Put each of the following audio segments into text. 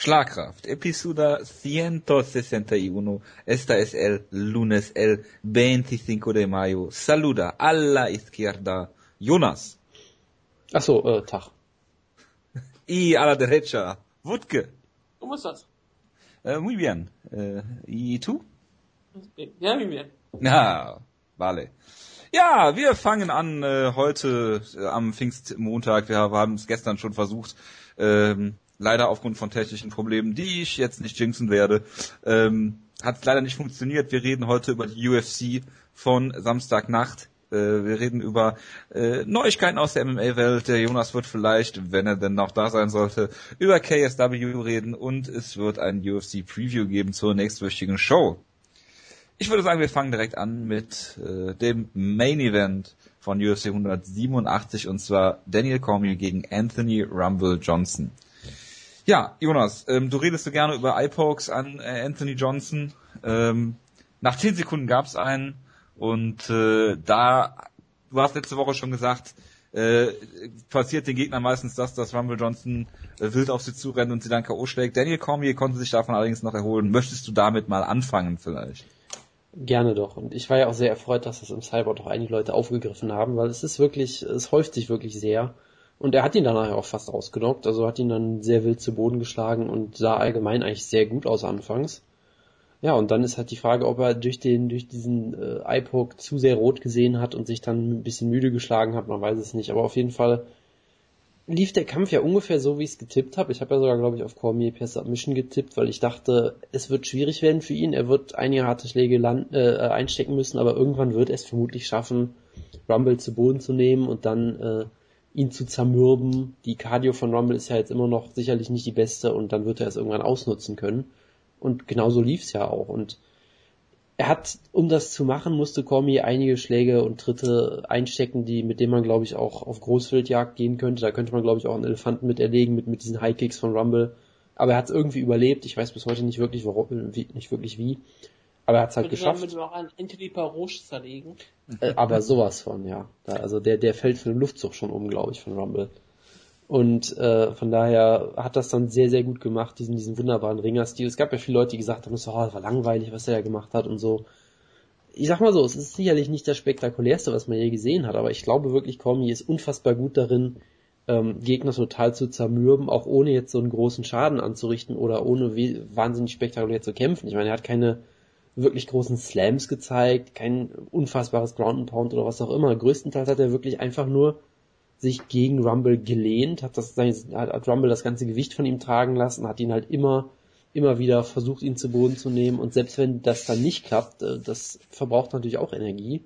Schlagkraft, episodio 161. Esta es el lunes, el 25 de mayo. Saluda a la izquierda, Jonas. Achso, äh, Tag. Y a la derecha, Wutke. ¿Cómo estás? Eh, muy bien. Eh, ¿Y tú? Ja, muy bien. Ja, vale. Ja, wir fangen an äh, heute äh, am Pfingstmontag. Wir haben es gestern schon versucht. Ähm, leider aufgrund von technischen Problemen, die ich jetzt nicht jinxen werde, ähm, hat es leider nicht funktioniert. Wir reden heute über die UFC von Samstagnacht. Äh, wir reden über äh, Neuigkeiten aus der MMA-Welt. Der Jonas wird vielleicht, wenn er denn noch da sein sollte, über KSW reden und es wird ein UFC-Preview geben zur nächstwöchigen Show. Ich würde sagen, wir fangen direkt an mit äh, dem Main Event von UFC 187 und zwar Daniel Cormier gegen Anthony Rumble Johnson. Ja, Jonas, ähm, du redest so gerne über Eye-Pokes an äh, Anthony Johnson. Ähm, nach 10 Sekunden gab es einen und äh, da, du hast letzte Woche schon gesagt, äh, passiert den Gegnern meistens das, dass Rumble Johnson äh, wild auf sie zurennt und sie dann K.O. schlägt. Daniel Cormier konnte sich davon allerdings noch erholen. Möchtest du damit mal anfangen vielleicht? Gerne doch. Und ich war ja auch sehr erfreut, dass das im Cyber doch einige Leute aufgegriffen haben, weil es ist wirklich, es häuft sich wirklich sehr. Und er hat ihn danach auch fast ausgenockt, also hat ihn dann sehr wild zu Boden geschlagen und sah allgemein eigentlich sehr gut aus anfangs. Ja, und dann ist halt die Frage, ob er durch den, durch diesen äh, Eyepoke zu sehr rot gesehen hat und sich dann ein bisschen müde geschlagen hat, man weiß es nicht. Aber auf jeden Fall lief der Kampf ja ungefähr so, wie ich es getippt habe. Ich habe ja sogar, glaube ich, auf Cormier per Submission getippt, weil ich dachte, es wird schwierig werden für ihn. Er wird einige harte Schläge land, äh, einstecken müssen, aber irgendwann wird er es vermutlich schaffen, Rumble zu Boden zu nehmen und dann äh, ihn zu zermürben. Die Cardio von Rumble ist ja jetzt immer noch sicherlich nicht die beste und dann wird er es irgendwann ausnutzen können. Und genauso lief's ja auch. Und er hat, um das zu machen, musste Cormier einige Schläge und Tritte einstecken, die, mit denen man, glaube ich, auch auf Großwildjagd gehen könnte. Da könnte man, glaube ich, auch einen Elefanten mit erlegen, mit, mit diesen High Kicks von Rumble. Aber er hat es irgendwie überlebt. Ich weiß bis heute nicht wirklich, warum, wie, nicht wirklich wie. Aber er hat es halt geschafft. Damit auch einen Anthony Paroche zerlegen. Äh, aber sowas von, ja. Da, also der, der fällt für den Luftzug schon um, glaube ich, von Rumble. Und äh, von daher hat das dann sehr, sehr gut gemacht, diesen, diesen wunderbaren Ringerstil. Es gab ja viele Leute, die gesagt haben, so, oh, das war langweilig, was er ja gemacht hat und so. Ich sag mal so, es ist sicherlich nicht das spektakulärste, was man je gesehen hat, aber ich glaube wirklich, Cormier ist unfassbar gut darin, ähm, Gegner total zu zermürben, auch ohne jetzt so einen großen Schaden anzurichten oder ohne wahnsinnig spektakulär zu kämpfen. Ich meine, er hat keine wirklich großen Slams gezeigt, kein unfassbares Ground and Pound oder was auch immer. Größtenteils hat er wirklich einfach nur sich gegen Rumble gelehnt, hat das hat Rumble das ganze Gewicht von ihm tragen lassen, hat ihn halt immer immer wieder versucht, ihn zu Boden zu nehmen und selbst wenn das dann nicht klappt, äh, das verbraucht natürlich auch Energie.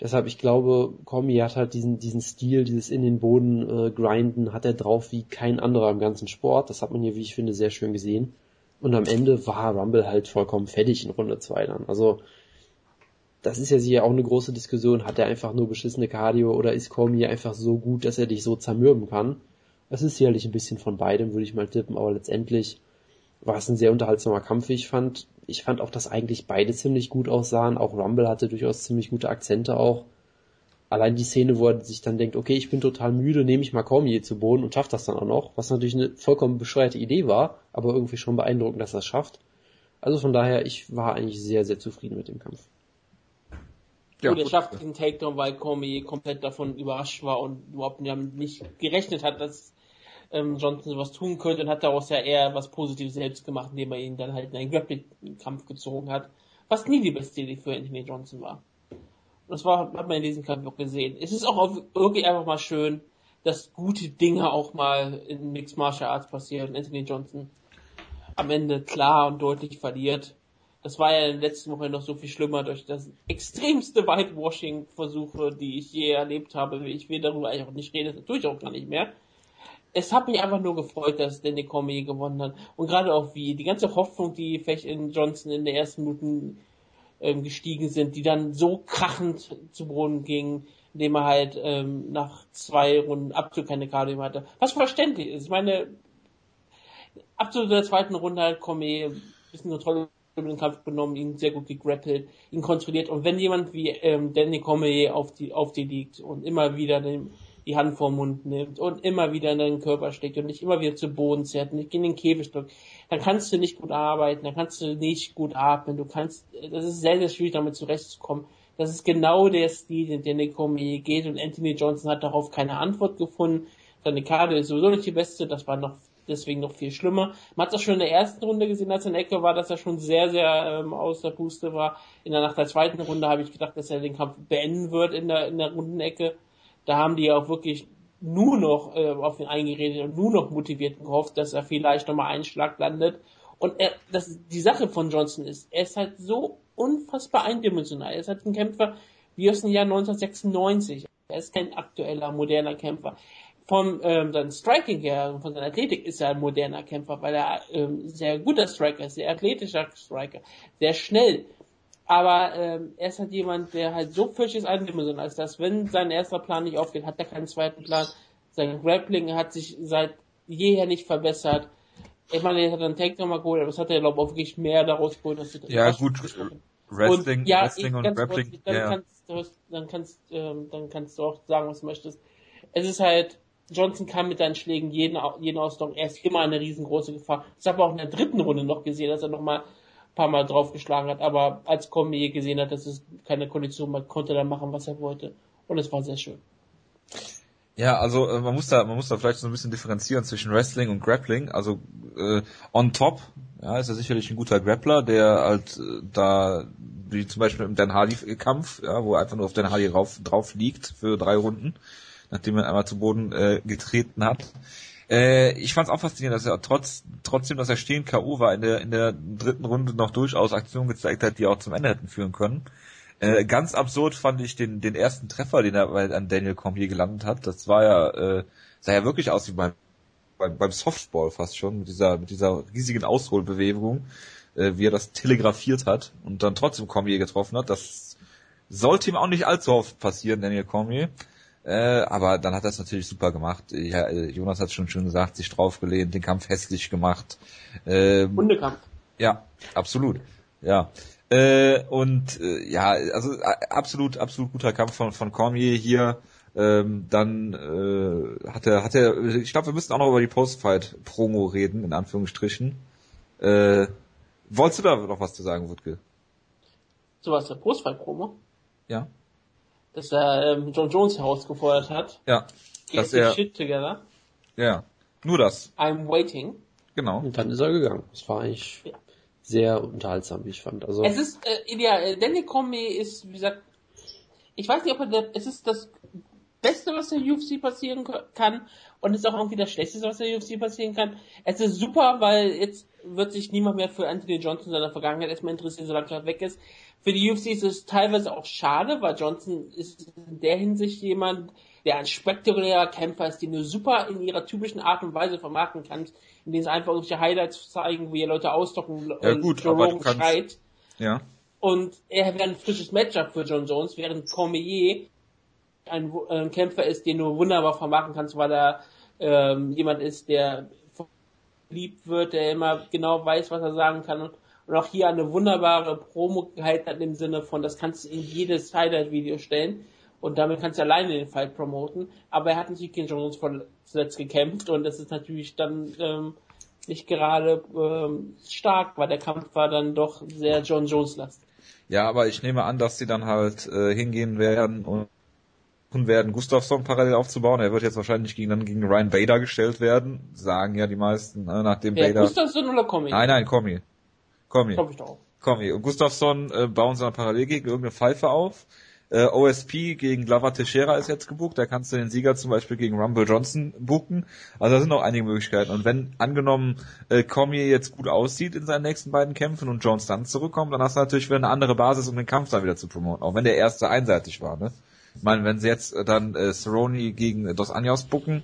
Deshalb, ich glaube, Cormier hat halt diesen, diesen Stil, dieses in den Boden äh, grinden, hat er drauf wie kein anderer im ganzen Sport. Das hat man hier, wie ich finde, sehr schön gesehen. Und am Ende war Rumble halt vollkommen fertig in Runde 2 dann. Also, das ist ja sicher auch eine große Diskussion. Hat er einfach nur beschissene Cardio oder ist Cormier einfach so gut, dass er dich so zermürben kann? Das ist sicherlich ein bisschen von beidem, würde ich mal tippen, aber letztendlich war es ein sehr unterhaltsamer Kampf, wie ich fand. Ich fand auch, dass eigentlich beide ziemlich gut aussahen. Auch Rumble hatte durchaus ziemlich gute Akzente auch. Allein die Szene, wo er sich dann denkt, okay, ich bin total müde, nehme ich mal Cormier zu Boden und schafft das dann auch noch, was natürlich eine vollkommen bescheuerte Idee war, aber irgendwie schon beeindruckend, dass er es schafft. Also von daher, ich war eigentlich sehr, sehr zufrieden mit dem Kampf. Ja, gut, er schafft diesen Takedown, weil Cormier komplett davon überrascht war und überhaupt nicht gerechnet hat, dass ähm, Johnson sowas tun könnte und hat daraus ja eher was Positives selbst gemacht, indem er ihn dann halt in einen Grappling-Kampf gezogen hat, was nie die beste Idee für Anthony Johnson war. Das war, hat man in diesem Kampf auch gesehen. Es ist auch irgendwie einfach mal schön, dass gute Dinge auch mal in Mixed Martial Arts passieren. Anthony Johnson am Ende klar und deutlich verliert das war ja in der letzten Woche noch so viel schlimmer durch das extremste Whitewashing-Versuche, die ich je erlebt habe. Ich will darüber eigentlich auch nicht reden, das tue ich auch gar nicht mehr. Es hat mich einfach nur gefreut, dass Danny Cormier gewonnen hat. Und gerade auch wie die ganze Hoffnung, die vielleicht in Johnson in den ersten Minuten ähm, gestiegen sind, die dann so krachend zu Boden gingen, indem er halt ähm, nach zwei Runden absolut keine Karte mehr hatte. Was verständlich ist. Ich meine, ab zu der zweiten Runde halt Cormier ist eine tolle den Kampf genommen, ihn sehr gut gegrappelt, ihn kontrolliert. Und wenn jemand wie ähm, Danny Cormier auf die, auf die liegt und immer wieder den, die Hand vorm Mund nimmt und immer wieder in deinen Körper steckt und dich immer wieder zu Boden zerrt und dich in den Käfig drückt, dann kannst du nicht gut arbeiten, dann kannst du nicht gut atmen, du kannst, das ist sehr, sehr schwierig damit zurechtzukommen. Das ist genau der Stil, in den Nick Cormier geht und Anthony Johnson hat darauf keine Antwort gefunden. Seine Karte ist sowieso nicht die beste, das war noch deswegen noch viel schlimmer. Man hat es auch schon in der ersten Runde gesehen, als er in Ecke war, dass er schon sehr, sehr ähm, aus der Puste war. In der nach der zweiten Runde habe ich gedacht, dass er den Kampf beenden wird in der in der Rundenecke. Da haben die auch wirklich nur noch äh, auf ihn eingeredet und nur noch motiviert und gehofft, dass er vielleicht nochmal einen Schlag landet. Und er, das, die Sache von Johnson ist, er ist halt so unfassbar eindimensional. Er ist halt ein Kämpfer wie aus dem Jahr 1996. Er ist kein aktueller, moderner Kämpfer. Vom ähm, sein Striking her, von seiner Athletik ist er ein moderner Kämpfer, weil er ähm, sehr guter Striker ist, sehr athletischer Striker, sehr schnell. Aber ähm, er ist halt jemand, der halt so fürchterlich eindimensional ist, dass wenn sein erster Plan nicht aufgeht, hat er keinen zweiten Plan. Sein Grappling hat sich seit jeher nicht verbessert. Ich meine, er hat einen Take nochmal geholt, aber das hat er, glaube ich, auch wirklich mehr daraus geholt. Dass ja, gut. Wrestling, und, ja, Wrestling und Grappling. Kurz, dann, ja. kannst, du, dann, kannst, ähm, dann kannst du auch sagen, was du möchtest. Es ist halt, Johnson kann mit seinen Schlägen jeden, jeden ausdauern. Er ist immer eine riesengroße Gefahr. Das habe ich auch in der dritten Runde noch gesehen, dass er noch mal ein paar Mal draufgeschlagen hat. Aber als Cormier gesehen hat, dass es keine Kondition mehr, konnte er machen, was er wollte. Und es war sehr schön. Ja, also äh, man muss da, man muss da vielleicht so ein bisschen differenzieren zwischen Wrestling und Grappling. Also äh, on top, ja, ist er sicherlich ein guter Grappler, der halt äh, da, wie zum Beispiel im Dan Hardy-Kampf, ja, wo er einfach nur auf Dan Hardy drauf, drauf liegt für drei Runden nachdem er einmal zu Boden äh, getreten hat. Äh, ich fand es auch faszinierend, dass er trotz, trotzdem, dass er stehen K.O. war, in der, in der dritten Runde noch durchaus Aktionen gezeigt hat, die auch zum Ende hätten führen können. Äh, ganz absurd fand ich den, den ersten Treffer, den er an Daniel Cormier gelandet hat. Das war ja, äh, sah ja wirklich aus wie beim, beim, beim Softball fast schon, mit dieser, mit dieser riesigen Ausholbewegung, äh, wie er das telegrafiert hat und dann trotzdem Cormier getroffen hat. Das sollte ihm auch nicht allzu oft passieren, Daniel Cormier. Äh, aber dann hat er es natürlich super gemacht. Ja, äh, Jonas hat es schon schön gesagt, sich draufgelehnt, den Kampf hässlich gemacht. Ähm, Hundekampf. Ja, absolut. Ja. Äh, und äh, ja, also äh, absolut, absolut guter Kampf von, von Cormier hier. Ähm, dann äh, hat er, hat er, ich glaube, wir müssen auch noch über die Postfight-Promo reden, in Anführungsstrichen. Äh, wolltest du da noch was zu sagen, Wutke? So was der Postfight-Promo? Ja dass er ähm, John Jones herausgefordert hat. Ja. Get dass er, shit together. Ja. Nur das. I'm waiting. Genau. Und dann ist er gegangen. Das war eigentlich ja. sehr unterhaltsam, wie ich fand. Also es ist äh, ideal. Danny Comey ist, wie gesagt, ich weiß nicht, ob er der, es ist das Beste, was der UFC passieren kann und es ist auch irgendwie das Schlechteste, was der UFC passieren kann. Es ist super, weil jetzt wird sich niemand mehr für Anthony Johnson seiner Vergangenheit erstmal interessieren, solange er weg ist. Für die UFC ist es teilweise auch schade, weil Johnson ist in der Hinsicht jemand, der ein spektakulärer Kämpfer ist, den du super in ihrer typischen Art und Weise vermarkten kannst, indem sie einfach irgendwelche Highlights zeigen, wie er Leute ausdocken ja, und gut, Jerome kannst, schreit. Ja. Und er wäre ein frisches Matchup für John Jones, während Cormier ein, ein Kämpfer ist, den du wunderbar vermarkten kannst, weil er ähm, jemand ist, der geliebt wird, der immer genau weiß, was er sagen kann und auch hier eine wunderbare Promo gehalten hat im Sinne von, das kannst du in jedes Highlight-Video stellen und damit kannst du alleine den Fight promoten. Aber er hat natürlich gegen Jones zuletzt gekämpft und das ist natürlich dann ähm, nicht gerade ähm, stark, weil der Kampf war dann doch sehr John Jones lastig. Ja, aber ich nehme an, dass sie dann halt äh, hingehen werden und werden, Gustafsson parallel aufzubauen. Er wird jetzt wahrscheinlich gegen, dann gegen Ryan Bader gestellt werden, sagen ja die meisten, ne, nachdem ja, Bader... Gustafsson oder Comi? Nein, nein, Comi. Komm hier. ich doch. Komm hier. Und Gustafsson äh, bauen sie dann parallel gegen irgendeine Pfeife auf. Äh, OSP gegen Glover Teixeira ist jetzt gebucht. Da kannst du den Sieger zum Beispiel gegen Rumble Johnson buchen. Also da sind noch einige Möglichkeiten. Und wenn angenommen äh, Cormier jetzt gut aussieht in seinen nächsten beiden Kämpfen und Jones dann zurückkommt, dann hast du natürlich wieder eine andere Basis, um den Kampf dann wieder zu promoten. Auch wenn der erste einseitig war. Ne? Ich meine, wenn sie jetzt äh, dann äh, Cerrone gegen Dos Anjos bucken,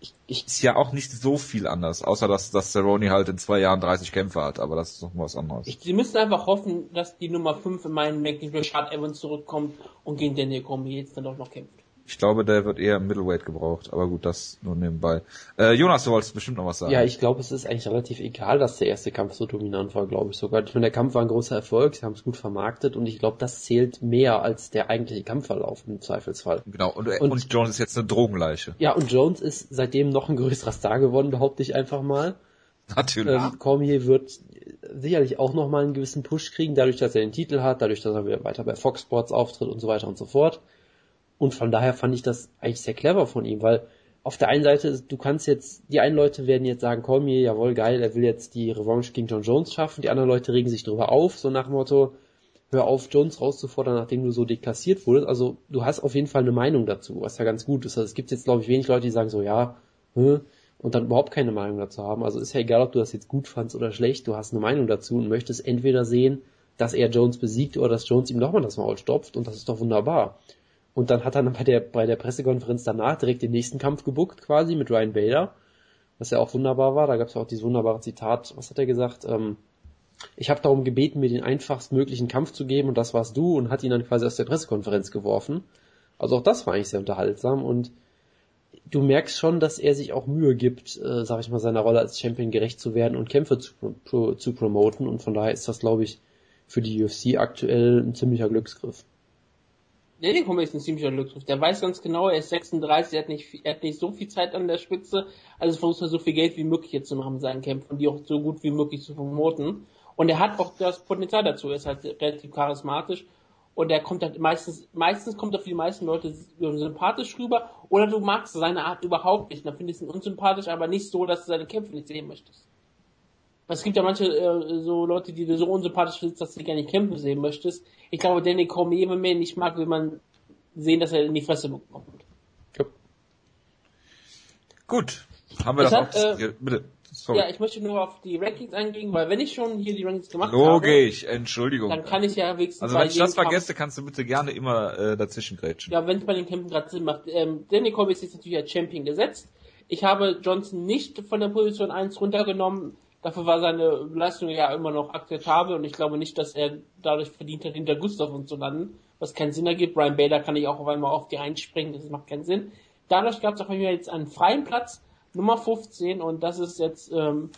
ich, ist ja auch nicht so viel anders, außer dass, dass Cerrone halt in zwei Jahren 30 Kämpfe hat, aber das ist noch was anderes. Ich, sie müssen einfach hoffen, dass die Nummer 5 in meinem Ranking Rashad Evans zurückkommt und gegen Daniel Cormier jetzt dann doch noch kämpft. Ich glaube, der wird eher im Middleweight gebraucht, aber gut, das nur nebenbei. Äh, Jonas, du wolltest bestimmt noch was sagen. Ja, ich glaube, es ist eigentlich relativ egal, dass der erste Kampf so dominant war, glaube ich sogar. Ich meine, der Kampf war ein großer Erfolg, sie haben es gut vermarktet und ich glaube, das zählt mehr als der eigentliche Kampfverlauf im Zweifelsfall. Genau, und, und, und Jones ist jetzt eine Drogenleiche. Ja, und Jones ist seitdem noch ein größerer Star geworden, behaupte ich einfach mal. Natürlich. Ähm, Cormier wird sicherlich auch nochmal einen gewissen Push kriegen, dadurch, dass er den Titel hat, dadurch, dass er wieder weiter bei Fox Sports auftritt und so weiter und so fort. Und von daher fand ich das eigentlich sehr clever von ihm, weil auf der einen Seite, du kannst jetzt, die einen Leute werden jetzt sagen, Cormier, jawohl, geil, er will jetzt die Revanche gegen John Jones schaffen, die anderen Leute regen sich darüber auf, so nach dem Motto, hör auf, Jones rauszufordern, nachdem du so deklassiert wurdest. Also du hast auf jeden Fall eine Meinung dazu, was ja ganz gut ist. Also es gibt jetzt, glaube ich, wenig Leute, die sagen so, ja, hm, und dann überhaupt keine Meinung dazu haben. Also ist ja egal, ob du das jetzt gut fandst oder schlecht, du hast eine Meinung dazu und möchtest entweder sehen, dass er Jones besiegt oder dass Jones ihm nochmal das Maul stopft und das ist doch wunderbar. Und dann hat er dann bei der, bei der Pressekonferenz danach direkt den nächsten Kampf gebuckt, quasi, mit Ryan Bader, was ja auch wunderbar war. Da gab es auch dieses wunderbare Zitat, was hat er gesagt? Ähm, ich habe darum gebeten, mir den einfachst möglichen Kampf zu geben und das warst du und hat ihn dann quasi aus der Pressekonferenz geworfen. Also auch das war eigentlich sehr unterhaltsam und du merkst schon, dass er sich auch Mühe gibt, äh, sag ich mal, seiner Rolle als Champion gerecht zu werden und Kämpfe zu, pro, zu promoten und von daher ist das, glaube ich, für die UFC aktuell ein ziemlicher Glücksgriff. Der Lincoln ist ein ziemlicher Glücksgriff. Der weiß ganz genau, er ist 36, er hat nicht, er hat nicht so viel Zeit an der Spitze, also versucht er so viel Geld wie möglich jetzt zu machen seinen Kämpfen und die auch so gut wie möglich zu promoten. Und er hat auch das Potenzial dazu, er ist halt relativ charismatisch und er kommt halt meistens, meistens kommt er für die meisten Leute sympathisch rüber oder du magst seine Art überhaupt nicht, dann findest du ihn unsympathisch, aber nicht so, dass du seine Kämpfe nicht sehen möchtest. Es gibt ja manche äh, so Leute, die du so unsympathisch findest, dass du gar nicht kämpfen sehen möchtest. Ich glaube, Danny Cormier, wenn man ihn nicht mag, will man sehen, dass er in die Fresse bekommt. Ja. Gut. Haben wir das, das hat, äh, Bitte. Sorry. Ja, ich möchte nur auf die Rankings eingehen, weil wenn ich schon hier die Rankings gemacht Logisch, habe... Logisch, Entschuldigung. Dann kann ich ja wenigstens... Also wenn ich das vergesse, kannst du bitte gerne immer äh, dazwischen grätschen. Ja, wenn es bei den Kämpfen gerade Sinn macht. Ähm, Danny Cormier ist jetzt natürlich als Champion gesetzt. Ich habe Johnson nicht von der Position 1 runtergenommen, Dafür war seine Leistung ja immer noch akzeptabel und ich glaube nicht, dass er dadurch verdient hat, hinter Gustav zu landen, was keinen Sinn ergibt. Brian Bader kann ich auch auf einmal auf die einspringen, das macht keinen Sinn. Dadurch gab es auf einmal jetzt einen freien Platz, Nummer 15 und das ist jetzt ähm,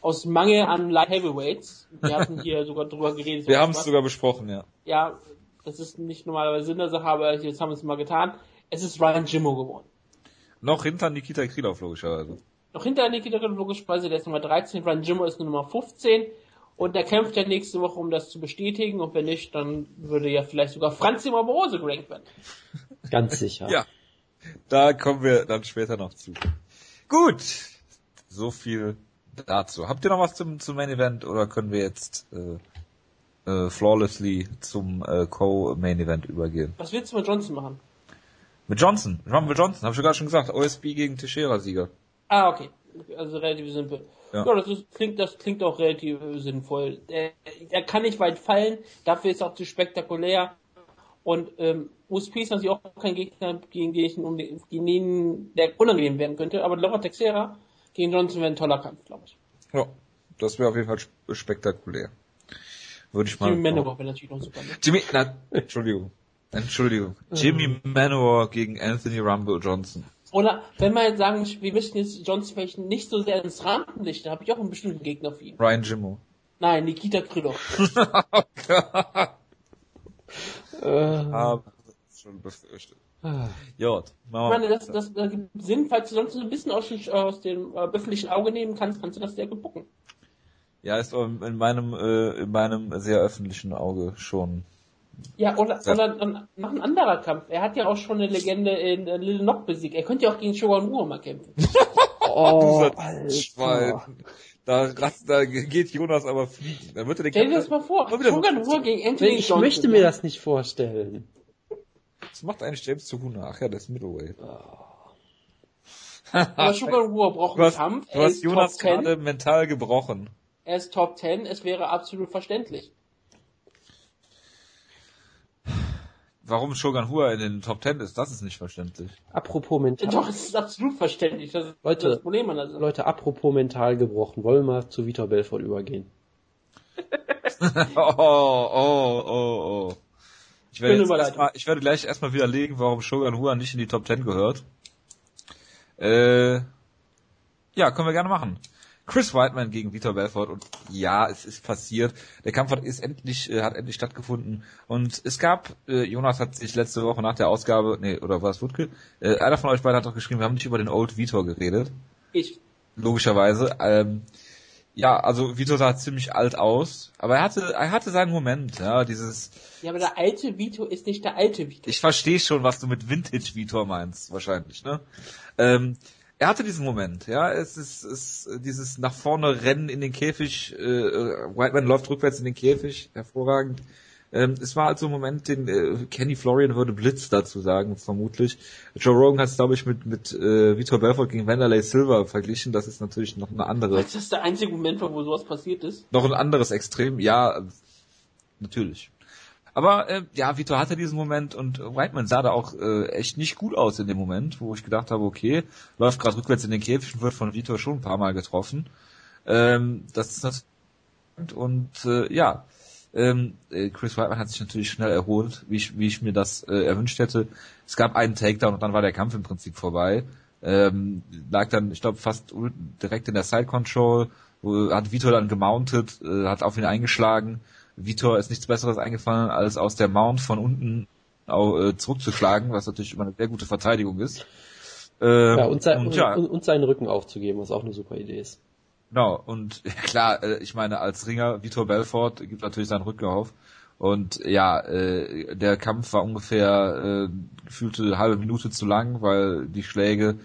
aus Mangel an Light Heavyweights. Wir hatten hier sogar drüber geredet. Wir haben es sogar besprochen, ja. Ja, das ist nicht normalerweise Sinn der Sache, aber jetzt haben wir es mal getan. Es ist Ryan Jimmo geworden. Noch hinter Nikita Krylov logischerweise. Noch hinter Nikita logischerweise, der ist Nummer 13, Ryan Jimmo ist Nummer 15 und der kämpft ja nächste Woche, um das zu bestätigen und wenn nicht, dann würde ja vielleicht sogar Franz Barbarose gerankt werden. Ganz sicher. ja, da kommen wir dann später noch zu. Gut, so viel dazu. Habt ihr noch was zum, zum Main Event oder können wir jetzt äh, äh, flawlessly zum äh, Co-Main Event übergehen? Was willst du mit Johnson machen? Mit Johnson, Rumble Johnson, hab ich gerade schon gesagt, OSB gegen Teixeira-Sieger. Ah, okay. Also relativ simpel. Ja, ja das ist, klingt, das klingt auch relativ sinnvoll. Er, er kann nicht weit fallen, dafür ist er auch zu spektakulär. Und ähm, USP ist natürlich auch kein Gegner, gegen den, ich, um den, gegen den der unangenehm werden könnte. Aber Laura Texera gegen Johnson wäre ein toller Kampf, glaube ich. Ja, das wäre auf jeden Fall spektakulär. Würde ich mal. Jimmy Manowar wäre natürlich noch super. Ne? Jimmy, na, Entschuldigung. Entschuldigung. Jimmy Manowar gegen Anthony Rumble Johnson. Oder wenn wir jetzt sagen, wir möchten jetzt Johnson vielleicht nicht so sehr ins Rampenlicht, da habe ich auch einen bestimmten Gegner für ihn. Ryan Jimmo. Nein, Nikita Krylov. oh Gott. äh. schon befürchtet. Ja, ich meine, das, das, das gibt Sinn, falls du sonst so ein bisschen aus, aus dem äh, öffentlichen Auge nehmen kannst, kannst du das sehr gut bucken. Ja, ist in meinem, äh, in meinem sehr öffentlichen Auge schon ja, oder, ja. oder noch ein anderer Kampf. Er hat ja auch schon eine Legende in äh, Little Nock besiegt. Er könnte ja auch gegen Shogun Uhr mal kämpfen. oh, Schwein. Da, da geht Jonas aber fliegen. Da wird er den Stell dir das mal vor. Shogun Uhr gegen Anthony Ich Johnson. möchte mir das nicht vorstellen. Was macht eigentlich James Tuhuna? Ach ja, das ist Middleweight. aber Shogun Uhr braucht einen Kampf. Du hast Jonas gerade mental gebrochen. Er ist Top 10. Es wäre absolut verständlich. Warum Shogun Hua in den Top Ten ist, das ist nicht verständlich. Apropos mental. Doch, es ist absolut verständlich. Das ist Leute, das Problem an der Sache. Leute, apropos mental gebrochen, wollen wir mal zu Vitor Belfort übergehen. oh, oh, oh, oh. Ich werde, jetzt erstmal, ich werde gleich erstmal widerlegen, warum Shogun Hua nicht in die Top 10 gehört. Äh, ja, können wir gerne machen. Chris Whiteman gegen Vitor Belfort und ja, es ist passiert. Der Kampf hat ist endlich äh, hat endlich stattgefunden und es gab äh, Jonas hat sich letzte Woche nach der Ausgabe, nee, oder war es Wutke? Äh, einer von euch beiden hat doch geschrieben, wir haben nicht über den Old Vitor geredet. Ich. Logischerweise. Ähm, ja, also Vitor sah ziemlich alt aus, aber er hatte er hatte seinen Moment, ja, dieses Ja, aber der alte Vitor ist nicht der alte Vitor. Ich verstehe schon, was du mit Vintage Vitor meinst, wahrscheinlich, ne? Ähm, er hatte diesen Moment, ja, es ist, es, dieses nach vorne rennen in den Käfig, äh, Whiteman läuft rückwärts in den Käfig, hervorragend. Ähm, es war also ein Moment, den äh, Kenny Florian würde Blitz dazu sagen, vermutlich. Joe Rogan hat es, glaube ich, mit, mit äh, Vitor Belfort gegen Wanderlei Silver verglichen. Das ist natürlich noch eine andere. Das ist der einzige Moment, wo sowas passiert ist. Noch ein anderes Extrem, ja, natürlich. Aber äh, ja, Vitor hatte diesen Moment und Whiteman sah da auch äh, echt nicht gut aus in dem Moment, wo ich gedacht habe, okay, läuft gerade rückwärts in den Käfig und wird von Vitor schon ein paar Mal getroffen. Ähm, das ist das und äh, ja, ähm, äh, Chris Whiteman hat sich natürlich schnell erholt, wie ich, wie ich mir das äh, erwünscht hätte. Es gab einen Takedown und dann war der Kampf im Prinzip vorbei. Ähm, lag dann, ich glaube, fast direkt in der Side Control, hat Vitor dann gemountet, äh, hat auf ihn eingeschlagen Vitor ist nichts Besseres eingefallen, als aus der Mount von unten äh, zurückzuschlagen, was natürlich immer eine sehr gute Verteidigung ist. Äh, ja, und, sein, und, ja. Und, und, seinen Rücken aufzugeben, was auch eine super Idee ist. Genau, und klar, äh, ich meine, als Ringer, Vitor Belfort gibt natürlich seinen Rücken auf. Und ja, äh, der Kampf war ungefähr äh, gefühlte halbe Minute zu lang, weil die Schläge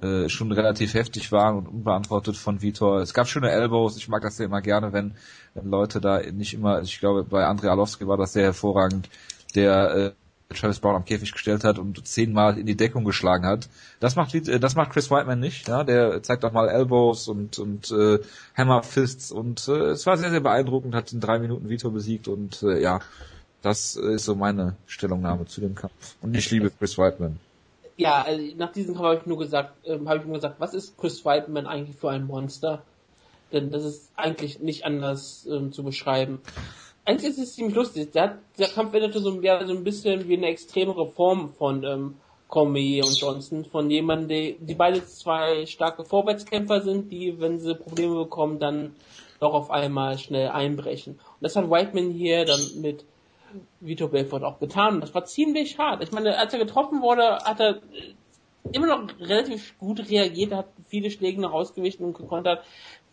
äh, schon relativ heftig waren und unbeantwortet von Vitor. Es gab schöne Elbows, ich mag das ja immer gerne, wenn wenn Leute da nicht immer, ich glaube, bei Andrei Alowski war das sehr hervorragend, der äh, Travis Brown am Käfig gestellt hat und zehnmal in die Deckung geschlagen hat. Das macht äh, das macht Chris Whiteman nicht. Ja, der zeigt auch mal Elbows und und äh, Hammer Fists und äh, es war sehr sehr beeindruckend. Hat in drei Minuten Vito besiegt und äh, ja, das ist so meine Stellungnahme zu dem Kampf. Und ich liebe Chris Whiteman. Ja, also nach diesem Kampf habe ich nur gesagt, äh, habe ich nur gesagt, was ist Chris Whiteman eigentlich für ein Monster? Denn das ist eigentlich nicht anders ähm, zu beschreiben. Eigentlich ist es ziemlich lustig. Der, der Kampf erinnerte so, ja, so ein bisschen wie eine extremere Form von ähm, Cormier und Johnson, von jemandem, die, die beide zwei starke Vorwärtskämpfer sind, die, wenn sie Probleme bekommen, dann doch auf einmal schnell einbrechen. Und das hat Whiteman hier dann mit Vito Belfort auch getan. Das war ziemlich hart. Ich meine, als er getroffen wurde, hat er immer noch relativ gut reagiert, hat viele Schläge noch ausgewichen und gekontert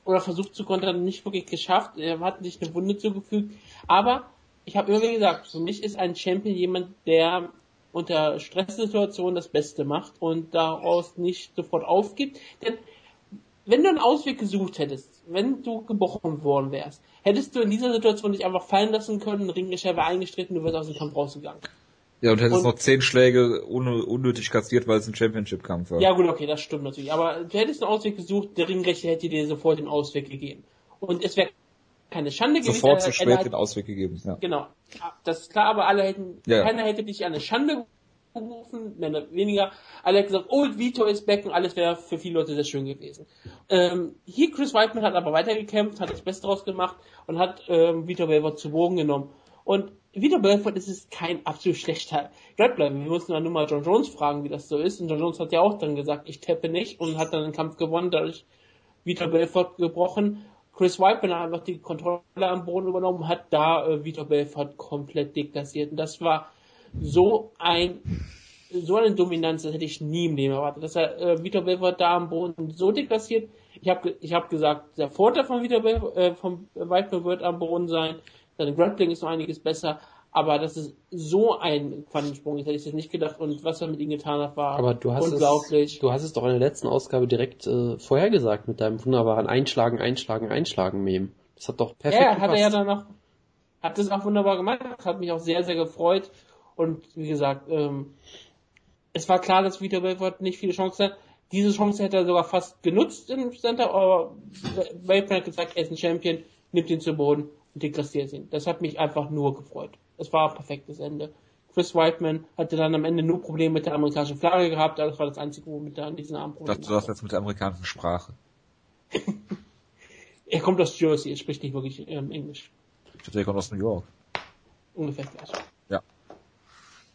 oder versucht zu kontern, nicht wirklich geschafft. Er hat sich eine Wunde zugefügt. Aber ich habe immer gesagt, für mich ist ein Champion jemand, der unter Stresssituationen das Beste macht und daraus nicht sofort aufgibt. Denn wenn du einen Ausweg gesucht hättest, wenn du gebrochen worden wärst, hättest du in dieser Situation nicht einfach fallen lassen können, ein Ringgeschäft wäre eingestritten, du wärst aus dem Kampf rausgegangen. Ja, und hättest und, noch zehn Schläge ohne, unnötig kassiert, weil es ein Championship-Kampf war. Ja gut, okay, das stimmt natürlich. Aber du hättest einen Ausweg gesucht, der Ringrechte hätte dir sofort den Ausweg gegeben. Und es wäre keine Schande gewesen. Sofort zu spät den Ausweg gegeben, ja. Genau. Das ist klar, aber alle hätten, ja, keiner hätte dich eine Schande gerufen, oder weniger. Alle hätten gesagt, Old Vito ist back und alles wäre für viele Leute sehr schön gewesen. Ähm, hier Chris Whiteman hat aber weitergekämpft, hat das Beste draus gemacht und hat ähm, Vito Belfort zu Bogen genommen. Und wieder Belfort ist es kein absolut schlechter Grappler. Wir mussten dann nur mal John Jones fragen, wie das so ist. Und John Jones hat ja auch dann gesagt, ich tappe nicht und hat dann den Kampf gewonnen, dadurch Vitor Belfort gebrochen. Chris Whiteman hat einfach die Kontrolle am Boden übernommen, hat da äh, Vitor Belfort komplett deklassiert. Und das war so ein so eine Dominanz, das hätte ich nie im Leben erwartet. Dass er äh, Vitor Belfort da am Boden so deklassiert. Ich habe ich hab gesagt, der Vorteil von Vitor Belfort, äh, vom Whiteman wird am Boden sein, seine Grappling ist noch einiges besser, aber das ist so ein Quantensprung, das hätte ich jetzt nicht gedacht und was er mit ihm getan hat, war aber du hast unglaublich. Es, du hast es doch in der letzten Ausgabe direkt äh, vorhergesagt mit deinem wunderbaren Einschlagen, Einschlagen, Einschlagen-Meme. Das hat doch perfekt Ja, hat er ja dann noch, hat das auch wunderbar gemacht, hat mich auch sehr, sehr gefreut und wie gesagt, ähm, es war klar, dass Vitor Belfort nicht viele Chancen hat. Diese Chance hätte er sogar fast genutzt im Center, aber Belfort hat gesagt, er ist ein Champion, nimmt ihn zu Boden und deklassiert ihn. Das hat mich einfach nur gefreut. Es war ein perfektes Ende. Chris Whiteman hatte dann am Ende nur Probleme mit der amerikanischen Flagge gehabt, das war das einzige, womit er an diesen Abend Probleme Du hast jetzt mit der amerikanischen Sprache. er kommt aus Jersey, er spricht nicht wirklich ähm, Englisch. Ich dachte, er kommt aus New York. Ungefähr gleich.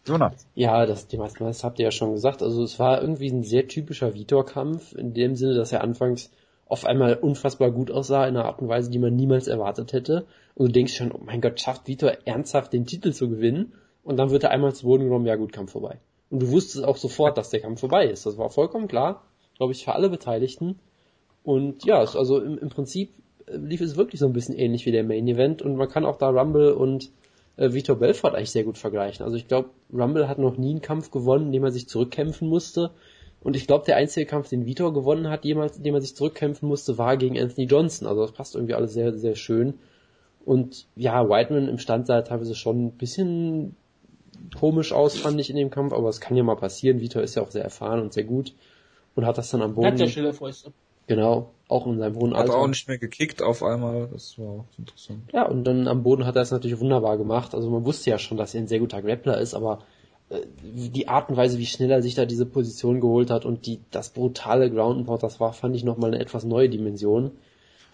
Ja. Jonas. Ja, das, die meisten das habt ihr ja schon gesagt. Also es war irgendwie ein sehr typischer Vitor-Kampf, in dem Sinne, dass er anfangs auf einmal unfassbar gut aussah, in einer Art und Weise, die man niemals erwartet hätte. Und du denkst schon, oh mein Gott, schafft Vitor ernsthaft den Titel zu gewinnen? Und dann wird er einmal zu Boden genommen, ja gut, Kampf vorbei. Und du wusstest auch sofort, dass der Kampf vorbei ist. Das war vollkommen klar, glaube ich, für alle Beteiligten. Und ja, also im, im Prinzip äh, lief es wirklich so ein bisschen ähnlich wie der Main Event und man kann auch da Rumble und äh, Vitor Belfort eigentlich sehr gut vergleichen. Also ich glaube, Rumble hat noch nie einen Kampf gewonnen, in dem er sich zurückkämpfen musste. Und ich glaube, der einzige Kampf, den Vitor gewonnen hat, jemals, in dem er sich zurückkämpfen musste, war gegen Anthony Johnson. Also das passt irgendwie alles sehr, sehr schön. Und ja, Whiteman im Stand sah teilweise schon ein bisschen komisch aus, fand ich in dem Kampf, aber es kann ja mal passieren. Vitor ist ja auch sehr erfahren und sehr gut und hat das dann am Boden. Hat der Schillerfäuste. Genau, auch in seinem hohen Alter. Hat auch nicht mehr gekickt auf einmal, das war auch interessant. Ja, und dann am Boden hat er es natürlich wunderbar gemacht. Also man wusste ja schon, dass er ein sehr guter Grappler ist, aber äh, die Art und Weise, wie schnell er sich da diese Position geholt hat und die, das brutale Ground and Pound, das war, fand ich nochmal eine etwas neue Dimension.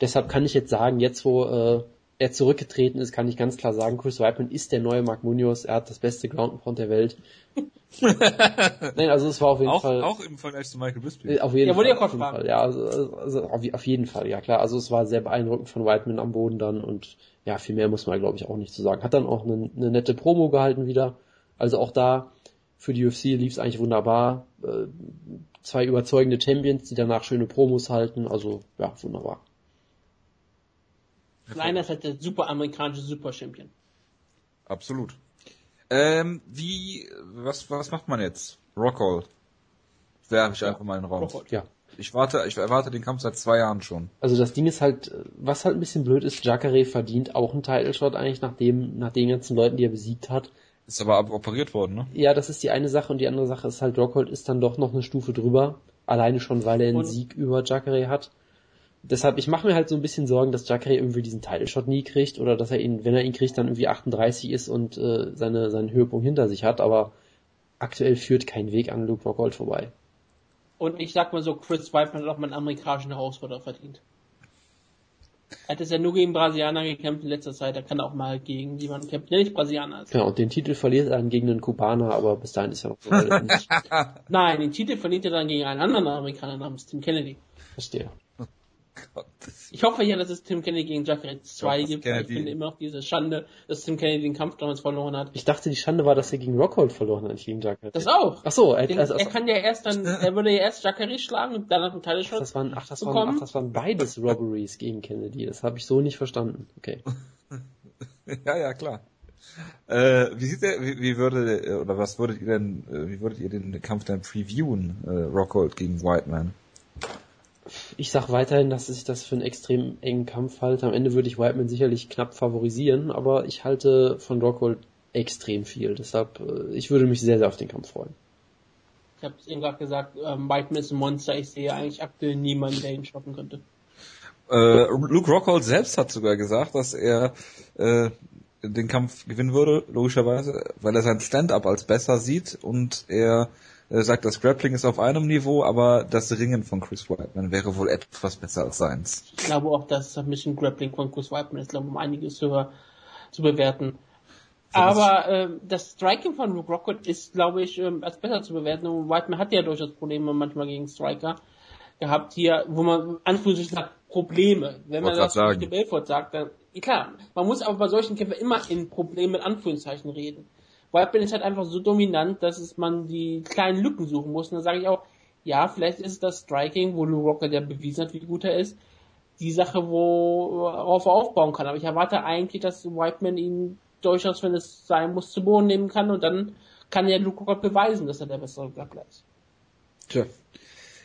Deshalb kann ich jetzt sagen, jetzt wo äh, er zurückgetreten ist, kann ich ganz klar sagen, Chris Weidman ist der neue Mark Munoz, er hat das beste Ground and Pound der Welt. Nein, also es war auf jeden auch, Fall. Auch im Vergleich zu Michael Bisping. Auf jeden ja, Fall. Auf jeden Fall. Ja, also, also auf, auf, jeden Fall, ja klar. Also es war sehr beeindruckend von Whiteman am Boden dann und ja, viel mehr muss man glaube ich auch nicht zu sagen. Hat dann auch eine, eine nette Promo gehalten wieder. Also auch da für die UFC lief es eigentlich wunderbar. Äh, zwei überzeugende Champions, die danach schöne Promos halten. Also ja, wunderbar. Kleiner ist halt der super amerikanische Super Champion. Absolut. Ähm, wie, was, was macht man jetzt? Rockhold. Werfe ich ja. einfach mal in den Raum. Rockhold. Ja. Ich warte, ich erwarte den Kampf seit zwei Jahren schon. Also das Ding ist halt, was halt ein bisschen blöd ist, Jacare verdient auch einen Title Shot eigentlich nach dem, nach den ganzen Leuten, die er besiegt hat. Ist aber operiert worden, ne? Ja, das ist die eine Sache und die andere Sache ist halt, Rockhold ist dann doch noch eine Stufe drüber. Alleine schon, weil er einen und Sieg über Jacare hat deshalb, ich mache mir halt so ein bisschen Sorgen, dass Jacare irgendwie diesen Title Shot nie kriegt oder dass er ihn, wenn er ihn kriegt, dann irgendwie 38 ist und äh, seine, seinen Höhepunkt hinter sich hat, aber aktuell führt kein Weg an Luke Rockhold vorbei. Und ich sag mal so, Chris Weidman hat auch mal einen amerikanischen Herausforderer verdient. Er hat es ja nur gegen Brasilianer gekämpft in letzter Zeit, er kann auch mal gegen jemanden kämpfen, der nicht Brasilianer ist. Genau, und den Titel verliert er dann gegen einen Kubaner, aber bis dahin ist er noch so Nein, den Titel verliert er dann gegen einen anderen Amerikaner namens Tim Kennedy. Verstehe. Gott. Ich hoffe ja, dass es Tim Kennedy gegen Jacare 2 gibt. Kennedy. Ich finde immer noch diese Schande, dass Tim Kennedy den Kampf damals verloren hat. Ich dachte, die Schande war, dass er gegen Rockhold verloren hat, nicht gegen Jacare. Das auch. Ach so, er, also, er kann ja erst dann, er würde ja erst Jacare schlagen und dann einen Shot das waren, ach, das bekommen. Waren, ach, das waren beides Robberies gegen Kennedy. Das habe ich so nicht verstanden. Okay. ja, ja, klar. Äh, wie sieht der, wie, wie würde, oder was würdet ihr denn, äh, wie würdet ihr den Kampf dann previewen, äh, Rockhold gegen Whiteman? Ich sag weiterhin, dass ich das für einen extrem engen Kampf halte. Am Ende würde ich Whiteman sicherlich knapp favorisieren, aber ich halte von Rockhold extrem viel. Deshalb, äh, ich würde mich sehr, sehr auf den Kampf freuen. Ich habe es eben gerade gesagt, ähm, Whiteman ist ein Monster. Ich sehe eigentlich aktuell niemanden, der ihn stoppen könnte. Äh, Luke Rockhold selbst hat sogar gesagt, dass er äh, den Kampf gewinnen würde, logischerweise, weil er sein Stand-up als besser sieht und er sagt, das Grappling ist auf einem Niveau, aber das Ringen von Chris Whiteman wäre wohl etwas besser als seins. Ich glaube auch, dass ein bisschen Grappling von Chris Whiteman ist, glaube um einiges höher zu bewerten. Aber äh, das Striking von Luke Rockwood ist, glaube ich, äh, als besser zu bewerten. Und Whiteman hat ja durchaus Probleme manchmal gegen Striker gehabt hier, wo man anfühlt sagt, Probleme. Wenn man das mit Belfort sagt, dann klar, man muss aber bei solchen Kämpfen immer in Problemen Anführungszeichen reden. Whiteman ist halt einfach so dominant, dass es man die kleinen Lücken suchen muss. Und dann sage ich auch, ja, vielleicht ist es das Striking, wo Lou Rocker der bewiesen hat, wie gut er ist, die Sache, worauf er aufbauen kann. Aber ich erwarte eigentlich, dass Whiteman ihn durchaus, wenn es sein muss, zu Boden nehmen kann und dann kann ja Luke Rocker beweisen, dass er der bessere Grappler ist. Tja.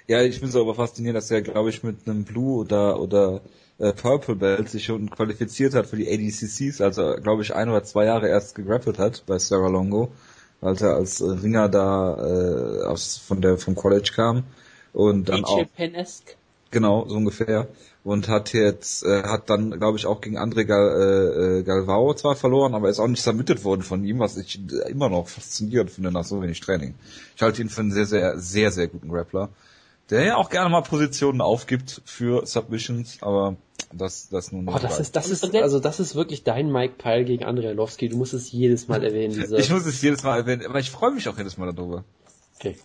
Ja, ich bin so aber fasziniert, dass er, glaube ich, mit einem Blue oder oder äh, Purple Belt sich schon qualifiziert hat für die ADCCs, also glaube ich ein oder zwei Jahre erst gegrappelt hat bei Sarah Longo, weil er als äh, Ringer da äh, aus von der vom College kam. Und dann auch genau so ungefähr. Und hat jetzt äh, hat dann glaube ich auch gegen André Gal, äh, äh, Galvao zwar verloren, aber ist auch nicht submitted worden von ihm, was ich immer noch faszinierend finde nach so wenig Training. Ich halte ihn für einen sehr sehr sehr sehr guten Grappler der ja auch gerne mal Positionen aufgibt für Submissions, aber Das, das nun oh, das ist, das ist, also das ist wirklich dein Mike Pyle gegen Andrei Lowski. Du musst es jedes Mal erwähnen. Diese... ich muss es jedes Mal erwähnen, aber ich freue mich auch jedes Mal darüber. Okay.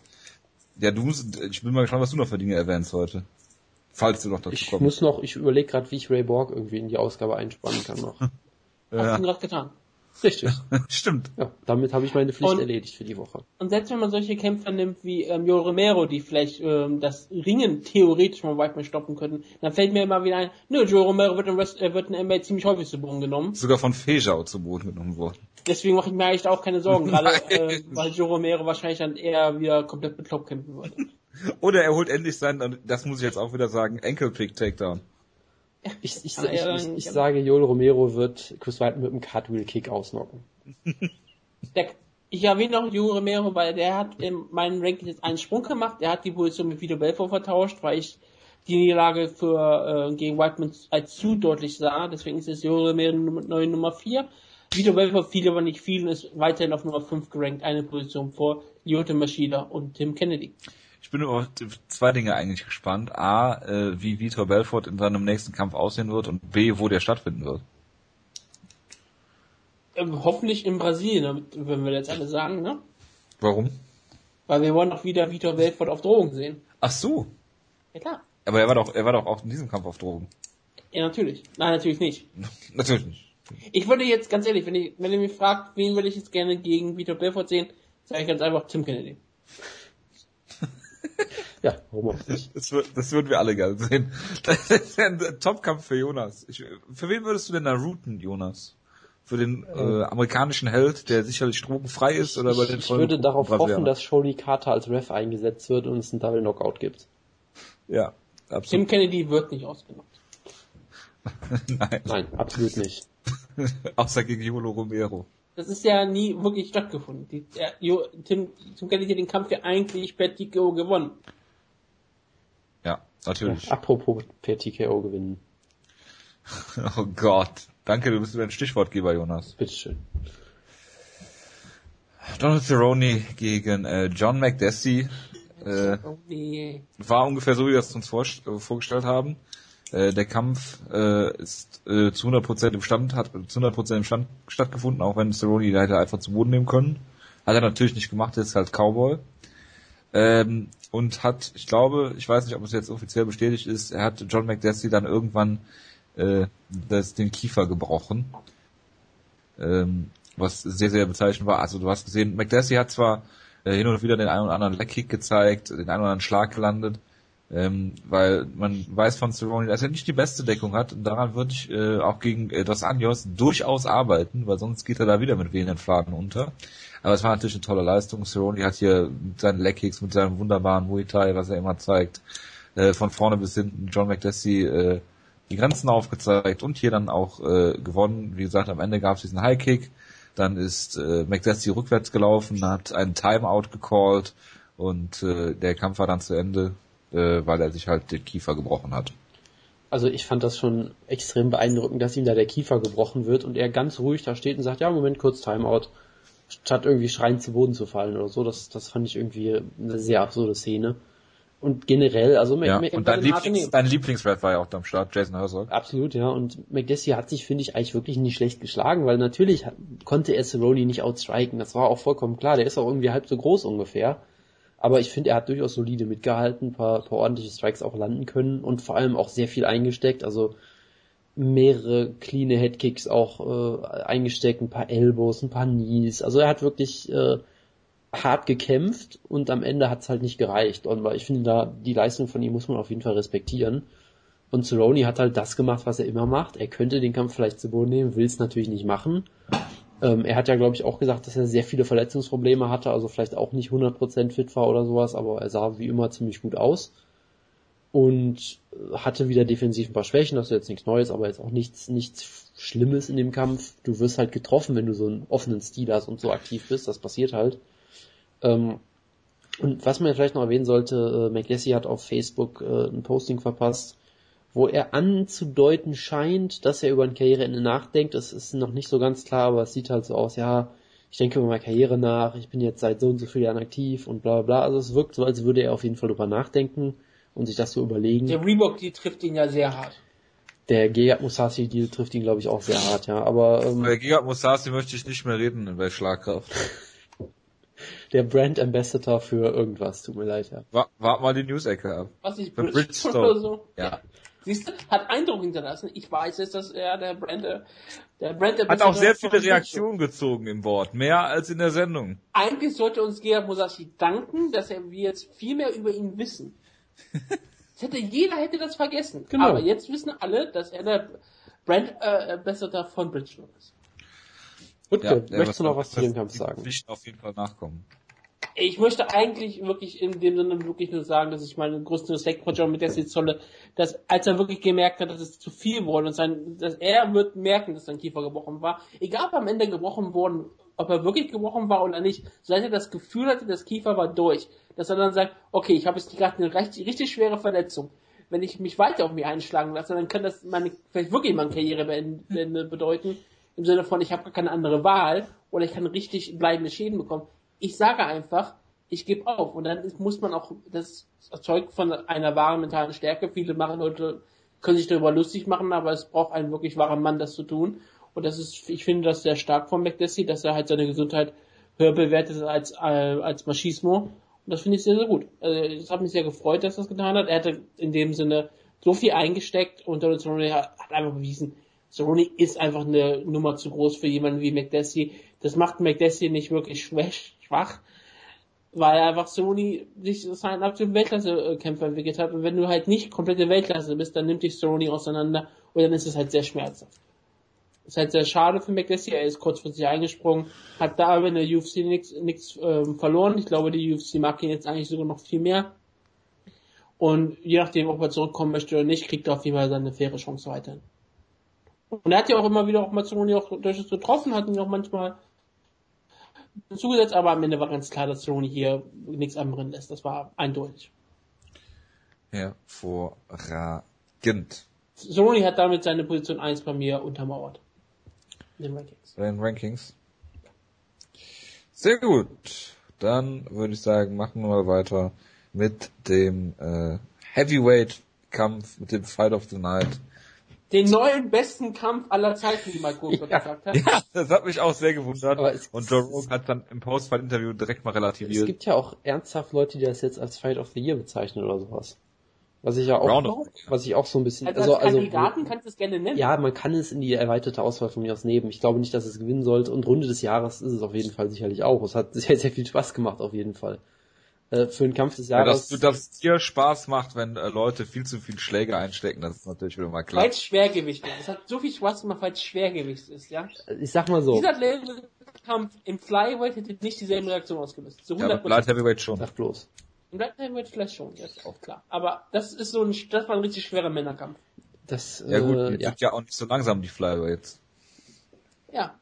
Ja, du musst, ich bin mal gespannt, was du noch für Dinge erwähnst heute. Falls du noch dazu ich kommst. Ich muss noch, ich überlege gerade, wie ich Ray Borg irgendwie in die Ausgabe einspannen kann noch. ja. Hast du gerade getan. Richtig. Stimmt. Ja, damit habe ich meine Pflicht und, erledigt für die Woche. Und selbst wenn man solche Kämpfer nimmt wie ähm, Jo Romero, die vielleicht ähm, das Ringen theoretisch mal weit mehr stoppen könnten, dann fällt mir immer wieder ein, nö, Joe Romero wird in, Rest, äh, wird in NBA ziemlich häufig zu Boden genommen. Sogar von Fejau zu Boden genommen worden. Deswegen mache ich mir eigentlich auch keine Sorgen, gerade äh, weil Joe Romero wahrscheinlich dann eher wieder komplett bekloppt kämpfen würde. Oder er holt endlich seinen, das muss ich jetzt auch wieder sagen, Ankle Pick Takedown. Ich, ich, ich, ich, ich sage, Joel Romero wird Chris White mit einem Cartwheel Kick ausnocken. Ich erwähne noch Joel Romero, weil der hat in meinen Rankings jetzt einen Sprung gemacht. Er hat die Position mit Vito Belfort vertauscht, weil ich die Niederlage für äh, gegen Whiteman als zu deutlich sah. Deswegen ist es Joel Romero neue Nummer 4. Vito Belfort fiel aber nicht viel und ist weiterhin auf Nummer 5 gerankt, eine Position vor Lyoto Machida und Tim Kennedy. Ich bin über zwei Dinge eigentlich gespannt. A, äh, wie Vitor Belfort in seinem nächsten Kampf aussehen wird und B, wo der stattfinden wird. Ähm, hoffentlich in Brasilien, wenn wir jetzt alle sagen, ne? Warum? Weil wir wollen auch wieder Vitor Belfort auf Drogen sehen. Ach so. Ja klar. Aber er war doch, er war doch auch in diesem Kampf auf Drogen. Ja, natürlich. Nein, natürlich nicht. natürlich nicht. Ich würde jetzt, ganz ehrlich, wenn, ich, wenn ihr mich fragt, wen würde ich jetzt gerne gegen Vitor Belfort sehen, sage ich ganz einfach Tim Kennedy. Ja, warum auch nicht? Das, das würden wir alle gerne sehen. Das ist ein Topkampf für Jonas. Ich, für wen würdest du denn da routen, Jonas? Für den äh, amerikanischen Held, der sicherlich drogenfrei ist, oder bei den Ich würde darauf hoffen, dass Shirley Carter als Ref eingesetzt wird und es einen Double Knockout gibt. Ja, absolut. Tim Kennedy wird nicht ausgenockt. Nein. Nein, absolut nicht. Außer gegen Jolo Romero. Das ist ja nie wirklich stattgefunden. Die, der, Tim, Tim Kennedy hat den Kampf ja eigentlich per TKO gewonnen. Ja, natürlich. Ja, apropos per TKO gewinnen. oh Gott. Danke, du bist ein Stichwortgeber, Jonas. Bitteschön. Donald Cerrone gegen äh, John McDessie äh, war ungefähr so, wie wir es uns vor, äh, vorgestellt haben. Äh, der Kampf äh, ist äh, zu 100% im Stand, hat zu 100% im Stand stattgefunden, auch wenn Cerrone da hätte einfach zu Boden nehmen können. Hat er natürlich nicht gemacht, ist halt Cowboy. Ähm, und hat, ich glaube, ich weiß nicht, ob es jetzt offiziell bestätigt ist, er hat John McDessie dann irgendwann äh, das, den Kiefer gebrochen. Ähm, was sehr, sehr bezeichnend war. Also du hast gesehen, McDessie hat zwar äh, hin und wieder den einen oder anderen Leckkick gezeigt, den einen oder anderen Schlag gelandet, ähm, weil man weiß von Cerrone, dass er nicht die beste Deckung hat und daran würde ich äh, auch gegen äh, Dos Anjos durchaus arbeiten, weil sonst geht er da wieder mit wehenden Faden unter. Aber es war natürlich eine tolle Leistung. Cerrone hat hier mit seinen Leckkicks, mit seinem wunderbaren Muay Thai, was er immer zeigt, äh, von vorne bis hinten John McDessie äh, die Grenzen aufgezeigt und hier dann auch äh, gewonnen. Wie gesagt, am Ende gab es diesen High Kick, dann ist äh, McDessie rückwärts gelaufen, hat einen Timeout gecallt und äh, der Kampf war dann zu Ende äh, weil er sich halt den Kiefer gebrochen hat. Also ich fand das schon extrem beeindruckend, dass ihm da der Kiefer gebrochen wird und er ganz ruhig da steht und sagt, ja, Moment, kurz Timeout, statt irgendwie schreiend zu Boden zu fallen oder so. Das, das fand ich irgendwie eine sehr absurde Szene. Und generell, also ja, und dein, Lieblings, dein Lieblingsrap war ja auch am Start, Jason Herzog. Absolut, ja. Und McDessie hat sich, finde ich, eigentlich wirklich nicht schlecht geschlagen, weil natürlich konnte er Cerrone nicht outstriken. Das war auch vollkommen klar. Der ist auch irgendwie halb so groß ungefähr. Aber ich finde, er hat durchaus solide mitgehalten, paar, paar ordentliche Strikes auch landen können und vor allem auch sehr viel eingesteckt. Also mehrere clean Headkicks auch äh, eingesteckt, ein paar Elbows, ein paar Knees. Also er hat wirklich äh, hart gekämpft und am Ende hat es halt nicht gereicht. Und ich finde da, die Leistung von ihm muss man auf jeden Fall respektieren. Und Cerrone hat halt das gemacht, was er immer macht. Er könnte den Kampf vielleicht zu Boden nehmen, will es natürlich nicht machen. Ähm, er hat ja, glaube ich, auch gesagt, dass er sehr viele Verletzungsprobleme hatte, also vielleicht auch nicht 100% fit war oder sowas, aber er sah wie immer ziemlich gut aus. Und hatte wieder defensiv ein paar Schwächen, das ist jetzt nichts Neues, aber jetzt auch nichts, nichts Schlimmes in dem Kampf. Du wirst halt getroffen, wenn du so einen offenen Stil hast und so aktiv bist, das passiert halt. Ähm, und was man vielleicht noch erwähnen sollte, äh, McLessie hat auf Facebook äh, ein Posting verpasst, wo er anzudeuten scheint, dass er über ein Karriereende nachdenkt. Das ist noch nicht so ganz klar, aber es sieht halt so aus, ja, ich denke über meine Karriere nach, ich bin jetzt seit so und so vielen Jahren aktiv und bla bla bla. Also es wirkt so, als würde er auf jeden Fall drüber nachdenken und sich das so überlegen. Der Reebok, die trifft ihn ja sehr hart. Der Gegard Musashi Deal trifft ihn, glaube ich, auch sehr hart, ja. Aber ähm, bei Gegard Musashi möchte ich nicht mehr reden bei Schlagkraft. der Brand Ambassador für irgendwas, tut mir leid, ja. Wart, wart mal die News-Ecke ab. Was ich Bridgestone oder so. Ja. ja. Siehst du, hat Eindruck hinterlassen. Ich weiß jetzt, dass er der Brand, der Brand Ambassador Hat auch sehr viele Reaktionen gezogen im Wort. Mehr als in der Sendung. Eigentlich sollte uns Gerard Musashi danken, dass wir jetzt viel mehr über ihn wissen. hätte, jeder hätte das vergessen. Genau. Aber jetzt wissen alle, dass er der Brand äh, Ambassador von Bridgestone ist. Gut, ja, möchtest du noch was zu dem Kampf sagen? Nicht auf jeden Fall nachkommen. Ich möchte eigentlich wirklich in dem Sinne wirklich nur sagen, dass ich meinen größten Respekt vor John McDessie zolle, dass als er wirklich gemerkt hat, dass es zu viel wurde und sein, dass er wird merken, dass sein Kiefer gebrochen war, egal ob er am Ende gebrochen worden, ob er wirklich gebrochen war oder nicht, seit er das Gefühl hatte, das Kiefer war durch, dass er dann sagt, okay, ich habe jetzt gerade eine richtig, richtig schwere Verletzung. Wenn ich mich weiter auf mich einschlagen lasse, dann kann das meine, vielleicht wirklich meine Karriere bedeuten. Im Sinne von, ich habe gar keine andere Wahl oder ich kann richtig bleibende Schäden bekommen ich sage einfach, ich gebe auf. Und dann muss man auch, das erzeugt von einer wahren mentalen Stärke. Viele machen Leute, können sich darüber lustig machen, aber es braucht einen wirklich wahren Mann, das zu tun. Und das ist, ich finde das sehr stark von McDessie, dass er halt seine Gesundheit höher bewertet als, äh, als Machismo. Und das finde ich sehr, sehr gut. Also, es hat mich sehr gefreut, dass er das getan hat. Er hatte in dem Sinne so viel eingesteckt und Donald Cerrone hat einfach bewiesen, Cerrone ist einfach eine Nummer zu groß für jemanden wie McDessie. Das macht McDessie nicht wirklich schwach, weil einfach Sony sich seinen absoluten Weltklasse-Kämpfer entwickelt hat. Und wenn du halt nicht komplette Weltklasse bist, dann nimmt dich Sony auseinander und dann ist es halt sehr schmerzhaft. Ist halt sehr schade für McDessie, er ist kurzfristig eingesprungen, hat da aber in der UFC nichts ähm, verloren. Ich glaube, die UFC mag ihn jetzt eigentlich sogar noch viel mehr. Und je nachdem, ob er zurückkommen möchte oder nicht, kriegt er auf jeden Fall seine faire Chance weiterhin. Und er hat ja auch immer wieder auch mal Sony auch durchaus getroffen, hat ihn auch manchmal zugesetzt, aber am Ende war ganz klar, dass Sony hier nichts anbrennen lässt. Das war eindeutig. Hervorragend. Sony hat damit seine Position 1 bei mir untermauert. In den Rankings. In den Rankings. Sehr gut. Dann würde ich sagen, machen wir mal weiter mit dem äh, Heavyweight-Kampf, mit dem Fight of the Night den neuen besten Kampf aller Zeiten, wie Mike Goldberg ja, gesagt hat. Ja, das hat mich auch sehr gewundert. und Joe Rogan hat dann im Postfight-Interview direkt mal relativiert. Es gibt ja auch ernsthaft Leute, die das jetzt als Fight of the Year bezeichnen oder sowas. Was ich ja auch, Round was ich auch so ein bisschen, also, als also, Kandidaten also, kannst du es gerne nennen. Ja, man kann es in die erweiterte Auswahl von mir aus nehmen. Ich glaube nicht, dass es gewinnen sollte und Runde des Jahres ist es auf jeden Fall sicherlich auch. Es hat sehr, sehr viel Spaß gemacht auf jeden Fall äh, für den Kampf des Jahres. Ja, dass, dass dir Spaß macht, wenn äh, Leute viel zu viel Schläge einstecken, das ist natürlich wieder mal klar. Weil es Schwergewicht ist. Es hat so viel Spaß gemacht, weil es Schwergewicht ist, ja. Ich sag mal so. Dieser Kampf im Flyweight hätte nicht dieselbe Reaktion ausgelöst. So 100%. Ja, Light Heavyweight schon. Sag bloß. Im Light Heavyweight vielleicht schon, das ist auch klar. Aber das ist so ein, das war ein richtig schwerer Männerkampf. Das, ja gut, äh, die ja. sind ja auch nicht so langsam, die Flyweights. Ja,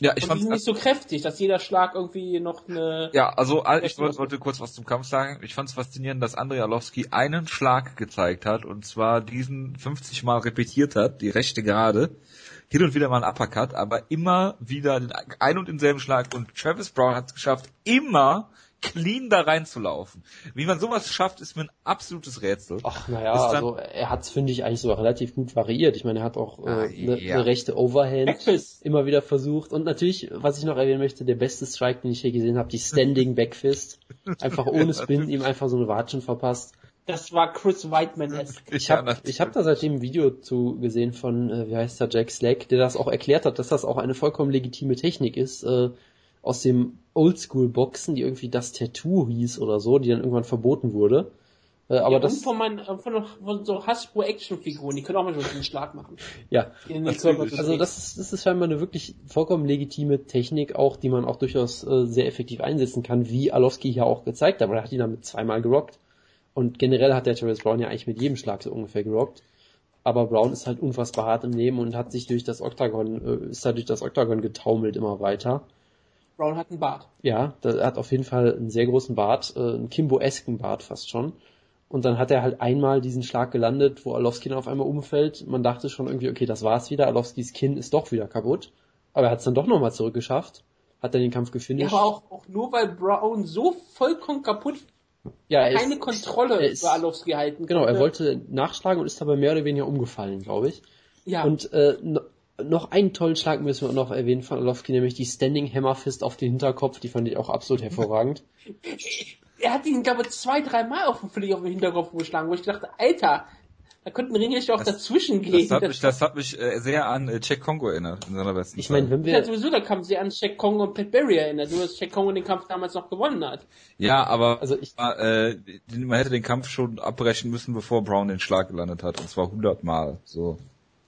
ja, ich fand nicht so kräftig, dass jeder Schlag irgendwie noch eine. Ja, also ich wollte, wollte kurz was zum Kampf sagen. Ich fand es faszinierend, dass Andrei Arlovski einen Schlag gezeigt hat und zwar diesen 50 Mal repetiert hat, die rechte Gerade. Hin und wieder mal ein Uppercut, aber immer wieder den ein und denselben Schlag. Und Travis Brown hat es geschafft, immer clean da reinzulaufen. Wie man sowas schafft, ist mir ein absolutes Rätsel. Ach, naja, also er hat es, finde ich, eigentlich so relativ gut variiert. Ich meine, er hat auch eine ah, äh, ja. ne rechte Overhand Backfist. immer wieder versucht. Und natürlich, was ich noch erwähnen möchte, der beste Strike, den ich hier gesehen habe, die Standing Backfist. Einfach ohne Spin, ihm einfach so eine Watschen verpasst. Das war Chris Whiteman. Ich habe ich hab da seitdem ein Video zu gesehen von, äh, wie heißt der, Jack Slack, der das auch erklärt hat, dass das auch eine vollkommen legitime Technik ist, äh, aus dem Oldschool-Boxen, die irgendwie das Tattoo hieß oder so, die dann irgendwann verboten wurde. Äh, aber ja, das von, meinen, äh, von, von so Hasbro Actionfiguren, die können auch manchmal so einen Schlag machen. Ja, also das ist, das ist scheinbar eine wirklich vollkommen legitime Technik, auch die man auch durchaus äh, sehr effektiv einsetzen kann, wie Alowski hier auch gezeigt hat, aber er hat ihn damit zweimal gerockt. Und generell hat der Travis Brown ja eigentlich mit jedem Schlag so ungefähr gerockt. Aber Brown ist halt unfassbar hart im Leben und hat sich durch das Oktagon, äh, ist da durch das Oktagon getaumelt immer weiter. Brown hat einen Bart. Ja, er hat auf jeden Fall einen sehr großen Bart, äh, einen Kimbo-esken Bart fast schon. Und dann hat er halt einmal diesen Schlag gelandet, wo Alowski dann auf einmal umfällt. Man dachte schon irgendwie, okay, das war's wieder. Alowskis Kinn ist doch wieder kaputt. Aber er hat es dann doch nochmal zurückgeschafft. Hat dann den Kampf gefinisht. Ja, aber auch, auch nur weil Brown so vollkommen kaputt ja, er keine ist, Kontrolle er ist, über Arlovski halten Genau, er wollte nachschlagen und ist dabei mehr oder weniger umgefallen, glaube ich. Ja. Und äh, noch einen tollen Schlag müssen wir noch erwähnen von Arlovski, nämlich die Standing Hammer Fist auf den Hinterkopf, die fand ich auch absolut hervorragend. er hat ihn, glaube ich, zwei, drei Mal auf den, auf den Hinterkopf geschlagen, wo ich dachte, Alter, da könnten Ringrichter auch das, dazwischen gehen. Das hat mich, das hat mich äh, sehr an äh, Jack Kongo erinnert, in seiner besten Ich meine, wenn wir... Ja, sowieso, da kam sie an Jack Kongo und Pat Berry erinnert, nur dass Jack Kongo den Kampf damals noch gewonnen hat. Ja, aber also ich, äh, man hätte den Kampf schon abbrechen müssen, bevor Brown den Schlag gelandet hat, und zwar hundertmal. So,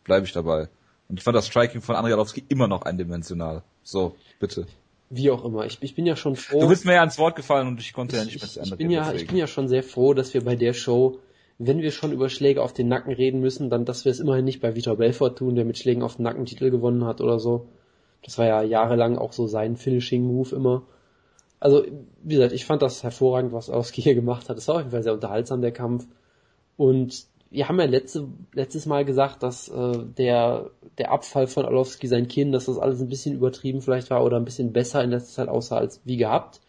bleibe ich dabei. Und ich fand das Striking von Andrei Arlovski immer noch eindimensional. So, bitte. Wie auch immer. Ich, ich bin ja schon froh. Du bist mir ja ans Wort gefallen und ich konnte ja nicht mehr zu Ende ich bin ja, Ich bin ja schon sehr froh, dass wir bei der Show wenn wir schon über Schläge auf den Nacken reden müssen, dann, dass wir es immerhin nicht bei Vitor Belfort tun, der mit Schlägen auf den Nacken Titel gewonnen hat oder so. Das war ja jahrelang auch so sein Finishing-Move immer. Also, wie gesagt, ich fand das hervorragend, was Oski hier gemacht hat. Es war auf jeden Fall sehr unterhaltsam, der Kampf. Und wir haben ja letzte, letztes Mal gesagt, dass äh, der, der Abfall von Orlovski, sein Kinn, dass das alles ein bisschen übertrieben vielleicht war oder ein bisschen besser in letzter Zeit aussah als wie gehabt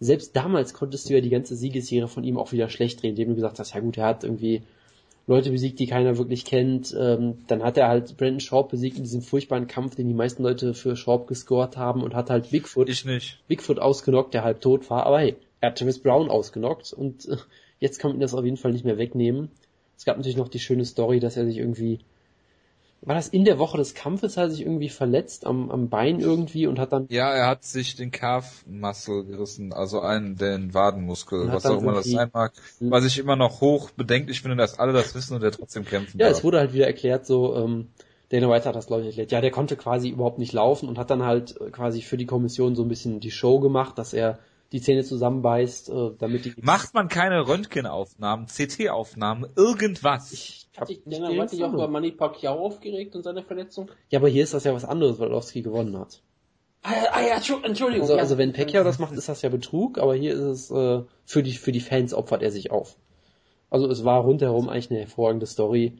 selbst damals konntest du ja die ganze Siegesserie von ihm auch wieder schlecht drehen, indem du gesagt hast, ja gut, er hat irgendwie Leute besiegt, die keiner wirklich kennt. Ähm, dann hat er halt Brandon Schaub besiegt in diesem furchtbaren Kampf, den die meisten Leute für Schaub gescored haben und hat halt Bigfoot, ich nicht. Bigfoot ausgenockt, der halb tot war. Aber hey, er hat Travis Brown ausgenockt und äh, jetzt kann man ihn das auf jeden Fall nicht mehr wegnehmen. Es gab natürlich noch die schöne Story, dass er sich irgendwie war das in der Woche des Kampfes, hat er sich irgendwie verletzt am, am Bein irgendwie und hat dann. Ja, er hat sich den Calf gerissen, also einen, den Wadenmuskel, was auch immer das sein mag. Was ich immer noch hoch bedenklich finde, dass alle das wissen und er trotzdem kämpfen Ja, darf. es wurde halt wieder erklärt, so, ähm, Dana White hat das, glaube ich, erklärt. Ja, der konnte quasi überhaupt nicht laufen und hat dann halt quasi für die Kommission so ein bisschen die Show gemacht, dass er die Zähne zusammenbeißt, äh, damit die... Macht man keine Röntgenaufnahmen, CT-Aufnahmen, irgendwas? Ich hab ich Dana White sich auch über Manny Pacquiao aufgeregt und seine Verletzung? Ja, aber hier ist das ja was anderes, weil Orlovsky gewonnen hat. Ah, ah ja, Entschuldigung. Also, also wenn Pacquiao das macht, ist das ja Betrug, aber hier ist es äh, für die für die Fans opfert er sich auf. Also es war rundherum eigentlich eine hervorragende Story.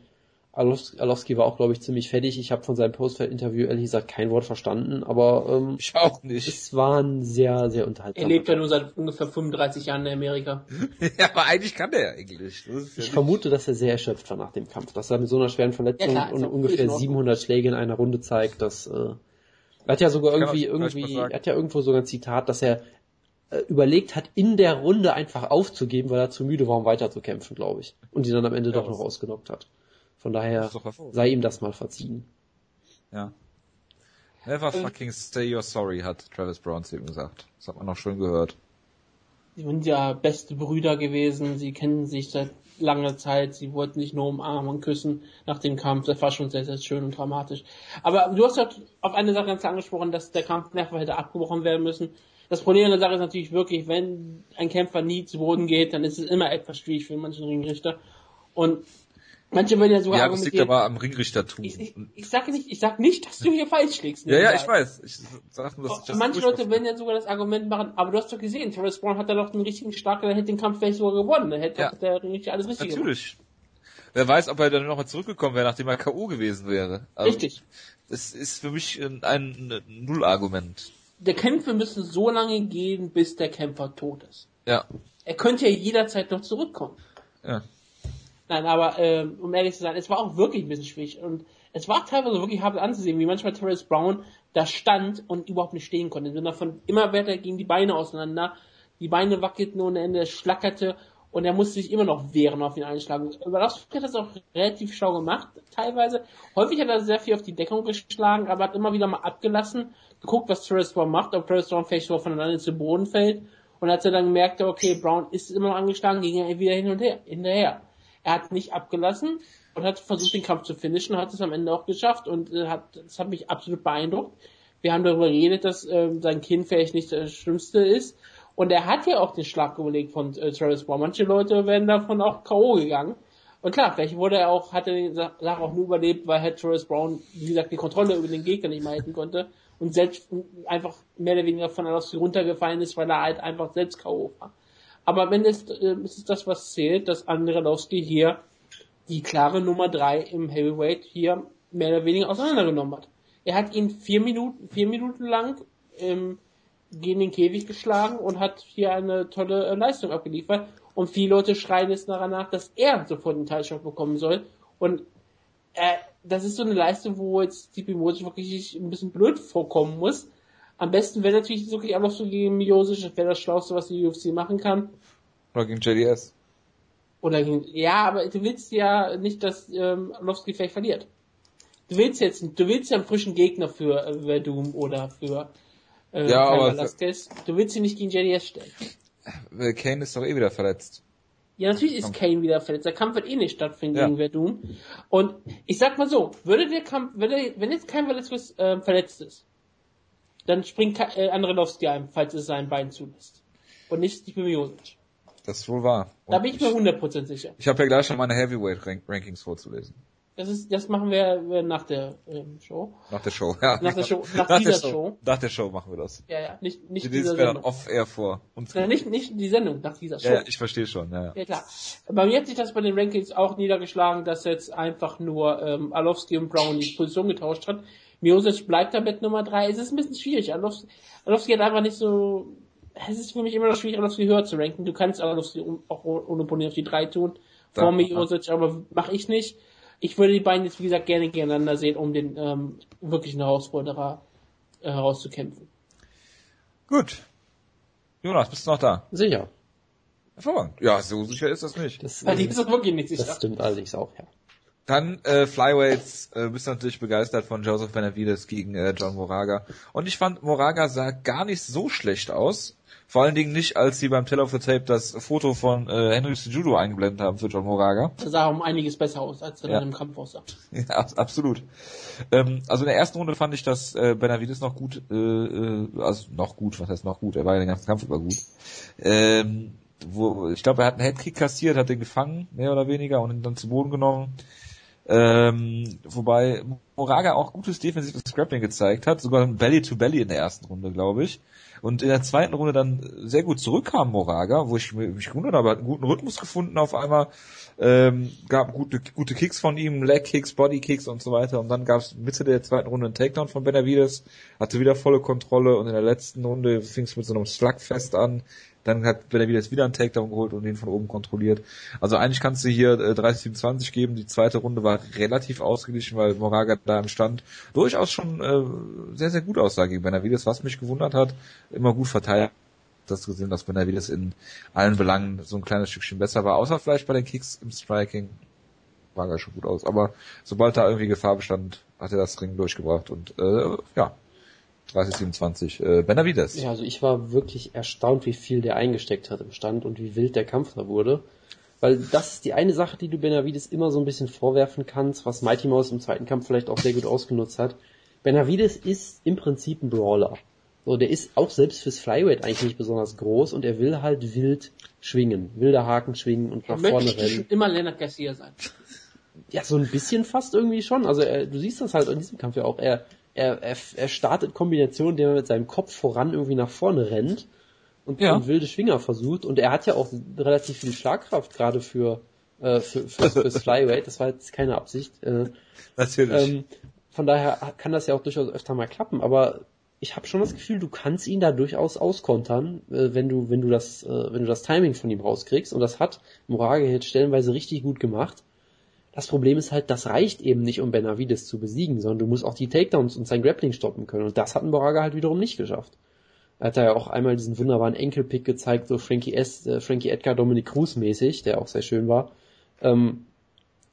Alowski war auch, glaube ich, ziemlich fertig. Ich habe von seinem Postfeld-Interview ehrlich gesagt kein Wort verstanden, aber ähm, ich auch nicht. Es war ein sehr, sehr unterhaltsam. Er lebt ja nur seit ungefähr 35 Jahren in Amerika. ja, aber eigentlich kann der ja Englisch. Ja ich vermute, dass er sehr erschöpft war nach dem Kampf. Dass er mit so einer schweren Verletzung ja, klar, und ungefähr 700 Schläge in einer Runde zeigt, dass äh, er hat ja sogar irgendwie, irgendwie, er hat ja irgendwo sogar ein Zitat, dass er äh, überlegt hat, in der Runde einfach aufzugeben, weil er zu müde war, um weiterzukämpfen, glaube ich. Und die dann am Ende ja, doch noch ausgenockt hat. Von daher sei ihm das mal verziehen. Ja. Never ähm, fucking say you're sorry, hat Travis Brown zu ihm gesagt. Das hat man auch schon gehört. Sie sind ja beste Brüder gewesen, sie kennen sich seit langer Zeit, sie wollten sich nur umarmen und küssen nach dem Kampf. Das war schon sehr, sehr schön und dramatisch. Aber du hast ja auf eine Sache ganz angesprochen, dass der Kampf mehrfach hätte abgebrochen werden müssen. Das Problem der Sache ist natürlich wirklich, wenn ein Kämpfer nie zu Boden geht, dann ist es immer etwas schwierig für manchen Ringrichter. Und Manche werden ja sogar ja, das liegt aber am Ringrichtertum. Ich, ich, ich sage nicht, ich sag nicht, dass du hier falsch liegst. ja, ja, ich weiß. Ich sag nur, dass ich das Manche Leute werden ja sogar das Argument machen, aber du hast doch gesehen, Terrence Brown hat da doch einen richtigen starken, der hätte den Kampf vielleicht sogar gewonnen. Der hätte ja. der Ringrichter alles richtig Natürlich. Gemacht. Wer weiß, ob er dann nochmal zurückgekommen wäre, nachdem er K.O. gewesen wäre. Also, richtig. Das ist für mich ein, ein Nullargument. Der Kämpfe müssen so lange gehen, bis der Kämpfer tot ist. Ja. Er könnte ja jederzeit noch zurückkommen. Ja. Nein, aber ähm, um ehrlich zu sein, es war auch wirklich ein bisschen schwierig und es war teilweise wirklich hart anzusehen, wie manchmal Terrence Brown da stand und überhaupt nicht stehen konnte. Wenn davon immer weiter gingen die Beine auseinander, die Beine wackelten ohne Ende, schlackerte und er musste sich immer noch wehren auf den Einschlagen. Überraschend hat das auch relativ schlau gemacht, teilweise. Häufig hat er sehr viel auf die Deckung geschlagen, aber hat immer wieder mal abgelassen, geguckt, was Terrence Brown macht, ob Terrence Brown vielleicht so voneinander zu Boden fällt. Und als er dann merkte, okay, Brown ist immer noch angeschlagen, ging er wieder hin und her, hinterher. Er hat nicht abgelassen und hat versucht, den Kampf zu finishen, hat es am Ende auch geschafft und äh, hat, das hat mich absolut beeindruckt. Wir haben darüber geredet, dass äh, sein Kind vielleicht nicht das Schlimmste ist. Und er hat ja auch den Schlag überlegt von äh, Travis Brown. Manche Leute werden davon auch K.O. gegangen. Und klar, vielleicht wurde er auch, hat er die Sache auch nur überlebt, weil halt Travis Brown, wie gesagt, die Kontrolle über den Gegner nicht mehr halten konnte und selbst einfach mehr oder weniger von der runtergefallen ist, weil er halt einfach selbst K.O. war. Aber wenn es, äh, es ist das, was zählt, dass Andrelowski hier die klare Nummer drei im Heavyweight hier mehr oder weniger auseinandergenommen hat. Er hat ihn vier Minuten, vier Minuten lang im gegen den Käfig geschlagen und hat hier eine tolle äh, Leistung abgeliefert. Und viele Leute schreien jetzt danach, dass er sofort den Teilstock bekommen soll. Und äh, das ist so eine Leistung, wo jetzt Stipe Miocic wirklich ein bisschen blöd vorkommen muss. Am besten wäre natürlich wirklich noch so gegen Miocic, das wäre das Schlauste, was die UFC machen kann. Oder gegen JDS. Oder gegen, ja, aber du willst ja nicht, dass ähm, Arlovski vielleicht verliert. Du willst jetzt, du willst ja einen frischen Gegner für äh, Verdum oder für äh, ja, aber Velasquez. Du willst ihn nicht gegen JDS stellen. Äh, Kane ist doch eh wieder verletzt. Ja, natürlich ist Kane wieder verletzt. Der Kampf wird eh nicht stattfinden ja. gegen Verdun. Und ich sag mal so, würde der Kampf, wenn, der, wenn jetzt kein Velasquez äh, verletzt ist, dann springt äh, Andrelowski ein, falls es sein Bein zulässt. Und nicht Stipe Miosic. Das ist wohl wahr. Und da bin ich mir 100% sicher. Ich habe ja gleich schon meine Heavyweight-Rankings vorzulesen. Das ist, das machen wir nach der ähm, Show. Nach der Show, ja. Nach der Show, nach, nach dieser Show. Show. Nach der Show machen wir das. Ja, ja, nicht, nicht die dieser Sendung. off-air vor. Uns ja, nicht, nicht die Sendung, nach dieser Show. Ja, ja ich verstehe schon, ja, ja. Ja, klar. Bei mir hat sich das bei den Rankings auch niedergeschlagen, dass jetzt einfach nur ähm, Alowski und Brown die Position getauscht hat. Miosic bleibt da mit Nummer drei. Es ist ein bisschen schwierig. Alowski, Alowski hat einfach nicht so, es ist für mich immer noch schwierig, Alowski höher zu ranken. Du kannst Alowski auch ohne Pony auf die drei tun. Vor Miosic, aber mache ich nicht ich würde die beiden jetzt, wie gesagt, gerne gegeneinander sehen, um den ähm, wirklichen Herausforderer äh, herauszukämpfen. Gut. Jonas, bist du noch da? Sicher. Hervorragend. Ja, so sicher ist das nicht. Das, also, ist wirklich nicht sicher. Das stimmt allerdings auch, ja. Dann äh, Flyweights, äh, bist natürlich begeistert von Joseph Benavides gegen äh, John Moraga. Und ich fand, Moraga sah gar nicht so schlecht aus. Vor allen Dingen nicht, als sie beim Tell of the Tape das Foto von äh, Henry Judo eingeblendet haben für John Moraga. Das sah um einiges besser aus, als er ja. dann im Kampf aussah. Ja, absolut. Ähm, also in der ersten Runde fand ich, dass äh, Benavides noch gut, äh, äh, also noch gut, was heißt noch gut, er war ja den ganzen Kampf über gut. Ähm, wo, ich glaube, er hat einen Headkick kassiert, hat den gefangen, mehr oder weniger, und ihn dann zu Boden genommen. Ähm, wobei Moraga auch gutes defensives Scrapping gezeigt hat, sogar ein Belly to Belly in der ersten Runde, glaube ich. Und in der zweiten Runde dann sehr gut zurückkam Moraga, wo ich mich gewundert habe, hat einen guten Rhythmus gefunden auf einmal, ähm, gab gute, gute Kicks von ihm, Leg Kicks, Body Kicks und so weiter. Und dann gab es Mitte der zweiten Runde einen Takedown von Benavides, hatte wieder volle Kontrolle und in der letzten Runde fing es mit so einem Slugfest an, dann hat Benavides wieder einen Takedown geholt und den von oben kontrolliert. Also eigentlich kannst du hier äh, 30-27 geben. Die zweite Runde war relativ ausgeglichen, weil Moraga da im Stand durchaus schon äh, sehr, sehr gut aussah gegen Benavides, was mich gewundert hat. Immer gut verteilt das gesehen, dass Benavides in allen Belangen so ein kleines Stückchen besser war, außer vielleicht bei den Kicks im Striking war er schon gut aus. Aber sobald da irgendwie Gefahr bestand, hat er das Ring durchgebracht und äh, ja, 3027 äh, Benavides. Ja, also ich war wirklich erstaunt, wie viel der eingesteckt hat im Stand und wie wild der Kampf da wurde. Weil das ist die eine Sache, die du Benavides immer so ein bisschen vorwerfen kannst, was Mighty Mouse im zweiten Kampf vielleicht auch sehr gut ausgenutzt hat. Benavides ist im Prinzip ein Brawler. So, der ist auch selbst fürs Flyweight eigentlich nicht besonders groß und er will halt wild schwingen, wilder Haken schwingen und nach vorne rennen. Schon immer Leonard Garcia sein. Ja, so ein bisschen fast irgendwie schon. Also er, du siehst das halt in diesem Kampf ja auch. Er, er, er, er startet Kombinationen, indem er mit seinem Kopf voran irgendwie nach vorne rennt und, ja. und wilde Schwinger versucht. Und er hat ja auch relativ viel Schlagkraft gerade für, äh, für, für, fürs Flyweight. Das war jetzt keine Absicht. Äh, Natürlich. Ähm, von daher kann das ja auch durchaus öfter mal klappen. Aber ich habe schon das Gefühl, du kannst ihn da durchaus auskontern, äh, wenn du wenn du das äh, wenn du das Timing von ihm rauskriegst. Und das hat Morage jetzt stellenweise richtig gut gemacht. Das Problem ist halt, das reicht eben nicht, um Benavides zu besiegen, sondern du musst auch die Takedowns und sein Grappling stoppen können. Und das hat Moraga halt wiederum nicht geschafft. Er hat da ja auch einmal diesen wunderbaren Enkelpick gezeigt, so Frankie S., äh, Frankie Edgar, Dominic Cruz mäßig, der auch sehr schön war. Ähm,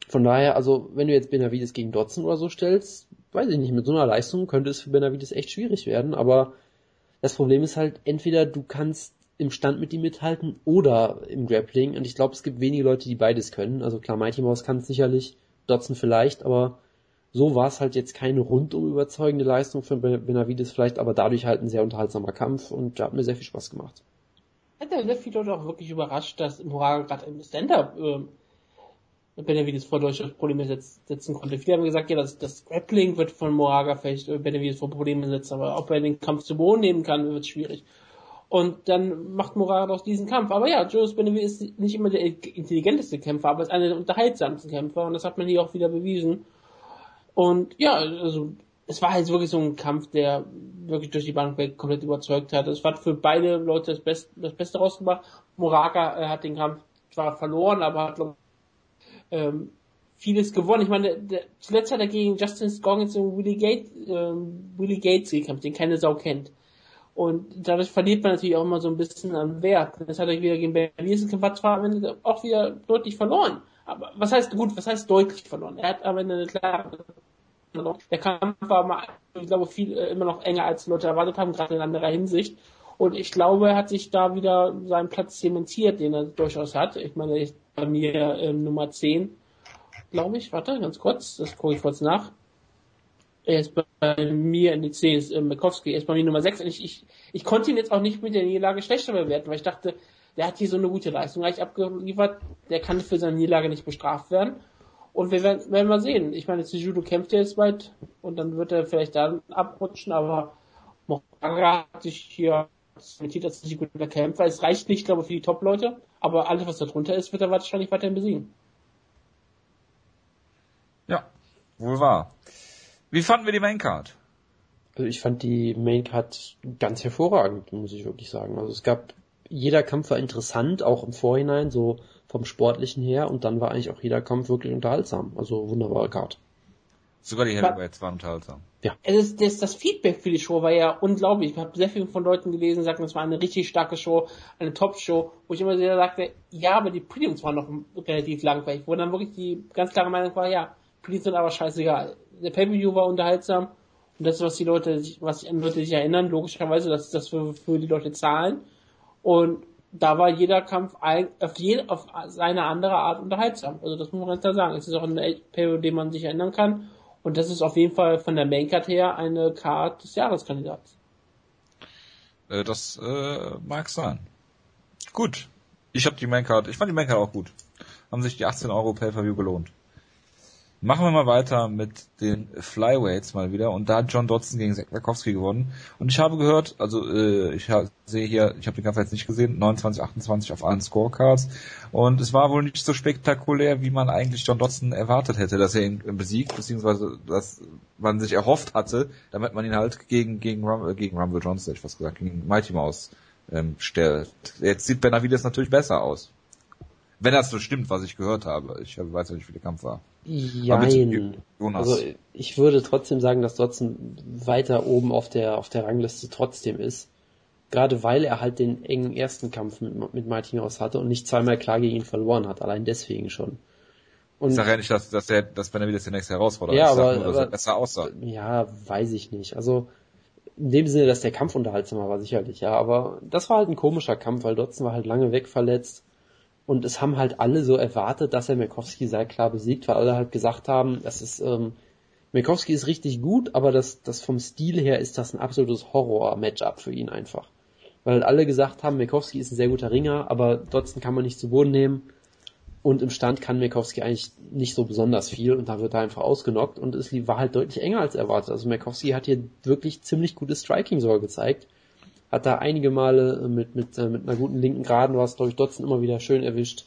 von daher, also, wenn du jetzt Benavides gegen Dotson oder so stellst, weiß ich nicht, mit so einer Leistung könnte es für Benavides echt schwierig werden, aber das Problem ist halt, entweder du kannst im Stand mit ihm mithalten oder im Grappling. Und ich glaube, es gibt wenige Leute, die beides können. Also klar, Mighty Mouse kann es sicherlich, Dotson vielleicht, aber so war es halt jetzt keine rundum überzeugende Leistung für Benavides vielleicht, aber dadurch halt ein sehr unterhaltsamer Kampf und da hat mir sehr viel Spaß gemacht. Hat ja sehr viele Leute auch wirklich überrascht, dass Moraga gerade im Stand-Up äh, Benavides vor durchaus Probleme setzen konnte. Viele haben gesagt, ja, das, das Grappling wird von Moraga vielleicht Benavides vor Probleme setzen, aber ob er den Kampf zu Boden nehmen kann, wird schwierig. Und dann macht Moraga doch diesen Kampf. Aber ja, Julius Benavides ist nicht immer der intelligenteste Kämpfer, aber ist einer der unterhaltsamsten Kämpfer und das hat man hier auch wieder bewiesen. Und ja, also es war halt wirklich so ein Kampf, der wirklich durch die Bank komplett überzeugt hat. Es hat für beide Leute das, Best, das Beste rausgemacht. Moraka äh, hat den Kampf zwar verloren, aber hat glaub, ähm, vieles gewonnen. Ich meine, der, zuletzt hat er gegen Justin Scoggins und Willie Gates, ähm, Willie Gates gekämpft, den keine Sau kennt. Und dadurch verliert man natürlich auch immer so ein bisschen an Wert. Das hat er wieder gegen Berlin gekämpft, zwar am Ende auch wieder deutlich verloren. Aber was heißt gut, was heißt deutlich verloren? Er hat am Ende eine klare der Kampf war mal, ich glaube, viel äh, immer noch enger als die Leute erwartet haben, gerade in anderer Hinsicht. Und ich glaube, er hat sich da wieder seinen Platz zementiert, den er durchaus hat. Ich meine, er ist bei mir äh, Nummer 10, glaube ich. Warte, ganz kurz, das gucke ich kurz nach. Er ist bei mir in die 10, ist äh, Mikowski, er ist bei mir Nummer 6. Und ich, ich, ich konnte ihn jetzt auch nicht mit der Niederlage schlechter bewerten, weil ich dachte, der hat hier so eine gute Leistung eigentlich abgeliefert, der kann für seine Niederlage nicht bestraft werden. Und wir werden, werden mal sehen. Ich meine, Judo kämpft ja jetzt bald und dann wird er vielleicht da abrutschen, aber Moraga hat sich hier kommentiert als ein guter Kämpfer. Es reicht nicht, glaube ich, für die Top-Leute, aber alles, was da drunter ist, wird er wahrscheinlich weiterhin besiegen. Ja, wohl wahr. Wie fanden wir die Maincard? Also ich fand die Maincard ganz hervorragend, muss ich wirklich sagen. Also es gab, jeder Kampf war interessant, auch im Vorhinein, so vom Sportlichen her und dann war eigentlich auch jeder Kampf wirklich unterhaltsam. Also wunderbare Card. Sogar die Heavyweights waren unterhaltsam. Ja. Es ist, das, das Feedback für die Show war ja unglaublich. Ich habe sehr viel von Leuten gelesen, die sagten, es war eine richtig starke Show, eine Top-Show, wo ich immer sehr sagte, ja, aber die Prelims waren noch relativ langweilig, wo dann wirklich die ganz klare Meinung war, ja, Prelims sind aber scheißegal. Der Pay-Per-View war unterhaltsam und das ist, was die Leute, was die Leute sich erinnern, logischerweise, dass das für, für die Leute zahlen. Und da war jeder Kampf auf, jede, auf seine andere Art unterhaltsam. Also das muss man ganz klar sagen. Es ist auch eine Periode, den man sich erinnern kann. Und das ist auf jeden Fall von der Maincard her eine Card des Jahreskandidats. Äh, das äh, mag sein. Gut. Ich habe die Maincard, ich fand die Maincard auch gut. Haben sich die 18 Euro Pay-Per-View gelohnt. Machen wir mal weiter mit den Flyweights mal wieder und da hat John Dodson gegen Sekakowski gewonnen und ich habe gehört, also äh, ich sehe hier, ich habe den Kampf jetzt nicht gesehen, 29, 28 auf allen Scorecards und es war wohl nicht so spektakulär, wie man eigentlich John Dodson erwartet hätte, dass er ihn besiegt, beziehungsweise dass man sich erhofft hatte, damit man ihn halt gegen gegen Rumble, gegen Rumble Johnson, hätte ich fast gesagt, gegen Mighty Mouse ähm, stellt. Jetzt sieht Benavides natürlich besser aus. Wenn das so stimmt, was ich gehört habe. Ich weiß ja nicht, wie der Kampf war. Jein. Also ich würde trotzdem sagen, dass Dotson weiter oben auf der auf der Rangliste trotzdem ist. Gerade weil er halt den engen ersten Kampf mit, mit Martin aus hatte und nicht zweimal klar gegen ihn verloren hat. Allein deswegen schon. Und ich sage ja nicht, dass, dass, er, dass Benavides der nächste Herausforderer ja, ist. Aber, nur, dass er besser aussah. Ja, weiß ich nicht. Also in dem Sinne, dass der Kampf unterhaltsamer war, sicherlich, ja. Aber das war halt ein komischer Kampf, weil Dotson war halt lange weg verletzt und es haben halt alle so erwartet, dass er Mikowski sehr klar besiegt, weil alle halt gesagt haben, das ist, ähm, Mikowski ist richtig gut, aber das, das vom Stil her ist das ein absolutes Horror-Matchup für ihn einfach. Weil alle gesagt haben, Mikowski ist ein sehr guter Ringer, aber Dodson kann man nicht zu Boden nehmen. Und im Stand kann Mikowski eigentlich nicht so besonders viel und da wird er einfach ausgenockt und es war halt deutlich enger als erwartet. Also Mikowski hat hier wirklich ziemlich gutes Striking sogar gezeigt hat da einige Male mit, mit, äh, mit einer guten linken Geraden, was glaube ich Dotson immer wieder schön erwischt,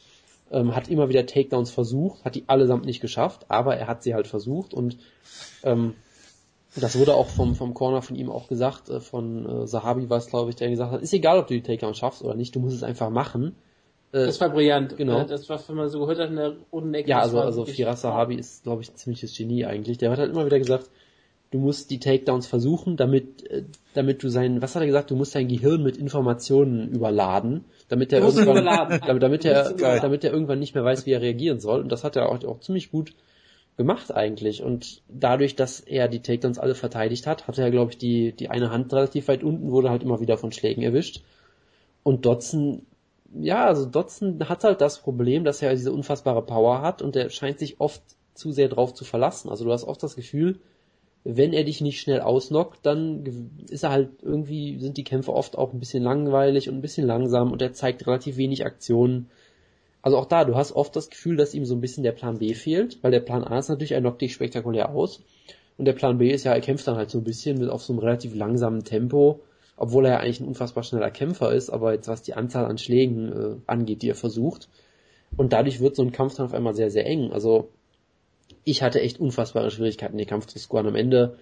ähm, hat immer wieder Takedowns versucht, hat die allesamt nicht geschafft, aber er hat sie halt versucht und ähm, das wurde auch vom, vom Corner von ihm auch gesagt, äh, von äh, Sahabi war es glaube ich, der gesagt hat, ist egal, ob du die Takedowns schaffst oder nicht, du musst es einfach machen. Äh, das war brillant. Genau. Äh, das war, wenn man so gehört hat, eine Ecke. Ja, also, also Firas Sahabi ist, glaube ich, ein ziemliches Genie eigentlich. Der hat halt immer wieder gesagt, du musst die Takedowns versuchen, damit, äh, damit du sein, was hat er gesagt, du musst dein Gehirn mit Informationen überladen, damit er irgendwann, damit, damit er, damit er irgendwann nicht mehr weiß, wie er reagieren soll. Und das hat er auch, auch ziemlich gut gemacht eigentlich. Und dadurch, dass er die Takedowns alle verteidigt hat, hatte er, glaube ich, die, die eine Hand relativ weit unten, wurde halt immer wieder von Schlägen erwischt. Und Dotson, ja, also Dotson hat halt das Problem, dass er diese unfassbare Power hat und er scheint sich oft zu sehr drauf zu verlassen. Also du hast oft das Gefühl, wenn er dich nicht schnell ausnockt, dann ist er halt irgendwie, sind die Kämpfe oft auch ein bisschen langweilig und ein bisschen langsam und er zeigt relativ wenig Aktionen. Also auch da, du hast oft das Gefühl, dass ihm so ein bisschen der Plan B fehlt, weil der Plan A ist natürlich, er knockt dich spektakulär aus. Und der Plan B ist ja, er kämpft dann halt so ein bisschen mit auf so einem relativ langsamen Tempo, obwohl er ja eigentlich ein unfassbar schneller Kämpfer ist, aber jetzt was die Anzahl an Schlägen äh, angeht, die er versucht. Und dadurch wird so ein Kampf dann auf einmal sehr, sehr eng. Also ich hatte echt unfassbare Schwierigkeiten, den Kampf zu scoren. Am Ende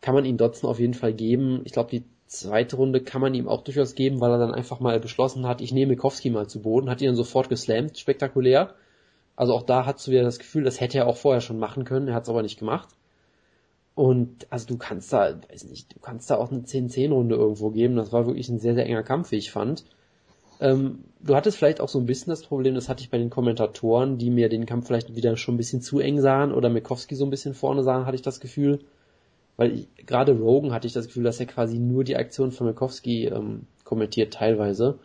kann man ihn Dotson auf jeden Fall geben. Ich glaube, die zweite Runde kann man ihm auch durchaus geben, weil er dann einfach mal beschlossen hat, ich nehme Mikowski mal zu Boden, hat ihn dann sofort geslammt, spektakulär. Also auch da hast du wieder das Gefühl, das hätte er auch vorher schon machen können, er hat es aber nicht gemacht. Und also du kannst da, weiß nicht, du kannst da auch eine 10-10-Runde irgendwo geben. Das war wirklich ein sehr, sehr enger Kampf, wie ich fand. Ähm, du hattest vielleicht auch so ein bisschen das Problem, das hatte ich bei den Kommentatoren, die mir den Kampf vielleicht wieder schon ein bisschen zu eng sahen oder Mikowski so ein bisschen vorne sahen, hatte ich das Gefühl. Weil ich, gerade Rogan hatte ich das Gefühl, dass er quasi nur die Aktion von Mikowski ähm, kommentiert teilweise.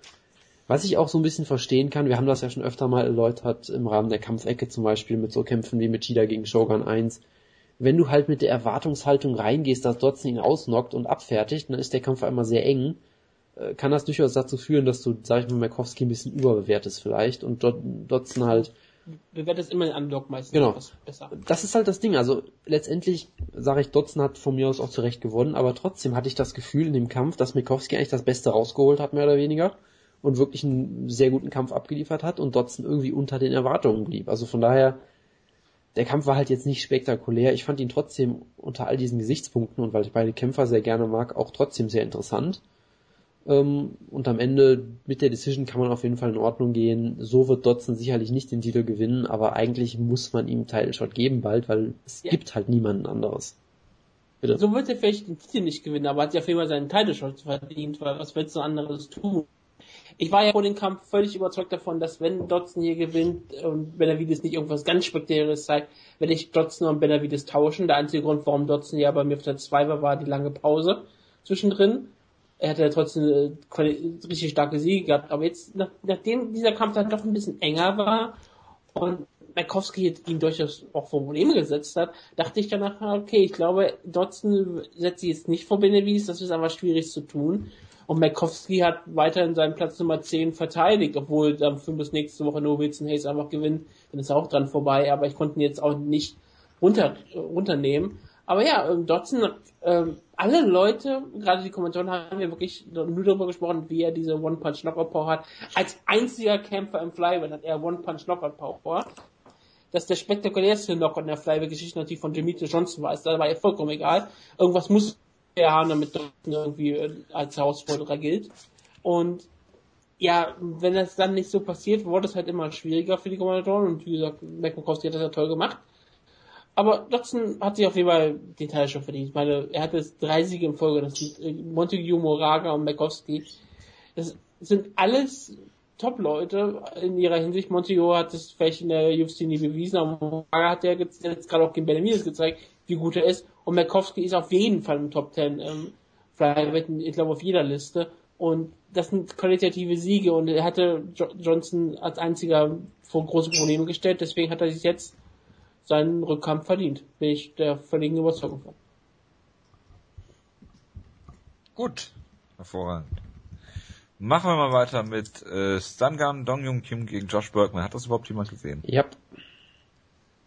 Was ich auch so ein bisschen verstehen kann, wir haben das ja schon öfter mal erläutert im Rahmen der Kampfecke zum Beispiel mit so Kämpfen wie mit Chida gegen Shogun 1. Wenn du halt mit der Erwartungshaltung reingehst, dass Dotson ihn ausnockt und abfertigt, dann ist der Kampf einmal sehr eng kann das durchaus dazu führen, dass du, sag ich mal, Markowski ein bisschen überbewertest vielleicht und dort Dotson halt bewertest immer den Unlock meistens genau. besser. Das ist halt das Ding. Also letztendlich sage ich, Dotson hat von mir aus auch zurecht gewonnen, aber trotzdem hatte ich das Gefühl in dem Kampf, dass Mikowski eigentlich das Beste rausgeholt hat, mehr oder weniger, und wirklich einen sehr guten Kampf abgeliefert hat und Dotson irgendwie unter den Erwartungen blieb. Also von daher, der Kampf war halt jetzt nicht spektakulär. Ich fand ihn trotzdem unter all diesen Gesichtspunkten und weil ich beide Kämpfer sehr gerne mag, auch trotzdem sehr interessant. Ähm, und am Ende mit der Decision kann man auf jeden Fall in Ordnung gehen. So wird Dotson sicherlich nicht den Titel gewinnen, aber eigentlich muss man ihm Title Shot geben bald, weil es ja. gibt halt niemanden anderes. Bitte. So wird er vielleicht den Titel nicht gewinnen, aber hat ja auf jeden Fall seinen Title Shot verdient, weil was willst du anderes tun? Ich war ja vor dem Kampf völlig überzeugt davon, dass wenn Dotson hier gewinnt und Benavides nicht irgendwas ganz Spektakuläres zeigt, werde ich Dotson und Benavides tauschen. Der einzige Grund, warum Dotson ja bei mir auf der 2 war, war die lange Pause zwischendrin er hat ja trotzdem äh, richtig starke Siege gehabt. Aber jetzt, nach, nachdem dieser Kampf dann doch ein bisschen enger war und Markowski ihn durchaus auch vor Probleme gesetzt hat, dachte ich danach, okay, ich glaube, Dotson setzt sie jetzt nicht vor Benevis, das ist aber schwierig zu tun. Und Markowski hat weiterhin seinen Platz Nummer 10 verteidigt, obwohl dann für bis nächste Woche nur Wilson Hayes einfach gewinnt, dann ist er auch dran vorbei, aber ich konnte ihn jetzt auch nicht runter, runternehmen. Aber ja, ähm, Dotson, ähm, alle Leute, gerade die Kommentatoren haben ja wirklich nur darüber gesprochen, wie er diese One-Punch-Knockout-Power hat. Als einziger Kämpfer im Flyweight hat er One-Punch-Knockout-Power. Dass der spektakulärste Knockout in der Flyweight-Geschichte natürlich von Demetrius Johnson war, ist dabei vollkommen egal. Irgendwas muss er haben, damit Dotson irgendwie äh, als Herausforderer gilt. Und ja, wenn das dann nicht so passiert, wurde es halt immer schwieriger für die Kommentatoren und wie gesagt, McMcCoskey hat das ja toll gemacht. Aber Dodson hat sich auf jeden Fall den Teil schon verdient. Ich meine, er hat jetzt drei Siege in Folge. Das sind äh, Montague, Moraga und Makowski. Das sind alles Top-Leute in ihrer Hinsicht. Montague hat das vielleicht in der UFC nie bewiesen, aber Moraga hat ja jetzt, gerade auch gegen Benavides gezeigt, wie gut er ist. Und Makowski ist auf jeden Fall im Top 10 ähm, ich glaube auf jeder Liste. Und das sind qualitative Siege und er hatte Johnson als einziger vor große Probleme gestellt. Deswegen hat er sich jetzt seinen Rückkampf verdient. Bin ich der völligen Überzeugung von. Gut, hervorragend. Machen wir mal weiter mit äh, Stungun Dongyung Kim gegen Josh Bergman. Hat das überhaupt jemand gesehen? Ja.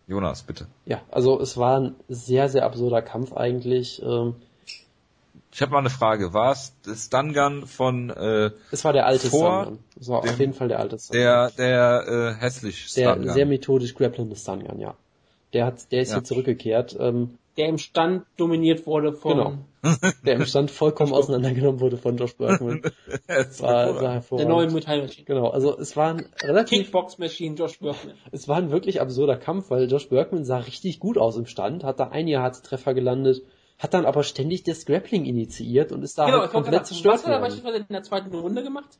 Jonas, bitte. Ja, also es war ein sehr, sehr absurder Kampf eigentlich. Ähm, ich habe mal eine Frage. War es Stungun von äh, Es war der alte vor Stungun. Es war auf jeden Fall der alte Stungun. Der, der äh, hässlich Stungun. Der sehr methodisch grapplende Stungun, ja. Der hat, der ist ja. hier zurückgekehrt. Ähm, der im Stand dominiert wurde von. Genau. Der im Stand vollkommen auseinandergenommen wurde von Josh Bergman. war, war hervorragend. Der neue Muay Machine. Genau, also es war ein relativ. Kickbox Machine Josh Bergman. Es war ein wirklich absurder Kampf, weil Josh Bergman sah richtig gut aus im Stand, hat da einige harte Treffer gelandet, hat dann aber ständig das Grappling initiiert und ist da genau, halt komplett zerstört Was hat er beispielsweise in der zweiten Runde gemacht?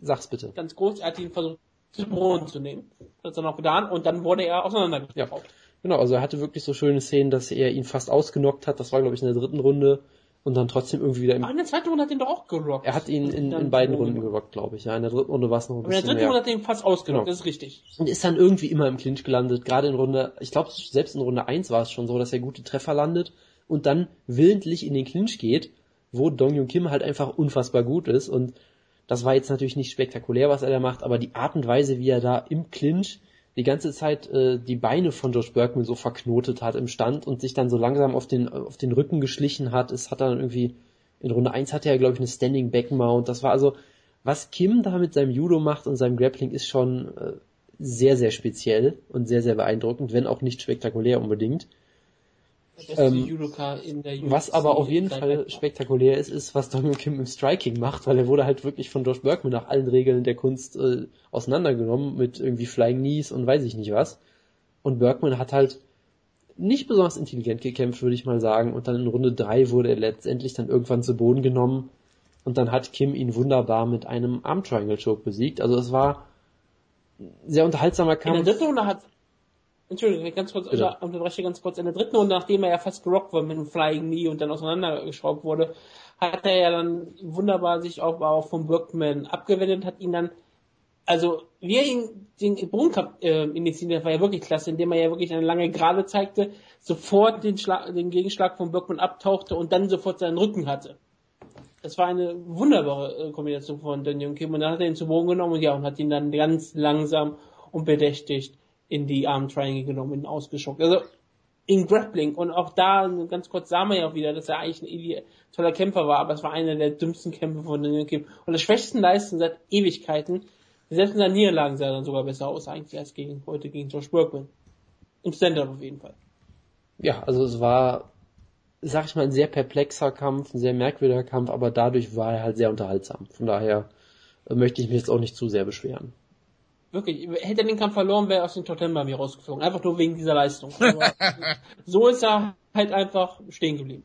Sag's bitte. Ganz groß, er hat ihn versucht zu Boden zu nehmen. Das hat er noch getan und dann wurde er auseinandergebaut. Ja. Genau, also er hatte wirklich so schöne Szenen, dass er ihn fast ausgenockt hat. Das war, glaube ich, in der dritten Runde. Und dann trotzdem irgendwie wieder im... Ach, in der zweiten Runde hat er ihn doch auch gerockt. Er hat ihn in, in beiden Runden gerockt, glaube ich. Ja, in der dritten Runde war es noch ein bisschen in der dritten Runde hat er ihn fast ausgenockt, genau. das ist richtig. Und ist dann irgendwie immer im Clinch gelandet. Gerade in Runde, ich glaube, selbst in Runde 1 war es schon so, dass er gute Treffer landet und dann willentlich in den Clinch geht, wo Dong Jung Kim halt einfach unfassbar gut ist. Und das war jetzt natürlich nicht spektakulär, was er da macht, aber die Art und Weise, wie er da im Clinch die ganze Zeit äh, die Beine von Josh Bergman so verknotet hat im Stand und sich dann so langsam auf den, auf den Rücken geschlichen hat. Es hat dann irgendwie, in Runde 1 hatte er, glaube ich, eine Standing Back Mount. Das war also, was Kim da mit seinem Judo macht und seinem Grappling ist schon äh, sehr, sehr speziell und sehr, sehr beeindruckend, wenn auch nicht spektakulär unbedingt. Ähm, was aber auf jeden Fall spektakulär ist, ist, was Daniel Kim im Striking macht, weil er wurde halt wirklich von Josh Bergman nach allen Regeln der Kunst äh, auseinandergenommen mit irgendwie Flying Knees und weiß ich nicht was. Und Bergman hat halt nicht besonders intelligent gekämpft, würde ich mal sagen. Und dann in Runde drei wurde er letztendlich dann irgendwann zu Boden genommen. Und dann hat Kim ihn wunderbar mit einem Arm Triangle Choke besiegt. Also es war ein sehr unterhaltsamer Kampf. In der dritten Runde hat Entschuldigung, ganz kurz, Bitte. unterbreche ganz kurz. In der dritten Runde, nachdem er ja fast gerockt war mit einem Flying Knee und dann auseinandergeschraubt wurde, hat er ja dann wunderbar sich auch, auch vom Workman abgewendet, hat ihn dann, also, wie er ihn den Boden äh, initiiert, war ja wirklich klasse, indem er ja wirklich eine lange Gerade zeigte, sofort den, Schlag, den Gegenschlag von Workman abtauchte und dann sofort seinen Rücken hatte. Das war eine wunderbare äh, Kombination von Daniel Kim und dann hat er ihn zu Boden genommen und ja, und hat ihn dann ganz langsam und bedächtigt in die Arm Triangle genommen, ausgeschockt. Also in Grappling und auch da ganz kurz sah man ja auch wieder, dass er eigentlich ein toller Kämpfer war, aber es war einer der dümmsten Kämpfe von Daniel Kim und der schwächsten Leistung seit Ewigkeiten. Selbst in seinen Niederlagen sah er dann sogar besser aus eigentlich als gegen heute gegen Josh Workman. Im Stand-up auf jeden Fall. Ja, also es war, sag ich mal, ein sehr perplexer Kampf, ein sehr merkwürdiger Kampf, aber dadurch war er halt sehr unterhaltsam. Von daher äh, möchte ich mich jetzt auch nicht zu sehr beschweren. Wirklich, hätte er den Kampf verloren, wäre er aus dem Top Ten bei mir rausgeflogen. Einfach nur wegen dieser Leistung. so ist er halt einfach stehen geblieben.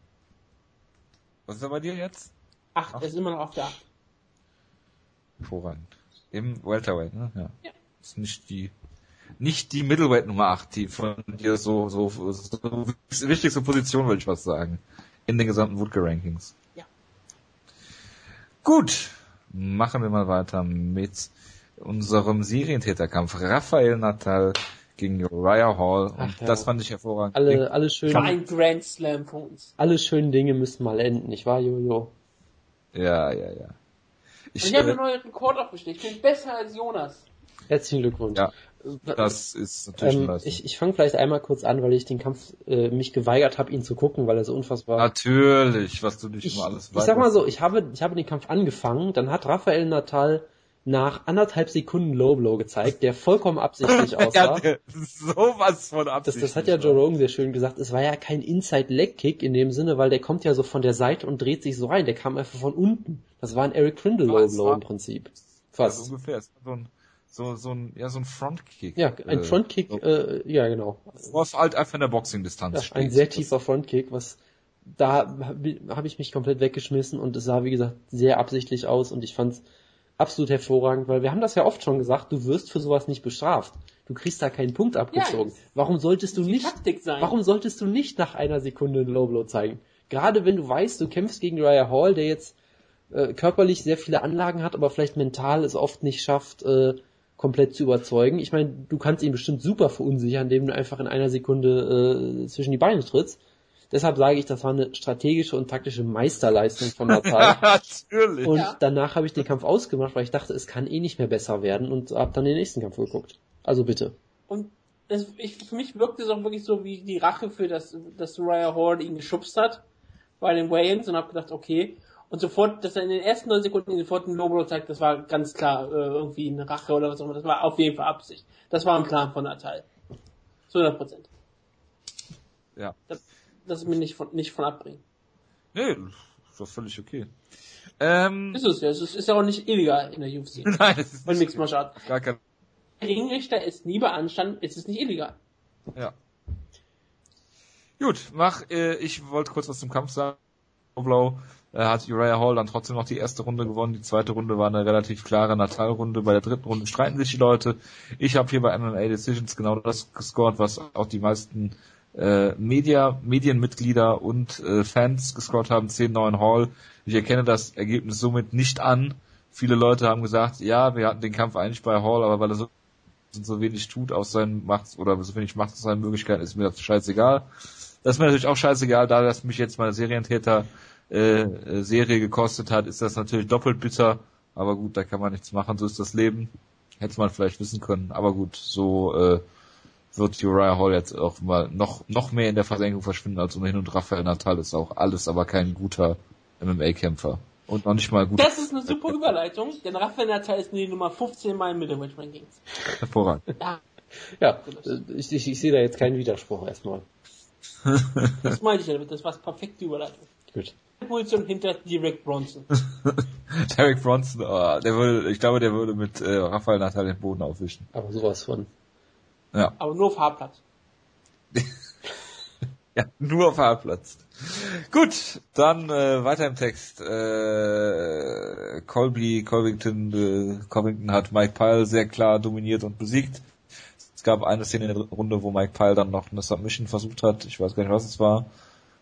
Was ist er bei dir jetzt? Acht, er ist immer noch auf der Acht. Hervorragend. Im Welterweight, ne? Ja. ja. Ist nicht die, nicht die Middleweight Nummer 8, die von dir so, so, so, so wichtigste Position, würde ich was sagen. In den gesamten Woodke Rankings. Ja. Gut. Machen wir mal weiter mit unserem Serientäterkampf. Raphael Natal gegen Uriah Hall. Und Ach, ja. das fand ich hervorragend. Alle, alle schönen, ein Grand Slam von uns. Alle schönen Dinge müssen mal enden, nicht wahr, Jojo? Ja, ja, ja. Ich, ich habe äh, einen neuen Rekord aufgestellt. Ich bin besser als Jonas. Herzlichen Glückwunsch. Ja. Das ist natürlich ähm, Ich, ich fange vielleicht einmal kurz an, weil ich den Kampf äh, mich geweigert habe, ihn zu gucken, weil er so unfassbar. Natürlich, was du nicht ich, immer alles weißt. Ich sag mal so, ich habe, ich habe den Kampf angefangen, dann hat Raphael Natal nach anderthalb Sekunden Low Blow gezeigt, der vollkommen absichtlich aussah. ja, sowas von absichtlich. Das, das hat ja Joe Rogan sehr schön gesagt. Es war ja kein Inside Leg Kick in dem Sinne, weil der kommt ja so von der Seite und dreht sich so rein. Der kam einfach von unten. Das war ein Eric Crindle Low Blow im Prinzip. Fast. Ja, so ungefähr. So ein, so, so ein, ja, so ein Frontkick. Ja, ein äh, Frontkick, so. äh, ja, genau. Was halt einfach in der Boxing-Distanz ja, Ein sehr tiefer Frontkick, was, da habe ich mich komplett weggeschmissen und es sah, wie gesagt, sehr absichtlich aus und ich fand's absolut hervorragend, weil wir haben das ja oft schon gesagt, du wirst für sowas nicht bestraft. Du kriegst da keinen Punkt abgezogen. Ja, warum solltest du nicht, warum solltest du nicht nach einer Sekunde einen Low Blow zeigen? Gerade wenn du weißt, du kämpfst gegen Raya Hall, der jetzt äh, körperlich sehr viele Anlagen hat, aber vielleicht mental es oft nicht schafft, äh, komplett zu überzeugen. Ich meine, du kannst ihn bestimmt super verunsichern, indem du einfach in einer Sekunde äh, zwischen die Beine trittst. Deshalb sage ich, das war eine strategische und taktische Meisterleistung von Natal. Natürlich. Und ja. danach habe ich den Kampf ausgemacht, weil ich dachte, es kann eh nicht mehr besser werden und habe dann den nächsten Kampf geguckt. Also bitte. Und das, ich, für mich wirkt es auch wirklich so wie die Rache für das, dass Raya Hall ihn geschubst hat bei den Wayans und habe gedacht, okay. Und sofort, dass er in den ersten neun Sekunden sofort einen Low zeigt, das war ganz klar äh, irgendwie eine Rache oder was auch immer. Das war auf jeden Fall Absicht. Das war ein Plan von Natal. Zu 100 Prozent. Ja. Das, das mir nicht von, nicht von abbringen. Nee, ist doch völlig okay. Ähm, ist es ja, es ist, ist ja auch nicht illegal in der UFC. Nein, das ist nicht. Mixed Martial Gar kein. Ringrichter ist nie beanstanden, ist es nicht illegal. Ja. Gut, mach, äh, ich wollte kurz was zum Kampf sagen. Blau äh, hat Uriah Hall dann trotzdem noch die erste Runde gewonnen. Die zweite Runde war eine relativ klare Natalrunde. Bei der dritten Runde streiten sich die Leute. Ich habe hier bei MMA Decisions genau das gescored, was auch die meisten äh, Media, Medienmitglieder und äh, Fans gescored haben, 10-9 Hall. Ich erkenne das Ergebnis somit nicht an. Viele Leute haben gesagt, ja, wir hatten den Kampf eigentlich bei Hall, aber weil er so, so wenig tut aus seinen Macht oder so wenig macht aus seinen Möglichkeiten, ist mir das scheißegal. Das ist mir natürlich auch scheißegal, da das mich jetzt meine Serientäter äh, äh, Serie gekostet hat, ist das natürlich doppelt bitter. Aber gut, da kann man nichts machen, so ist das Leben. Hätte man vielleicht wissen können. Aber gut, so äh, wird Uriah Hall jetzt auch mal noch, noch mehr in der Versenkung verschwinden als ohnehin und Rafael Natal ist auch alles, aber kein guter MMA-Kämpfer. Und noch nicht mal gut. Das ist eine super Überleitung, denn Rafael Natal ist die Nummer 15 mal im Middleweight Rankings. Hervorragend. Ja. Ja, ich, ich, ich sehe da jetzt keinen Widerspruch erstmal. das meinte ich ja damit, das war perfekte Überleitung. Gut. Position hinter Derek Bronson. Derek Bronson, oh, der würde, ich glaube, der würde mit äh, Raphael Natal den Boden aufwischen. Aber sowas von. Ja. Aber nur auf Haarplatz. ja, nur auf Haarplatz. Gut, dann äh, weiter im Text. Äh, Colby Covington, äh, Covington hat Mike Pyle sehr klar dominiert und besiegt. Es gab eine Szene in der Runde, wo Mike Pyle dann noch eine Submission versucht hat. Ich weiß gar nicht, was es war.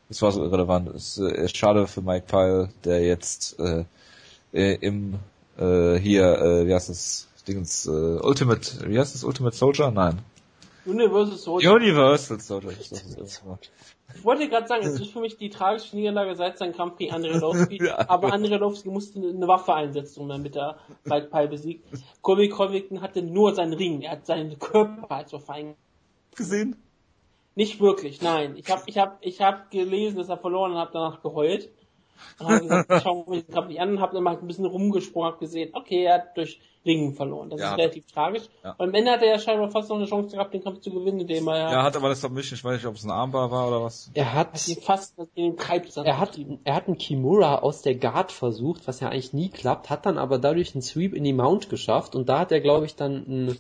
Es war so irrelevant. Es äh, ist schade für Mike Pyle, der jetzt äh, äh, im äh, hier, äh, wie heißt das, Dingens, äh, Ultimate, wie heißt das, Ultimate Soldier? Nein. Universal Soldier. Universal Soldier. Ich wollte gerade sagen, es ist für mich die tragische Niederlage seit seinem Kampf gegen Andrelowski, ja. aber Andrelowski musste eine Waffe einsetzen, um dann mit der Mike Pyle besiegt. Colby Covington hatte nur seinen Ring, er hat seinen Körper als Waffe gesehen. Nicht wirklich, nein. Ich habe ich hab, ich hab gelesen, dass er verloren und habe danach geheult. Ich schau mir den Kampf nicht an und habe dann mal ein bisschen rumgesprungen, habe gesehen, okay, er hat durch Ringen verloren. Das ja, ist relativ tragisch. Ja. Und am Ende hat er ja scheinbar fast noch eine Chance gehabt, den Kampf zu gewinnen, indem er ja... Ja, hat aber das Submission, ich weiß nicht, ob es ein Armbar war oder was. Er hat... hat fast in den er hat, er hat einen Kimura aus der Guard versucht, was ja eigentlich nie klappt, hat dann aber dadurch einen Sweep in die Mount geschafft und da hat er, glaube ich, dann einen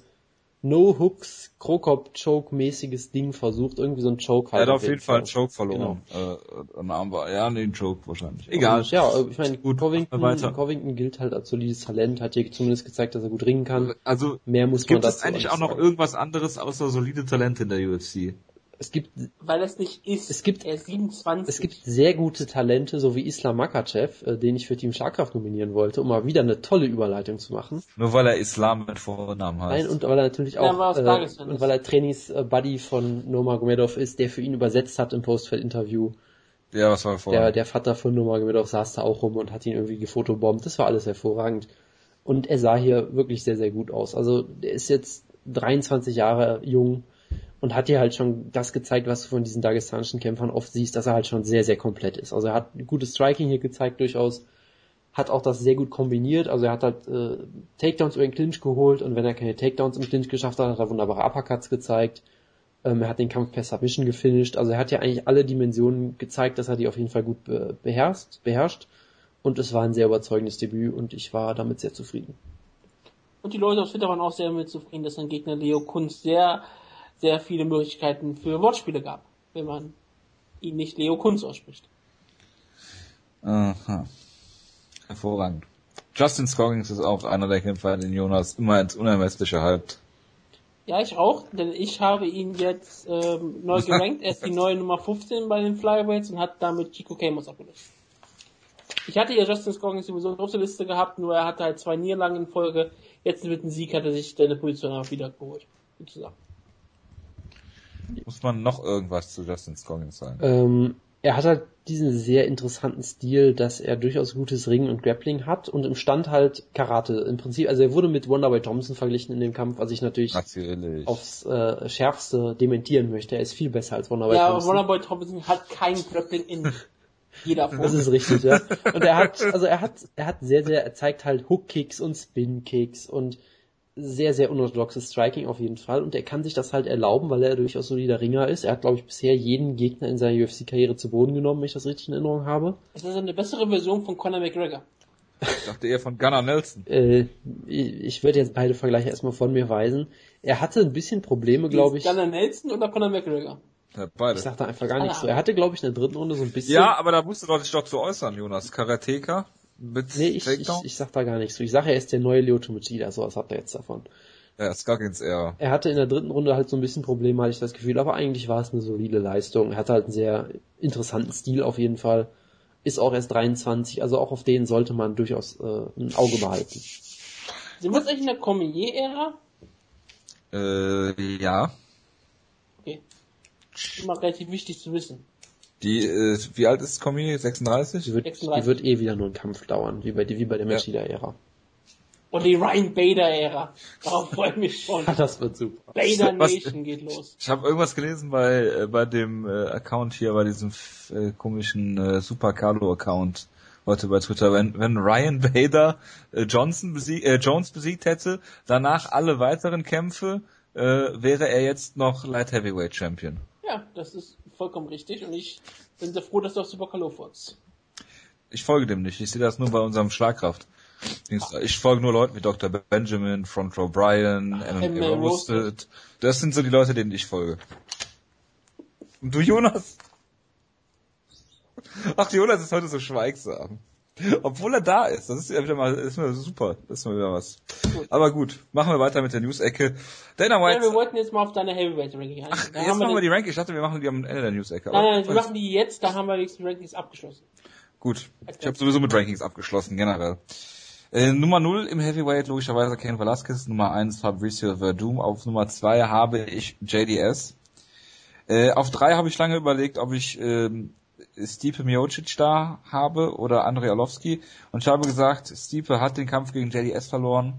No-Hooks, Krokop-Choke-mäßiges Ding versucht, irgendwie so ein Choke halt. Er hat auf jeden Fall einen Choke verloren. Genau. Äh, ein Armbar. Ja, nee, einen Choke wahrscheinlich. Egal. Und, ja, ich meine, gut, Covington, Covington gilt halt als solides Talent, hat hier zumindest gezeigt, dass er gut ringen kann. Also, mehr muss man dazu Gibt es eigentlich auch noch irgendwas anderes außer solide Talente in der UFC? Es gibt, weil es nicht ist. Es gibt, er ist 27. Es gibt sehr gute Talente, so wie Islam Makachev, äh, den ich für Team Schlagkraft nominieren wollte, um mal wieder eine tolle Überleitung zu machen. Nur weil er Islam mit Vornamen heißt. Nein, und weil er natürlich auch, ja, äh, und weil er Trainings-Buddy äh, von Nurmagomedov ist, der für ihn übersetzt hat im Postfeld-Interview. Ja, was war vorher? Der, der Vater von Nurmagomedov saß da auch rum und hat ihn irgendwie gefotobombt. Das war alles hervorragend. Und er sah hier wirklich sehr, sehr gut aus. Also, der ist jetzt 23 Jahre jung, und hat dir halt schon das gezeigt, was du von diesen dagestanischen Kämpfern oft siehst, dass er halt schon sehr, sehr komplett ist. Also er hat gutes Striking hier gezeigt durchaus, hat auch das sehr gut kombiniert, also er hat halt äh, Takedowns über den Clinch geholt und wenn er keine Takedowns im Clinch geschafft hat, hat er wunderbare Uppercuts gezeigt. Ähm, er hat den Kampf per Submission gefinisht, also er hat ja eigentlich alle Dimensionen gezeigt, dass er die auf jeden Fall gut be beherrscht, beherrscht und es war ein sehr überzeugendes Debüt und ich war damit sehr zufrieden. Und die Leute auf Twitter waren auch sehr damit zufrieden, dass sein Gegner Leo Kunz sehr sehr viele Möglichkeiten für Wortspiele gab, wenn man ihn nicht Leo Kunz ausspricht. Aha. Hervorragend. Justin Scoggins ist auch einer der Kämpfer, den Jonas immer ins Unermessliche halbt. Ja, ich auch, denn ich habe ihn jetzt ähm, neu gerankt. er ist die neue Nummer 15 bei den Flyweights und hat damit Chico Camus abgelöst. Ich hatte ja Justin Scoggins sowieso auf der Liste gehabt, nur er hatte halt zwei Niederlagen in Folge. Jetzt mit dem Sieg hat er sich seine Position auch wieder geholt. Sozusagen. Muss man noch irgendwas zu Justin Scoggins sagen? Ähm, er hat halt diesen sehr interessanten Stil, dass er durchaus gutes Ringen und Grappling hat und im Stand halt Karate. Im Prinzip, also er wurde mit Wonderboy Thompson verglichen in dem Kampf, was ich natürlich, natürlich. aufs äh, Schärfste dementieren möchte. Er ist viel besser als Wonderboy ja, Thompson. Ja, Wonderboy Thompson hat kein Grappling in jeder Form. Das ist richtig, ja. Und er hat, also er hat, er hat sehr, sehr, er zeigt halt Hook-Kicks und Spin-Kicks und sehr, sehr unorthodoxes Striking auf jeden Fall und er kann sich das halt erlauben, weil er durchaus solider Ringer ist. Er hat, glaube ich, bisher jeden Gegner in seiner UFC-Karriere zu Boden genommen, wenn ich das richtig in Erinnerung habe. Das ist eine bessere Version von Conor McGregor. Ich dachte eher von Gunnar Nelson. äh, ich würde jetzt beide Vergleiche erstmal von mir weisen. Er hatte ein bisschen Probleme, glaube ich. Gunnar Nelson oder Conor McGregor? Ja, beide. Ich sag da einfach gar nichts. So. Er hatte, glaube ich, in der dritten Runde so ein bisschen. Ja, aber da musst du doch dich doch zu äußern, Jonas. Karateka. Mit nee, ich, ich, ich, sag da gar nichts zu. Ich sage, er ist der neue Leo Tomachida, so was habt ihr jetzt davon. Ja, Scoggins eher. Er hatte in der dritten Runde halt so ein bisschen Probleme, hatte ich das Gefühl, aber eigentlich war es eine solide Leistung. Er hatte halt einen sehr interessanten Stil auf jeden Fall. Ist auch erst 23, also auch auf den sollte man durchaus äh, ein Auge behalten. Sind wir jetzt eigentlich in der Cormier-Ära? Äh, ja. Okay. Immer relativ wichtig zu wissen. Die, äh, wie alt ist Cormier? 36? Die wird, 36. die wird eh wieder nur ein Kampf dauern, wie bei, wie bei der Machida-Ära. Und die Ryan Bader-Ära. Darauf freue ich mich schon. das wird super. Bader Nation geht los. Ich habe irgendwas gelesen bei äh, bei dem äh, Account hier, bei diesem äh, komischen äh, Super Carlo Account heute bei Twitter, wenn, wenn Ryan Bader äh, Johnson besieg, äh, Jones besiegt hätte, danach alle weiteren Kämpfe, äh, wäre er jetzt noch Light Heavyweight Champion. Ja, das ist vollkommen richtig und ich bin sehr froh, dass du auf Super Kalo folgst. Ich folge dem nicht, ich sehe das nur bei unserem Schlagkraft. Ich folge nur Leuten wie Dr. Benjamin, Front Row Brian, MMA Roasted. Das sind so die Leute, denen ich folge. Und du, Jonas? Ach, Jonas ist heute so schweigsam. Obwohl er da ist. Das ist ja wieder mal, ist mal super. Das ist mal wieder was. Gut. Aber gut, machen wir weiter mit der News-Ecke. Dana White. Ja, wir wollten jetzt mal auf deine Heavyweight-Ranking Ach, jetzt machen wir, wir die Ranking. Ich dachte, wir machen die am Ende der News-Ecke. Nein, nein, wir machen die jetzt, da haben wir die Rankings abgeschlossen. Gut. Ich habe sowieso mit Rankings abgeschlossen, generell. Äh, Nummer 0 im Heavyweight logischerweise Ken Velasquez, Nummer 1 Fabricio Verdum, auf Nummer 2 habe ich JDS. Äh, auf 3 habe ich lange überlegt, ob ich ähm, Stipe Miocic da habe oder Andrei Arlovski und ich habe gesagt, Stipe hat den Kampf gegen JDS verloren.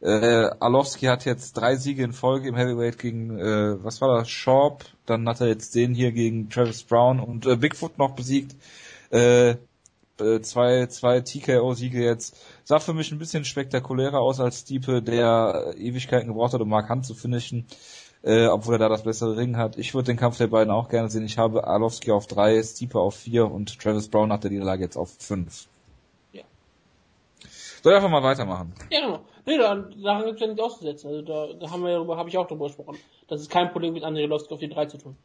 Äh, Arlovski hat jetzt drei Siege in Folge im Heavyweight gegen, äh, was war das, Sharp, dann hat er jetzt den hier gegen Travis Brown und äh, Bigfoot noch besiegt. Äh, äh, zwei, zwei TKO-Siege jetzt. Sah für mich ein bisschen spektakulärer aus als Stipe, der Ewigkeiten gebraucht hat, um Mark Hunt zu finishen äh, obwohl er da das bessere Ring hat. Ich würde den Kampf der beiden auch gerne sehen. Ich habe Arlovski auf drei, Stipe auf vier und Travis Brown nach der Niederlage jetzt auf fünf. Ja. Soll ich einfach mal weitermachen? Ja, genau. Nee, da, daran gibt es ja nichts auszusetzen. Also da, da haben wir ja habe ich auch drüber gesprochen. Das ist kein Problem mit André Arlovski auf die drei zu tun.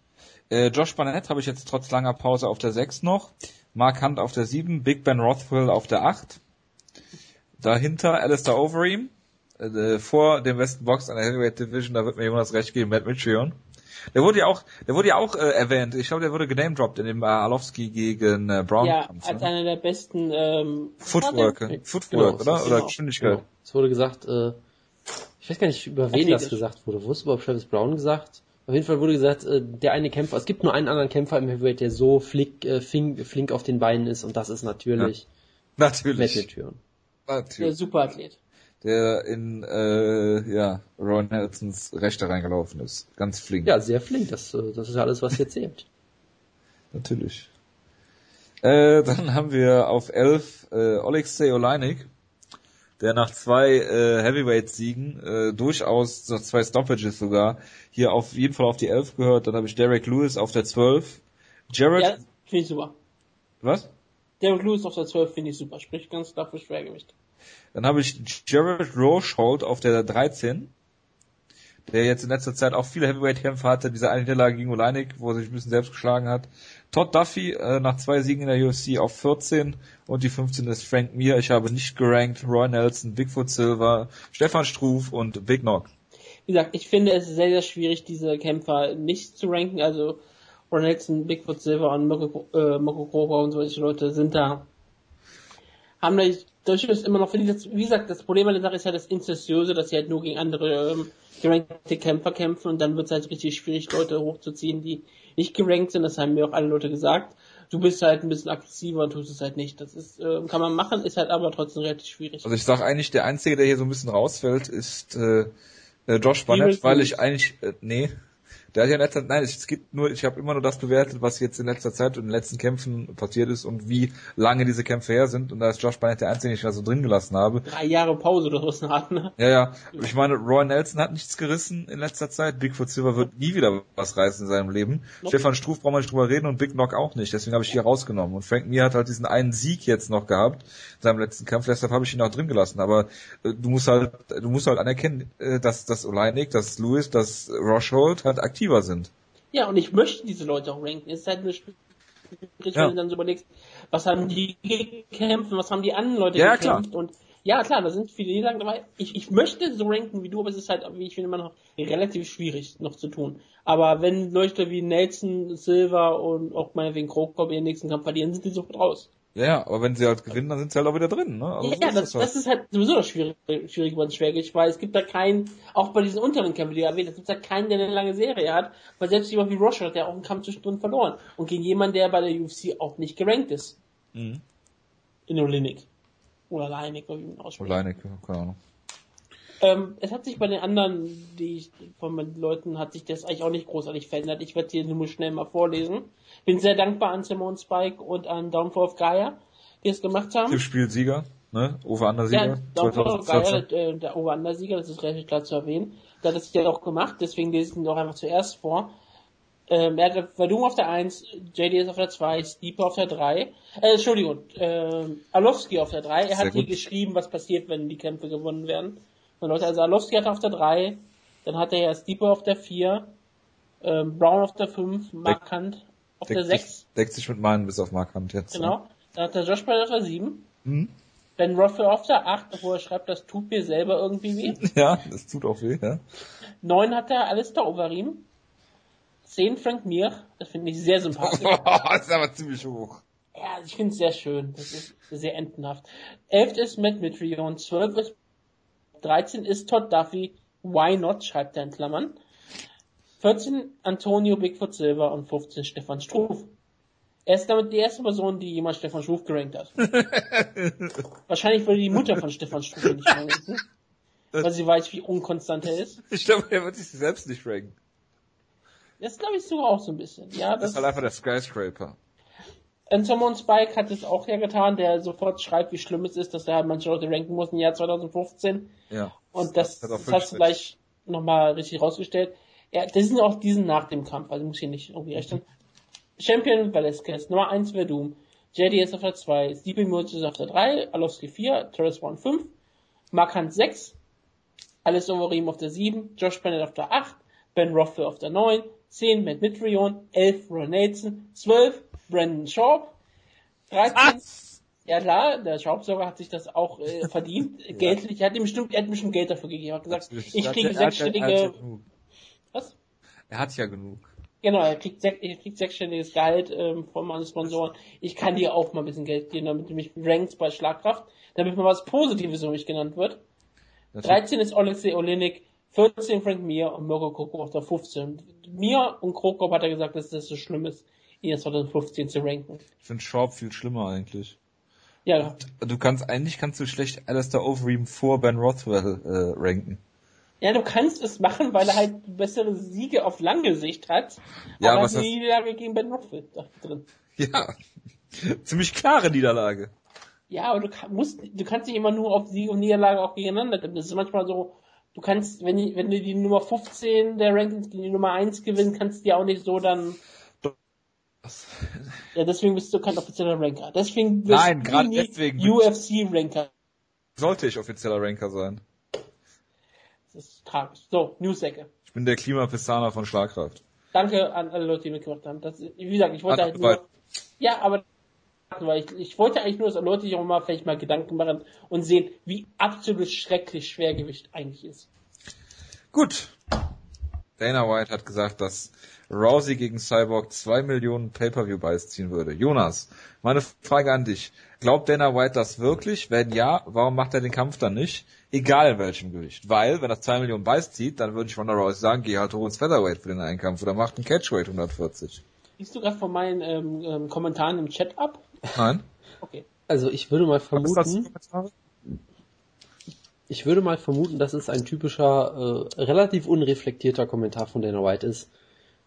Äh, Josh Barnett habe ich jetzt trotz langer Pause auf der 6 noch. Mark Hunt auf der 7, Big Ben Rothwell auf der 8. Dahinter Alistair Overeem, äh, vor dem Westen Box an der Heavyweight Division, da wird mir Jonas recht geben, Matt Mitrion. Der wurde ja auch, der wurde ja auch äh, erwähnt. Ich glaube, der wurde genamedropped in dem äh, Arlovski gegen äh, Brown. Ja, Kampf, als ne? einer der besten ähm, Footwork, der, Footwork, genau, oder? Oder genau. Geschwindigkeit. Genau. Es wurde gesagt, äh, ich weiß gar nicht, über wen das gesagt wurde. Wurde es über Travis Brown gesagt? Auf jeden Fall wurde gesagt, äh, der eine Kämpfer, es gibt nur einen anderen Kämpfer im Heavyweight, der so flink, äh, flink, flink auf den Beinen ist und das ist natürlich ja. Natürlich. Matt. Natürlich. Der Superathlet der in äh, ja, Ron Nelsons Rechte reingelaufen ist. Ganz flink. Ja, sehr flink. Das, äh, das ist alles, was hier zählt. Natürlich. Äh, dann haben wir auf 11 äh, Alexei Oleinik, der nach zwei äh, Heavyweight-Siegen, äh, durchaus nach zwei Stoppages sogar, hier auf jeden Fall auf die 11 gehört. Dann habe ich Derek Lewis auf der 12. Jared... Ja, finde ich super. Was? Derek Lewis auf der 12 finde ich super. Sprich ganz klar für Schwergewicht. Dann habe ich Jared Rochold auf der 13, der jetzt in letzter Zeit auch viele Heavyweight-Kämpfe hatte. Diese eine Niederlage gegen Oleinik, wo er sich ein bisschen selbst geschlagen hat. Todd Duffy äh, nach zwei Siegen in der UFC auf 14 und die 15 ist Frank Mir. Ich habe nicht gerankt. Roy Nelson, Bigfoot Silver, Stefan Struf und Big Knock. Wie gesagt, ich finde es sehr, sehr schwierig, diese Kämpfer nicht zu ranken. Also Roy Nelson, Bigfoot Silver und Moko, äh, Moko Kroger und solche Leute sind da haben da durchaus immer noch, wie gesagt, das Problem an der Sache ist ja das Inzessiöse, dass sie halt nur gegen andere ähm, gerankte Kämpfer kämpfen und dann wird es halt richtig schwierig, Leute hochzuziehen, die nicht gerankt sind. Das haben mir auch alle Leute gesagt. Du bist halt ein bisschen aggressiver und tust es halt nicht. Das ist, äh, kann man machen, ist halt aber trotzdem relativ schwierig. Also ich sag eigentlich, der Einzige, der hier so ein bisschen rausfällt, ist äh, äh Josh Barnett, weil ich eigentlich, äh, nee, der hat ja in letzter nein, es gibt nur, ich habe immer nur das bewertet, was jetzt in letzter Zeit und in den letzten Kämpfen passiert ist und wie lange diese Kämpfe her sind. Und da ist Josh Barnett der Einzige, den ich da so drin gelassen habe. Drei Jahre Pause oder was hat, ne? Ja, ja. Ich meine, Roy Nelson hat nichts gerissen in letzter Zeit. Bigfoot Silver wird nie wieder was reißen in seinem Leben. Nope. Stefan Struf braucht man nicht drüber reden und Big Knock auch nicht. Deswegen habe ich hier rausgenommen. Und Frank Mir hat halt diesen einen Sieg jetzt noch gehabt in seinem letzten Kampf. Deshalb habe ich ihn auch drin gelassen. Aber äh, du musst halt, du musst halt anerkennen, äh, dass das Oleinik, dass Lewis, dass Rochhold halt aktiver sind. Ja, und ich möchte diese Leute auch ranken. Es ist halt nur schwierig, ja. wenn du dann so überlegst, was haben die gekämpft, was haben die anderen Leute ja, gekämpft klar. und ja, klar, da sind viele, die sagen dabei, ich, ich möchte so ranken wie du, aber es ist halt, wie ich finde, immer noch relativ schwierig noch zu tun. Aber wenn Leute wie Nelson, Silver und auch meinetwegen Krokop ihren nächsten Kampf verlieren, sind die sofort raus. Ja, aber wenn sie halt gewinnen, dann sind sie halt auch wieder drin. Ne? Also ja, so das, das, halt. das, ist halt sowieso das Schwierige, Schwierige bei Schwergewicht, weil es gibt da keinen, auch bei diesen unteren Kämpfen, die du erwähnt hast, gibt da keinen, der eine lange Serie hat, weil selbst jemand wie Roger hat ja auch einen Kampf zwischendrin verloren. Und gegen jemanden, der bei der UFC auch nicht gerankt ist. Mhm. In Olinik. Oder Leinik, wie man ausspricht. Leinik, keine Ahnung. Ähm, es hat sich bei den anderen, die ich, von meinen Leuten, hat sich das eigentlich auch nicht großartig verändert. Ich werde hier nur schnell mal vorlesen. Bin sehr dankbar an Simone Spike und an Downfall of Gaia, die es gemacht haben. Tippspielsieger, ne? Uwe Andersieger. Ja, Downfall of Gaia, äh, der Uwe Andersieger, das ist relativ klar zu erwähnen. Da hat es ja auch gemacht, deswegen lese ich ihn doch einfach zuerst vor. Ähm, er hat Verdum auf der 1, JDS auf der 2, Steeper auf der 3, äh, Entschuldigung, äh, Alowski auf der 3. Er hat hier geschrieben, was passiert, wenn die Kämpfe gewonnen werden. Und Leute, also Alowski hat auf der 3, dann hat er ja Steeper auf der 4, ähm, Brown auf der 5, Markant auf der 6. Deckt sich mit meinen bis auf Markant jetzt. Genau. Dann hat er Josh Bell auf der 7. Mhm. Ben Rothwell auf der 8, wo er schreibt, das tut mir selber irgendwie weh. Ja, das tut auch weh, ja. 9 hat er Alistair Overeem. 10 Frank Mir, das finde ich sehr sympathisch. das ist aber ziemlich hoch. Ja, ich finde es sehr schön. Das ist sehr entenhaft. 11 ist Matt Mitrion, 12 ist 13 ist Todd Duffy, Why Not, schreibt er in Klammern. 14 Antonio Bigfoot Silver und 15 Stefan Struf. Er ist damit die erste Person, die jemals Stefan Struf gerankt hat. Wahrscheinlich würde die Mutter von Stefan Struf nicht ranken. Weil sie weiß, wie unkonstant er ist. Ich glaube, er wird sich selbst nicht ranken. Das glaube ich sogar auch so ein bisschen. Ja, das, das ist halt einfach der Skyscraper. Simon Spike hat es auch ja getan, der sofort schreibt, wie schlimm es ist, dass er halt manche Leute ranken muss im Jahr 2015. Ja. Und das, das, das hast du gleich nochmal richtig rausgestellt. Ja, das sind auch diesen nach dem Kampf, also muss ich nicht irgendwie rechnen. Champion Velasquez, Nummer 1 Verdum, JDS auf der 2, Stevie Moses auf der 3, Alowski 4, Torres 1 5, Markant 6, Alice Overeem auf der 7, Josh Bennett auf der 8, Ben Rothwell auf der 9, 10 Matt Mitrion, 11 Ron Nelson, 12 Brandon Schaub, 13 Was? ja klar, der Schaubsauger hat sich das auch äh, verdient, ja. geldlich, er hat ihm bestimmt, er hat schon Geld dafür gegeben, er hat gesagt, ich kriege sechsstellige, was? Er hat ja genug. Genau, er kriegt, sech, er kriegt sechsstelliges Gehalt ähm, von meinen Sponsoren. Ich kann dir auch mal ein bisschen Geld geben, damit du mich rankst bei Schlagkraft, damit mal was Positives um mich genannt wird. Natürlich. 13 ist Alexei Olenik, 14 Frank Mir und Mirko Krokop auf der 15. Mir und Krokop hat er gesagt, dass das so schlimm ist, ihn jetzt 2015 zu ranken. Ich finde Schaub viel schlimmer eigentlich. Ja. Du kannst, eigentlich kannst du schlecht Alistair Overeem vor Ben Rothwell äh, ranken. Ja, du kannst es machen, weil er halt bessere Siege auf lange Sicht hat. Ja, aber was eine Niederlage gegen Ben Rothwell drin. Ja. Ziemlich klare Niederlage. Ja, aber du kann, musst, du kannst nicht immer nur auf Sieg und Niederlage auch gegeneinander tippen. Das ist manchmal so, du kannst, wenn, die, wenn du die Nummer 15 der Rankings gegen die Nummer 1 gewinnst, kannst du die auch nicht so dann. Ja, deswegen bist du kein offizieller Ranker. Deswegen bist Nein, gerade deswegen. UFC-Ranker. Sollte ich offizieller Ranker sein. Das ist tragisch. So, News-Ecke. Ich bin der Klimapistaner von Schlagkraft. Danke an alle Leute, die mitgemacht haben. Das, wie gesagt, ich wollte Hat halt nur, ja, aber weil ich, ich wollte eigentlich nur, dass Leute sich auch mal vielleicht mal Gedanken machen und sehen, wie absolut schrecklich Schwergewicht eigentlich ist. Gut. Dana White hat gesagt, dass Rousey gegen Cyborg zwei Millionen Pay-Per-View-Buys ziehen würde. Jonas, meine Frage an dich. Glaubt Dana White das wirklich? Wenn ja, warum macht er den Kampf dann nicht? Egal in welchem Gewicht. Weil, wenn er zwei Millionen Buys zieht, dann würde ich Ronda Rousey sagen, geh halt hoch ins Featherweight für den Einkampf oder macht einen Catchweight 140. Siehst du gerade von meinen ähm, ähm, Kommentaren im Chat ab? Nein. Okay. Also ich würde mal vermuten. Ich würde mal vermuten, dass es ein typischer, äh, relativ unreflektierter Kommentar von Dana White ist.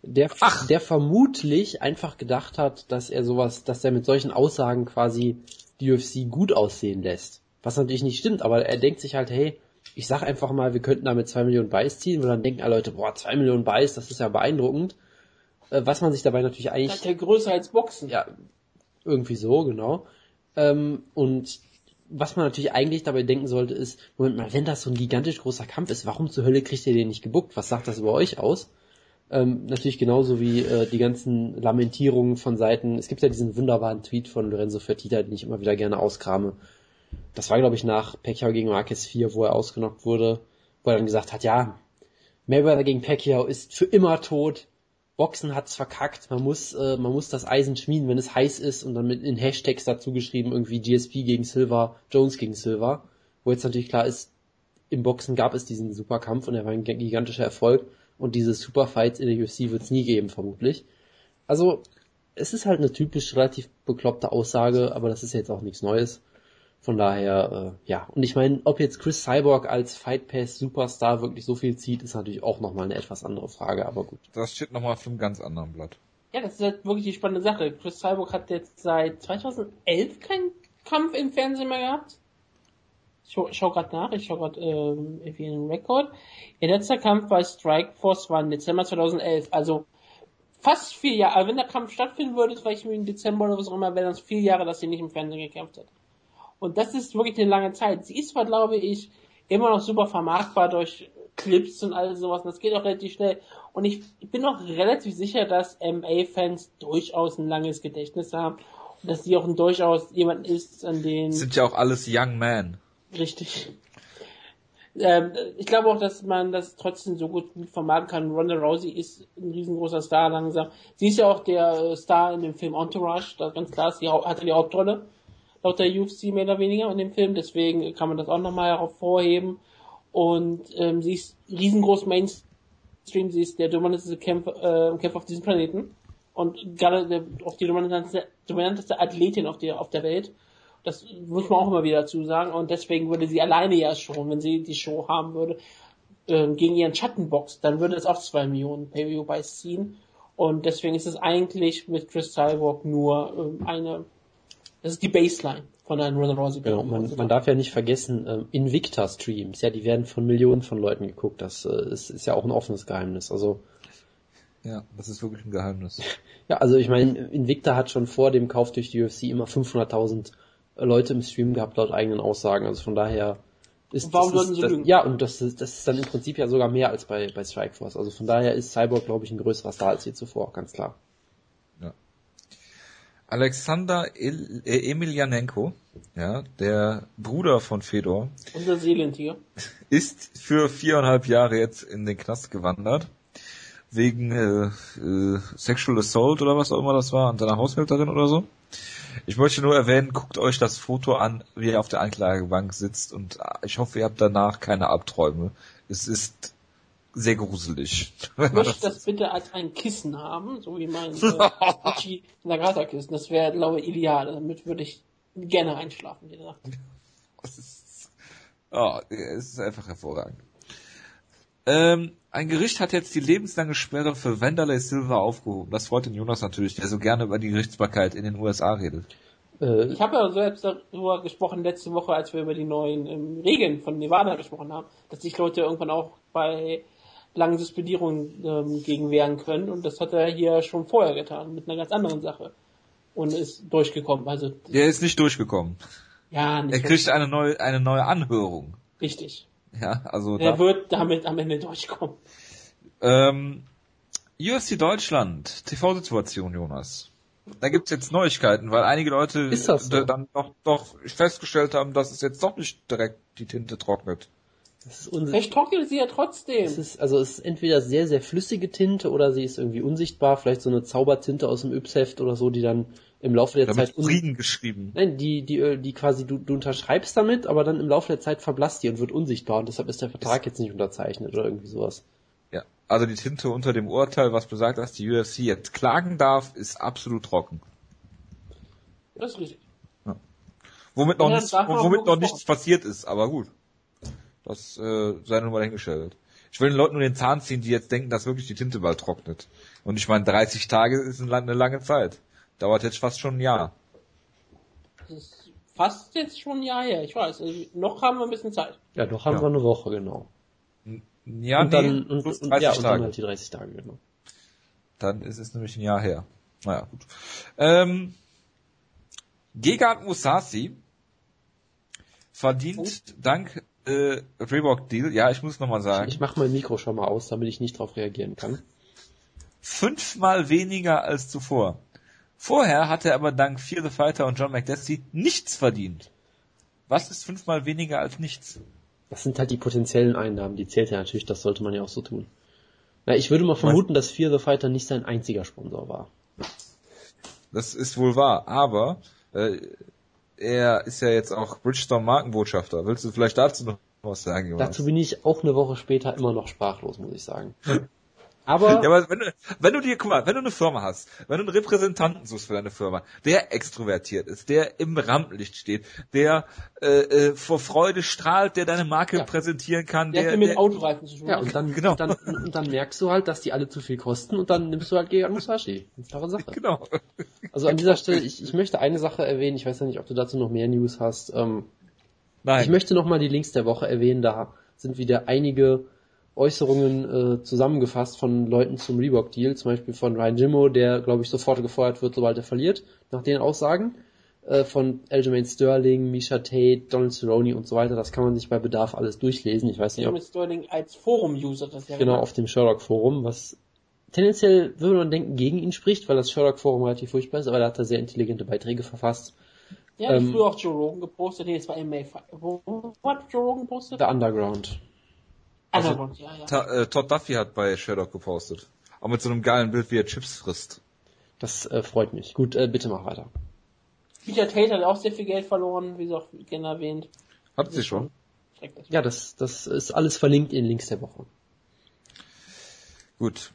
Der, Ach. der vermutlich einfach gedacht hat, dass er sowas, dass er mit solchen Aussagen quasi die UFC gut aussehen lässt. Was natürlich nicht stimmt, aber er denkt sich halt, hey, ich sag einfach mal, wir könnten damit zwei Millionen Buys ziehen, und dann denken alle Leute, boah, zwei Millionen Buys, das ist ja beeindruckend. Äh, was man sich dabei natürlich eigentlich. Das ist ja größer als Boxen. Ja, irgendwie so, genau. Ähm, und was man natürlich eigentlich dabei denken sollte, ist, Moment mal, wenn das so ein gigantisch großer Kampf ist, warum zur Hölle kriegt ihr den nicht gebuckt? Was sagt das über euch aus? Ähm, natürlich genauso wie äh, die ganzen Lamentierungen von Seiten. Es gibt ja diesen wunderbaren Tweet von Lorenzo Fertitta, den ich immer wieder gerne auskrame. Das war, glaube ich, nach Pacquiao gegen Marquez 4, wo er ausgenockt wurde, wo er dann gesagt hat, ja, Mayweather gegen Pacquiao ist für immer tot. Boxen hat's verkackt. Man muss, äh, man muss das Eisen schmieden, wenn es heiß ist und dann mit in Hashtags dazu geschrieben, irgendwie GSP gegen Silver, Jones gegen Silver. Wo jetzt natürlich klar ist, im Boxen gab es diesen Superkampf und er war ein gigantischer Erfolg und diese Superfights in der UFC wird's nie geben, vermutlich. Also, es ist halt eine typisch relativ bekloppte Aussage, aber das ist jetzt auch nichts Neues. Von daher, äh, ja. Und ich meine, ob jetzt Chris Cyborg als Fight Pass Superstar wirklich so viel zieht, ist natürlich auch nochmal eine etwas andere Frage, aber gut. Das steht nochmal auf einem ganz anderen Blatt. Ja, das ist halt wirklich die spannende Sache. Chris Cyborg hat jetzt seit 2011 keinen Kampf im Fernsehen mehr gehabt. Ich schau, schau gerade nach, ich schau gerade ähm, irgendwie einen Rekord. Ihr letzter Kampf bei Strike Force war im Dezember 2011, also fast vier Jahre, also wenn der Kampf stattfinden würde, vielleicht im Dezember oder was auch immer, wären das vier Jahre, dass sie nicht im Fernsehen gekämpft hat. Und das ist wirklich eine lange Zeit. Sie ist zwar, glaube ich, immer noch super vermarktbar durch Clips und alles sowas. Und das geht auch relativ schnell. Und ich, ich bin auch relativ sicher, dass MA-Fans durchaus ein langes Gedächtnis haben. Und dass sie auch ein durchaus jemand ist, an den... Sind ja auch alles Young Men. Richtig. Ähm, ich glaube auch, dass man das trotzdem so gut vermarkten kann. Ronda Rousey ist ein riesengroßer Star langsam. Sie ist ja auch der äh, Star in dem Film Entourage, da ganz klar, sie hatte die Hauptrolle laut der UFC mehr oder weniger in dem Film, deswegen kann man das auch nochmal hervorheben. Und ähm, sie ist riesengroß Mainstream, sie ist der dominanteste Kämpfer, äh, Kämpfer auf diesem Planeten und gerade der, auch die dominanteste, dominanteste Athletin auf der, auf der Welt. Das muss man auch immer wieder dazu sagen. Und deswegen würde sie alleine ja schon, wenn sie die Show haben würde, äh, gegen ihren Schattenbox, dann würde es auch zwei Millionen Pay-View-Buys ziehen. Und deswegen ist es eigentlich mit Chris Cyborg nur äh, eine, das ist die Baseline von einem Ronda Rousey. Genau, man, man darf ja nicht vergessen, äh, Invicta-Streams, ja, die werden von Millionen von Leuten geguckt. Das äh, ist, ist ja auch ein offenes Geheimnis. Also ja, das ist wirklich ein Geheimnis. Ja, also ich meine, Invicta hat schon vor dem Kauf durch die UFC immer 500.000 Leute im Stream gehabt, laut eigenen Aussagen. Also von daher ist Warum das, ist, das, Ja, und das ist, das ist dann im Prinzip ja sogar mehr als bei, bei Strikeforce. Also von daher ist Cyborg, glaube ich, ein größerer Star als je zuvor, ganz klar. Alexander El äh, Emelianenko, ja, der Bruder von Fedor, unser Seelentier, ist für viereinhalb Jahre jetzt in den Knast gewandert wegen äh, äh, Sexual Assault oder was auch immer das war an seiner Haushälterin oder so. Ich möchte nur erwähnen, guckt euch das Foto an, wie er auf der Anklagebank sitzt und äh, ich hoffe, ihr habt danach keine Abträume. Es ist sehr gruselig. Ich möchte das bitte als ein Kissen haben, so wie mein äh, Nagata-Kissen. Das wäre, glaube ich, ideal. Damit würde ich gerne einschlafen jede Nacht. Das ist, oh, es ist einfach hervorragend. Ähm, ein Gericht hat jetzt die lebenslange Sperre für Wanderlei Silva aufgehoben. Das freut den Jonas natürlich, der so gerne über die Gerichtsbarkeit in den USA redet. Äh, ich habe ja selbst darüber gesprochen letzte Woche, als wir über die neuen ähm, Regeln von Nevada gesprochen haben, dass sich Leute irgendwann auch bei langen Suspendierungen ähm, gegen wehren können. Und das hat er hier schon vorher getan, mit einer ganz anderen Sache. Und ist durchgekommen. Also Der ist nicht durchgekommen. Ja, nicht Er kriegt eine neue, eine neue Anhörung. Richtig. Ja, also. Er wird damit am Ende durchkommen. Ähm, UFC Deutschland, TV-Situation, Jonas. Da gibt's jetzt Neuigkeiten, weil einige Leute Ist das so? dann doch, doch festgestellt haben, dass es jetzt doch nicht direkt die Tinte trocknet. Das ist unsi- Vielleicht trocknet sie ja trotzdem. es ist, also es ist entweder sehr, sehr flüssige Tinte oder sie ist irgendwie unsichtbar, vielleicht so eine Zaubertinte aus dem Yps-Heft oder so, die dann im Laufe der Damit Zeit Frieden geschrieben. Nein, die, die, äh, die quasi, du, du unterschreibst damit, aber dann im Laufe der Zeit verblasst die und wird unsichtbar und deshalb ist der Vertrag jetzt nicht unterzeichnet oder irgendwie sowas. Ja. Also die Tinte unter dem Urteil, was besagt, dass die UFC jetzt klagen darf, ist absolut trocken. Das ist richtig. Womit noch, Ja, nichts, womit noch nichts passiert ist, aber gut. Das äh, sei nun mal dahingestellt. Ich will den Leuten nur den Zahn ziehen, die jetzt denken, dass wirklich die Tinte bald trocknet. Und ich meine, 30 Tage ist eine lange- Zeit. Dauert jetzt fast schon ein Jahr. Das ist fast jetzt schon ein Jahr her. Ich weiß. Also, noch haben wir ein bisschen Zeit. Ja, doch haben Ja. wir eine Woche, genau. Ja, und dann, nee, und, plus und, 30 ja, und dann Tage. halt die 30 Tage, genau. Dann ist es nämlich ein Jahr her. Naja, gut. Ähm, Gegard Musashi verdient Oh. dank äh, Reebok Deal, ja, ich muss nochmal sagen, Ich mach mein Mikro schon mal aus, damit ich nicht darauf reagieren kann. fünfmal weniger als zuvor. Vorher hat er aber dank Fear the Fighter und John McDessie nichts verdient. Was ist fünfmal weniger als nichts? Das sind halt die potenziellen Einnahmen, die zählt ja natürlich, das sollte man ja auch so tun. Na, ich würde mal vermuten, dass Fear the Fighter nicht sein einziger Sponsor war. Das ist wohl wahr, aber äh, er ist ja jetzt auch Bridgestone Markenbotschafter. Willst du vielleicht dazu noch was sagen, Jonas? Dazu bin ich auch eine Woche später immer noch sprachlos, muss ich sagen. Aber Ja, aber wenn du, wenn du dir, guck mal, wenn du eine Firma hast, wenn du einen Repräsentanten suchst für deine Firma, der extrovertiert ist, der im Rampenlicht steht, der äh, äh, vor Freude strahlt, der deine Marke Ja. präsentieren kann, Der, der, mit der Autoreifen zu tun. ja, und dann, Genau. und dann, und dann merkst du halt, dass die alle zu viel kosten und dann nimmst du halt Gegard Musashi. Klare Sache. genau. Also an dieser Stelle, ich, ich möchte eine Sache erwähnen, ich weiß ja nicht, ob du dazu noch mehr News hast. Ähm, Nein. Ich möchte nochmal die Links der Woche erwähnen, da sind wieder einige Äußerungen äh, zusammengefasst von Leuten zum Reebok-Deal, zum Beispiel von Ryan Jimmo, der, glaube ich, sofort gefeuert wird, sobald er verliert, nach den Aussagen, äh, von Aljamain Sterling, Misha Tate, Donald Cerrone und so weiter. Das kann man sich bei Bedarf alles durchlesen. Ich weiß nicht, ob... Sterling als Forum-User das ja Genau, auf dem Sherlock-Forum, was tendenziell würde man denken, gegen ihn spricht, weil das Sherlock-Forum relativ furchtbar ist, aber da hat er sehr intelligente Beiträge verfasst. Ja, ähm, früher auch Joe Rogan gepostet, nee, es war. Wo, wo hat Joe Rogan gepostet? The Underground. Also, Underground, ja, ja. Äh, Todd Duffy hat bei Sherlock gepostet. Auch mit so einem geilen Bild, wie er Chips frisst. Das äh, freut mich. Gut, äh, bitte mach weiter. Peter Tate hat auch sehr viel Geld verloren, wie sie auch gerne erwähnt. Hat sie schon? Ja, das, das ist alles verlinkt in Links der Woche. Gut.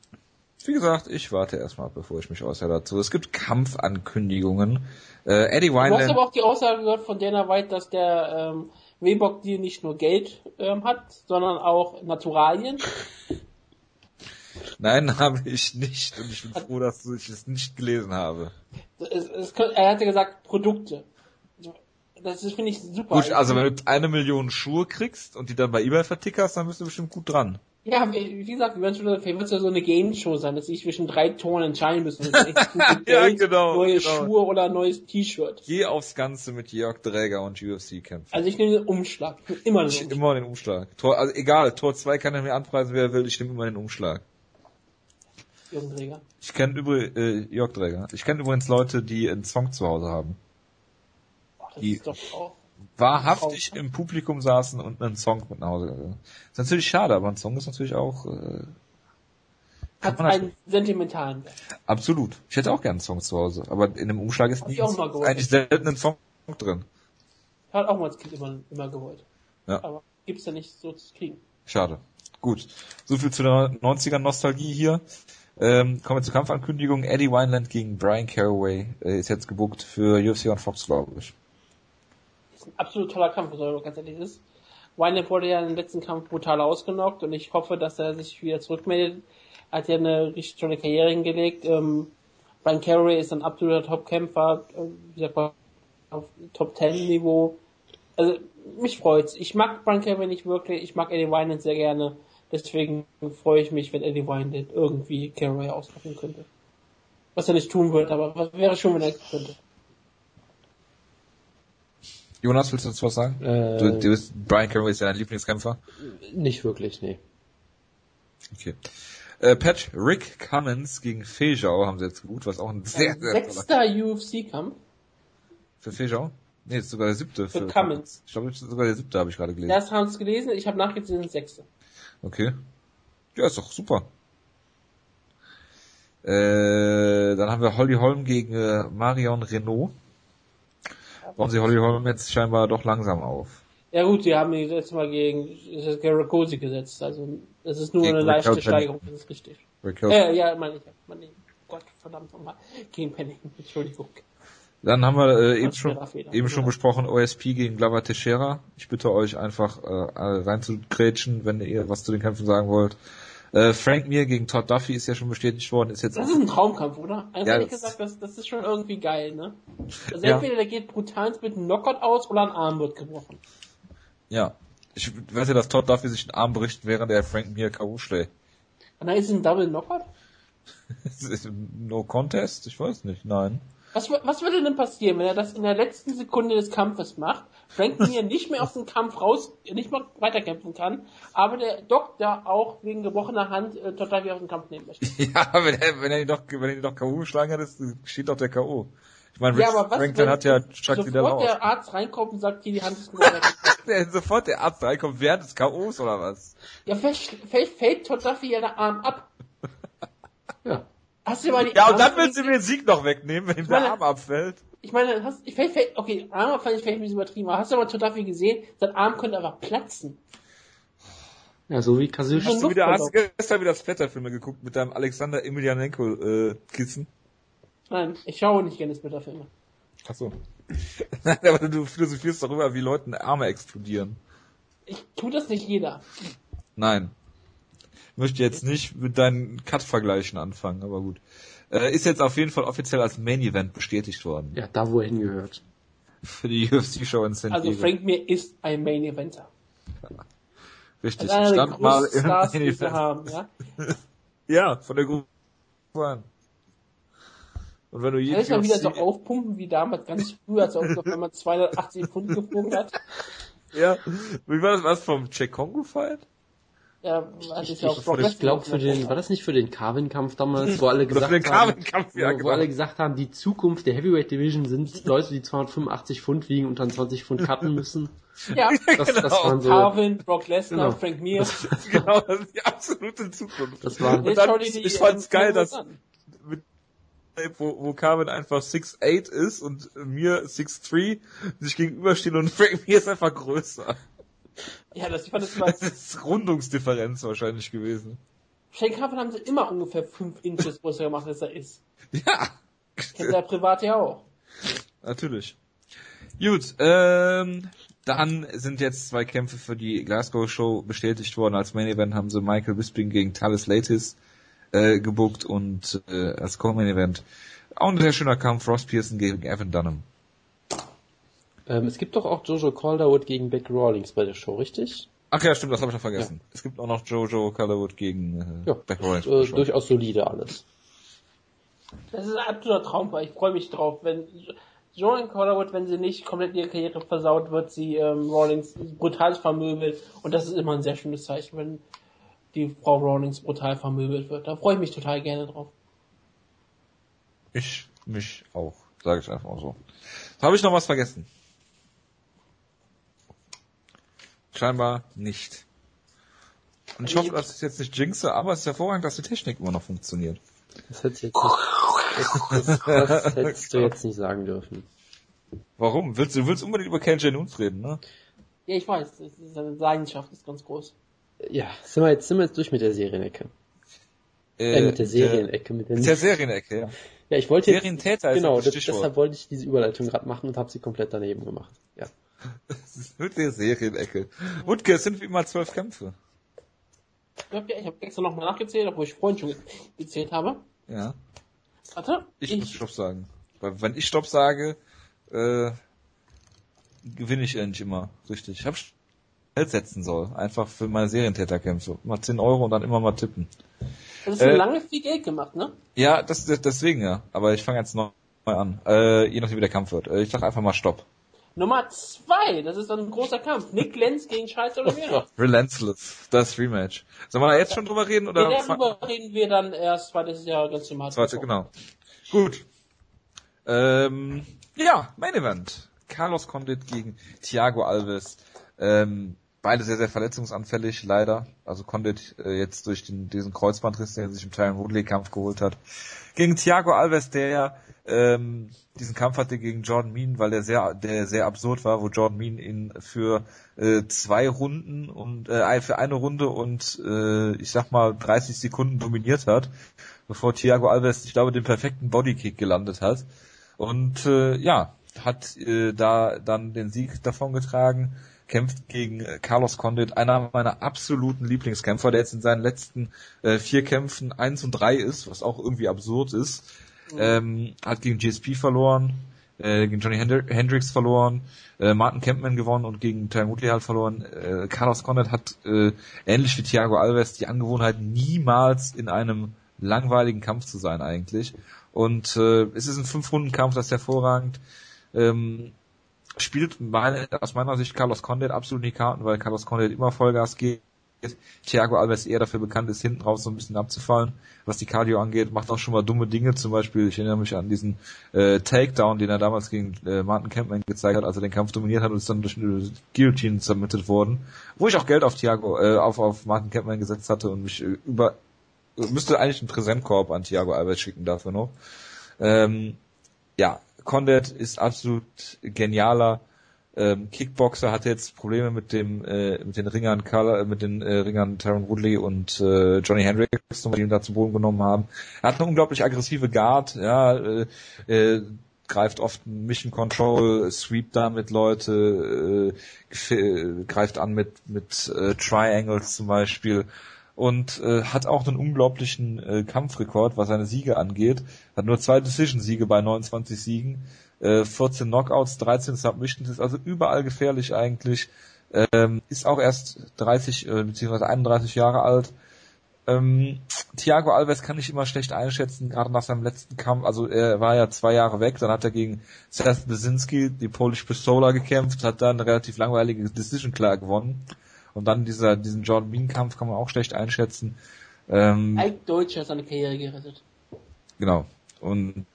Wie gesagt, ich warte erstmal, bevor ich mich äußere dazu. Es gibt Kampfankündigungen. Äh, Eddie Wineland. Du hast aber auch die Aussage gehört von Dana White, dass der ähm, Webok dir nicht nur Geld ähm, hat, sondern auch Naturalien. Nein, habe ich nicht. Und ich bin froh, dass ich es nicht gelesen habe. Es, es, er hatte gesagt Produkte. Das finde ich super. Gut, also wenn du eine Million Schuhe kriegst und die dann bei eBay vertickerst, dann bist du bestimmt gut dran. Ja, wie gesagt, vielleicht wird es ja so eine Game-Show sein, dass ich zwischen drei Toren entscheiden muss. ja, genau. Neue genau. Schuhe oder ein neues T-Shirt. Geh aufs Ganze mit Jörg Dräger und UFC-Kämpfen. Also ich nehme den Umschlag. Ich immer den Umschlag. Immer den Umschlag. Tor, also egal, Tor 2 kann er mir anpreisen, wer will, ich nehme immer den Umschlag. Jörg Dräger. Ich kenne übrigens, äh, Jörg Dräger. Ich kenne übrigens Leute, die einen Song zu Hause haben. Boah, das die, ist doch auch wahrhaftig im Publikum saßen und einen Song mit nach Hause gegangen. Ist natürlich schade, aber ein Song ist natürlich auch äh, hat einen sentimentalen Wert. Absolut. Ich hätte auch gerne einen Song zu Hause, aber in dem Umschlag ist nie eigentlich selten ein Song drin. Hat auch mal als Kind immer, immer gewollt. Ja. Aber gibt's ja nicht so zu kriegen. Schade. Gut. So viel zu der 90er Nostalgie hier. Ähm, kommen wir zur Kampfankündigung. Eddie Wineland gegen Brian Caraway äh, ist jetzt gebucht für UFC on Fox, glaube ich ein absolut toller Kampf, wenn man ganz ehrlich ist. Wineland wurde ja im letzten Kampf brutal ausgenockt und ich hoffe, dass er sich wieder zurückmeldet. Er hat ja eine richtig tolle Karriere hingelegt. Ähm, Brian Carey ist ein absoluter Top-Kämpfer, äh, wie gesagt, auf Top-10-Niveau. Also, mich freut's. Ich mag Brian Carey nicht wirklich, ich mag Eddie Wineland sehr gerne. Deswegen freue ich mich, wenn Eddie Wineland irgendwie Carey auslachen könnte. Was er nicht tun wird, aber was wäre schon, wenn er könnte. Jonas, willst du dazu was sagen? Äh, du, du bist, Brian Cameron ist ja dein Lieblingskämpfer? Nicht wirklich, nee. Okay. Äh, Pat Rick Cummins gegen Fejau haben sie jetzt gut, was auch ein sehr, sehr Sechster UFC-Kampf. Für Fejau? Nee, ist sogar der siebte. Für, für Cummins. Ich glaube, sogar der siebte habe ich gerade gelesen. Das haben sie gelesen, ich habe nachgesehen, der sechste. Okay. Ja, ist doch super. Äh, dann haben wir Holly Holm gegen äh, Marion Renault bauen sie Holly Holm jetzt scheinbar doch langsam auf. Ja gut, sie haben ihn jetzt mal gegen Garagosi gesetzt, also es ist nur gegen eine leichte Raquel Steigerung, das ist richtig. Äh, ja, meine ich, meine ich. Gott, verdammt nochmal. Gegen Penning, Entschuldigung. Dann haben wir äh, eben schon, eben schon besprochen OSP gegen Glover Teixeira. Ich bitte euch einfach äh, rein zu grätschen, wenn ihr was zu den Kämpfen sagen wollt. Äh, Frank Mir gegen Todd Duffy ist ja schon bestätigt worden. Ist jetzt das ist ein Traumkampf, oder? Also ja, ehrlich gesagt, das, das ist schon irgendwie geil, ne? Also ja. entweder der geht brutal mit einem Knockout aus oder ein Arm wird gebrochen. Ja. Ich wette, dass Todd Duffy sich einen Arm bricht, während er Frank Mir K.O. schlägt. Und dann ist es ein Double Knockout? no Contest? Ich weiß nicht, nein. Was, was würde denn passieren, wenn er das in der letzten Sekunde des Kampfes macht, Frank Mir nicht mehr aus dem Kampf raus, nicht mehr weiterkämpfen kann, aber der Doktor auch wegen gebrochener Hand äh, total wieder aus dem Kampf nehmen möchte? Ja, wenn er, wenn er ihn doch, wenn er ihn doch K.O. geschlagen hat, ist, steht doch der K.O. Ich meine, ja, was, Franklin hat ja Chuck wieder raus. der Arzt reinkommt und sagt, hier, die Hand ist gebrochen. der, sofort der Arzt reinkommt während des K.O.s oder was? Ja, vielleicht, vielleicht fällt Todd Duffy ja der Arm ab. ja. Hast du mal die Ja, und dann willst du mir den Sieg noch wegnehmen, wenn ihm der Arm abfällt. Ich meine, hast, ich fällt, fällt, okay, Arm fand ich vielleicht ein bisschen übertrieben, aber hast du aber Todafi gesehen? Sein Arm könnte einfach platzen. Ja, so wie Kazushi. Hast du wieder, hast du gestern wieder Splatterfilme geguckt mit deinem Alexander Emelianenko, äh, Kissen? Nein, ich schaue nicht gerne Splatterfilme. Ach so. Nein, aber du philosophierst darüber, wie Leuten Arme explodieren. Ich tu das nicht jeder. Nein möchte jetzt nicht mit deinen Cut-Vergleichen anfangen, aber gut. Äh, ist jetzt auf jeden Fall offiziell als Main Event bestätigt worden. Ja, da wo er hingehört. Für die UFC-Show in San also Diego. Also Frank Mir ist ein Main Eventer. Ja. Richtig. Stand mal im Stars, haben, ja? ja, von der Gruppe an. Und wenn du jeden Kann ich mal wieder so aufpumpen wie damals ganz früh, als er auf einmal 280 Pfund geflogen hat? Ja. Wie war das? Was vom Check Kongo Fight? Ja, also ich, ich, ich glaube für den, war das nicht für den Carvin-Kampf damals, wo alle gesagt haben, ja, wo, genau. alle gesagt haben, die Zukunft der Heavyweight Division sind Leute, die 285 Pfund wiegen und dann 20 Pfund cutten müssen. Ja, das, genau. das waren so, Carvin, Brock Lesnar, genau. Frank Mir. genau, das ist die absolute Zukunft. Das war, und dann, ich fand's geil, dass, mit, wo, wo Carvin einfach 6'8 ist und mir 6'3 sich gegenüberstehen und Frank Mir ist einfach größer. Ja, das, ich fand das immer... Das ist Rundungsdifferenz wahrscheinlich gewesen. Carvin haben sie immer ungefähr 5 Inches größer gemacht, als er ist. Ja. Kennt er privat ja auch. Natürlich. Gut, ähm, dann sind jetzt zwei Kämpfe für die Glasgow Show bestätigt worden. Als Main Event haben sie Michael Bisping gegen Talis Latis äh, gebuckt und äh, als Co-Main Event auch ein sehr schöner Kampf Ross Pearson gegen Evan Dunham. Ähm, es gibt doch auch Jojo Calderwood gegen Beck Rawlings bei der Show, richtig? Ach ja, stimmt, das habe ich noch vergessen. Ja. Es gibt auch noch Jojo Calderwood gegen äh, ja, Beck Rawlings. Äh, durchaus solide alles. Das ist ein absoluter Traum, weil ich freue mich drauf, wenn Joan Calderwood, wenn sie nicht komplett ihre Karriere versaut, wird sie ähm, Rawlings brutal vermöbelt und das ist immer ein sehr schönes Zeichen, wenn die Frau Rawlings brutal vermöbelt wird. Da freue ich mich total gerne drauf. Ich mich auch, sage ich einfach so. Habe ich noch was vergessen? Scheinbar nicht. Und ich hoffe, dass ich jetzt nicht jinxe, aber es ist hervorragend, dass die Technik immer noch funktioniert. Das hättest, jetzt nicht, das, das hättest du jetzt nicht sagen dürfen. Warum? Willst du willst unbedingt über Ken Jennings reden, ne? Ja, ich weiß. Seine Leidenschaft ist ganz groß. Ja, sind wir jetzt, sind wir jetzt durch mit der Serienecke. Äh, äh mit der Serienecke. Mit der, mit der Serienecke, ja. Ja, ich wollte jetzt, Serientäter ist genau, das, deshalb wollte ich diese Überleitung gerade machen und habe sie komplett daneben gemacht. Ja. Das ist mit der Serienecke. Wutke, es sind wie immer zwölf Kämpfe. Ich habe ja, hab extra nochmal nachgezählt, obwohl ich vorhin schon gezählt habe. Ja. Warte. Ich, ich muss Stopp sagen. Weil wenn ich Stopp sage, äh, gewinne ich endlich immer. Richtig. Ich habe Geld setzen soll. Einfach für meine Serientäterkämpfe. Mal 10 Euro und dann immer mal tippen. Das ist äh, lange viel Geld gemacht, ne? Ja, das, deswegen ja. Aber ich fange jetzt neu an. Äh, je nachdem wie der Kampf wird. Äh, ich sag einfach mal Stopp. Nummer zwei, das ist dann ein großer Kampf. Nick Lenz gegen Charles Oliveira. Relentless, das Rematch. Sollen wir da jetzt schon drüber reden oder? Nee, darüber reden wir dann erst, weil das ist ja ganz normal. Zweite, genau. Gut. Ähm, ja, Main Event. Carlos Condit gegen Thiago Alves. Ähm, beide sehr, sehr verletzungsanfällig, leider. Also Condit äh, jetzt durch den, diesen Kreuzbandriss, den er sich im Tyron Woodley Kampf geholt hat. Gegen Thiago Alves, der ähm, diesen Kampf hatte gegen Jordan Mean, weil der sehr, der sehr absurd war, wo Jordan Mean ihn für äh, zwei Runden und äh, für eine Runde und äh, ich sag mal 30 Sekunden dominiert hat, bevor Thiago Alves, ich glaube, den perfekten Bodykick gelandet hat. Und äh, ja, hat äh, da dann den Sieg davon getragen, kämpft gegen äh, Carlos Condit, einer meiner absoluten Lieblingskämpfer, der jetzt in seinen letzten äh, vier Kämpfen eins und drei ist, was auch irgendwie absurd ist. Mhm. Ähm, hat gegen GSP verloren, äh, gegen Johnny Hendricks verloren, äh, Martin Kempman gewonnen und gegen Ty Woodley halt verloren. Äh, Carlos Condit hat äh, ähnlich wie Thiago Alves die Angewohnheit, niemals in einem langweiligen Kampf zu sein eigentlich. Und äh, es ist ein Fünf-Runden-Kampf, das ist hervorragend. Ähm, spielt meine, aus meiner Sicht Carlos Condit absolut in die Karten, weil Carlos Condit immer Vollgas geht Thiago Alves eher dafür bekannt ist, hinten raus so ein bisschen abzufallen, was die Cardio angeht, macht auch schon mal dumme Dinge, zum Beispiel, ich erinnere mich an diesen äh, Takedown, den er damals gegen äh, Martin Campman gezeigt hat, als er den Kampf dominiert hat und ist dann durch eine Guillotine submitted worden, wo ich auch Geld auf Thiago, äh, auf, auf Martin Campman gesetzt hatte und mich äh, über, müsste eigentlich einen Präsentkorb an Thiago Alves schicken dafür noch. Ähm, ja, Condit ist absolut genialer ähm, Kickboxer hatte jetzt Probleme mit dem äh, mit den Ringern Carla, äh, mit den äh, Ringern Tyron Woodley und äh, Johnny Hendricks, die ihn da zu Boden genommen haben. Er hat eine unglaublich aggressive Guard, ja, äh, äh, greift oft Mission Control, sweep damit Leute, äh, greift an mit mit äh, Triangles zum Beispiel und äh, hat auch einen unglaublichen äh, Kampfrekord, was seine Siege angeht. Hat nur zwei Decision-Siege bei 29 Siegen äh, 14 Knockouts, 13 Submissions, ist also überall gefährlich eigentlich. ähm, ist auch erst 30 äh, bzw. 31 Jahre alt. Ähm, Thiago Alves kann ich immer schlecht einschätzen, gerade nach seinem letzten Kampf. Also er war ja zwei Jahre weg, dann hat er gegen Seth Besinski, die Polish Pistola, gekämpft, hat dann eine relativ langweilige Decision klar gewonnen. Und dann dieser, diesen Jordan Bean Kampf kann man auch schlecht einschätzen. Ähm, Ike Deutsch hat seine Karriere gerettet. Genau. Und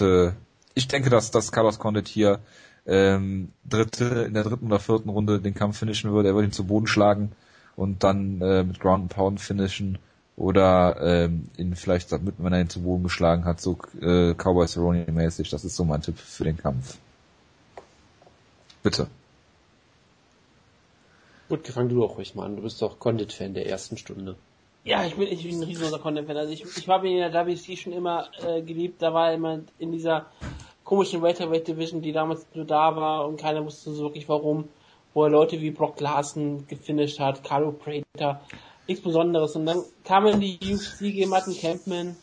äh, ich denke, dass, dass Carlos Condit hier ähm, dritte, in der dritten oder vierten Runde den Kampf finishen würde. Er würde ihn zu Boden schlagen und dann äh, mit Ground and Pound finishen oder ähm, ihn vielleicht damit, wenn er ihn zu Boden geschlagen hat, so äh, Cowboy Cerrone mäßig. Das ist so mein Tipp für den Kampf. Bitte. Gut, gefang du auch ruhig mal an. Du bist doch Condit-Fan der ersten Stunde. Ja, ich bin, ich bin ein riesengroßer Condit-Fan. Also ich, ich habe ihn in der WC schon immer äh, geliebt. Da war er immer in dieser komischen Welterweight Division, die damals nur da war und keiner wusste so wirklich warum, wo er Leute wie Brock Larson gefinisht hat, Carlo Prater, nichts Besonderes. Und dann kam er in die UFC gegen Martin Campman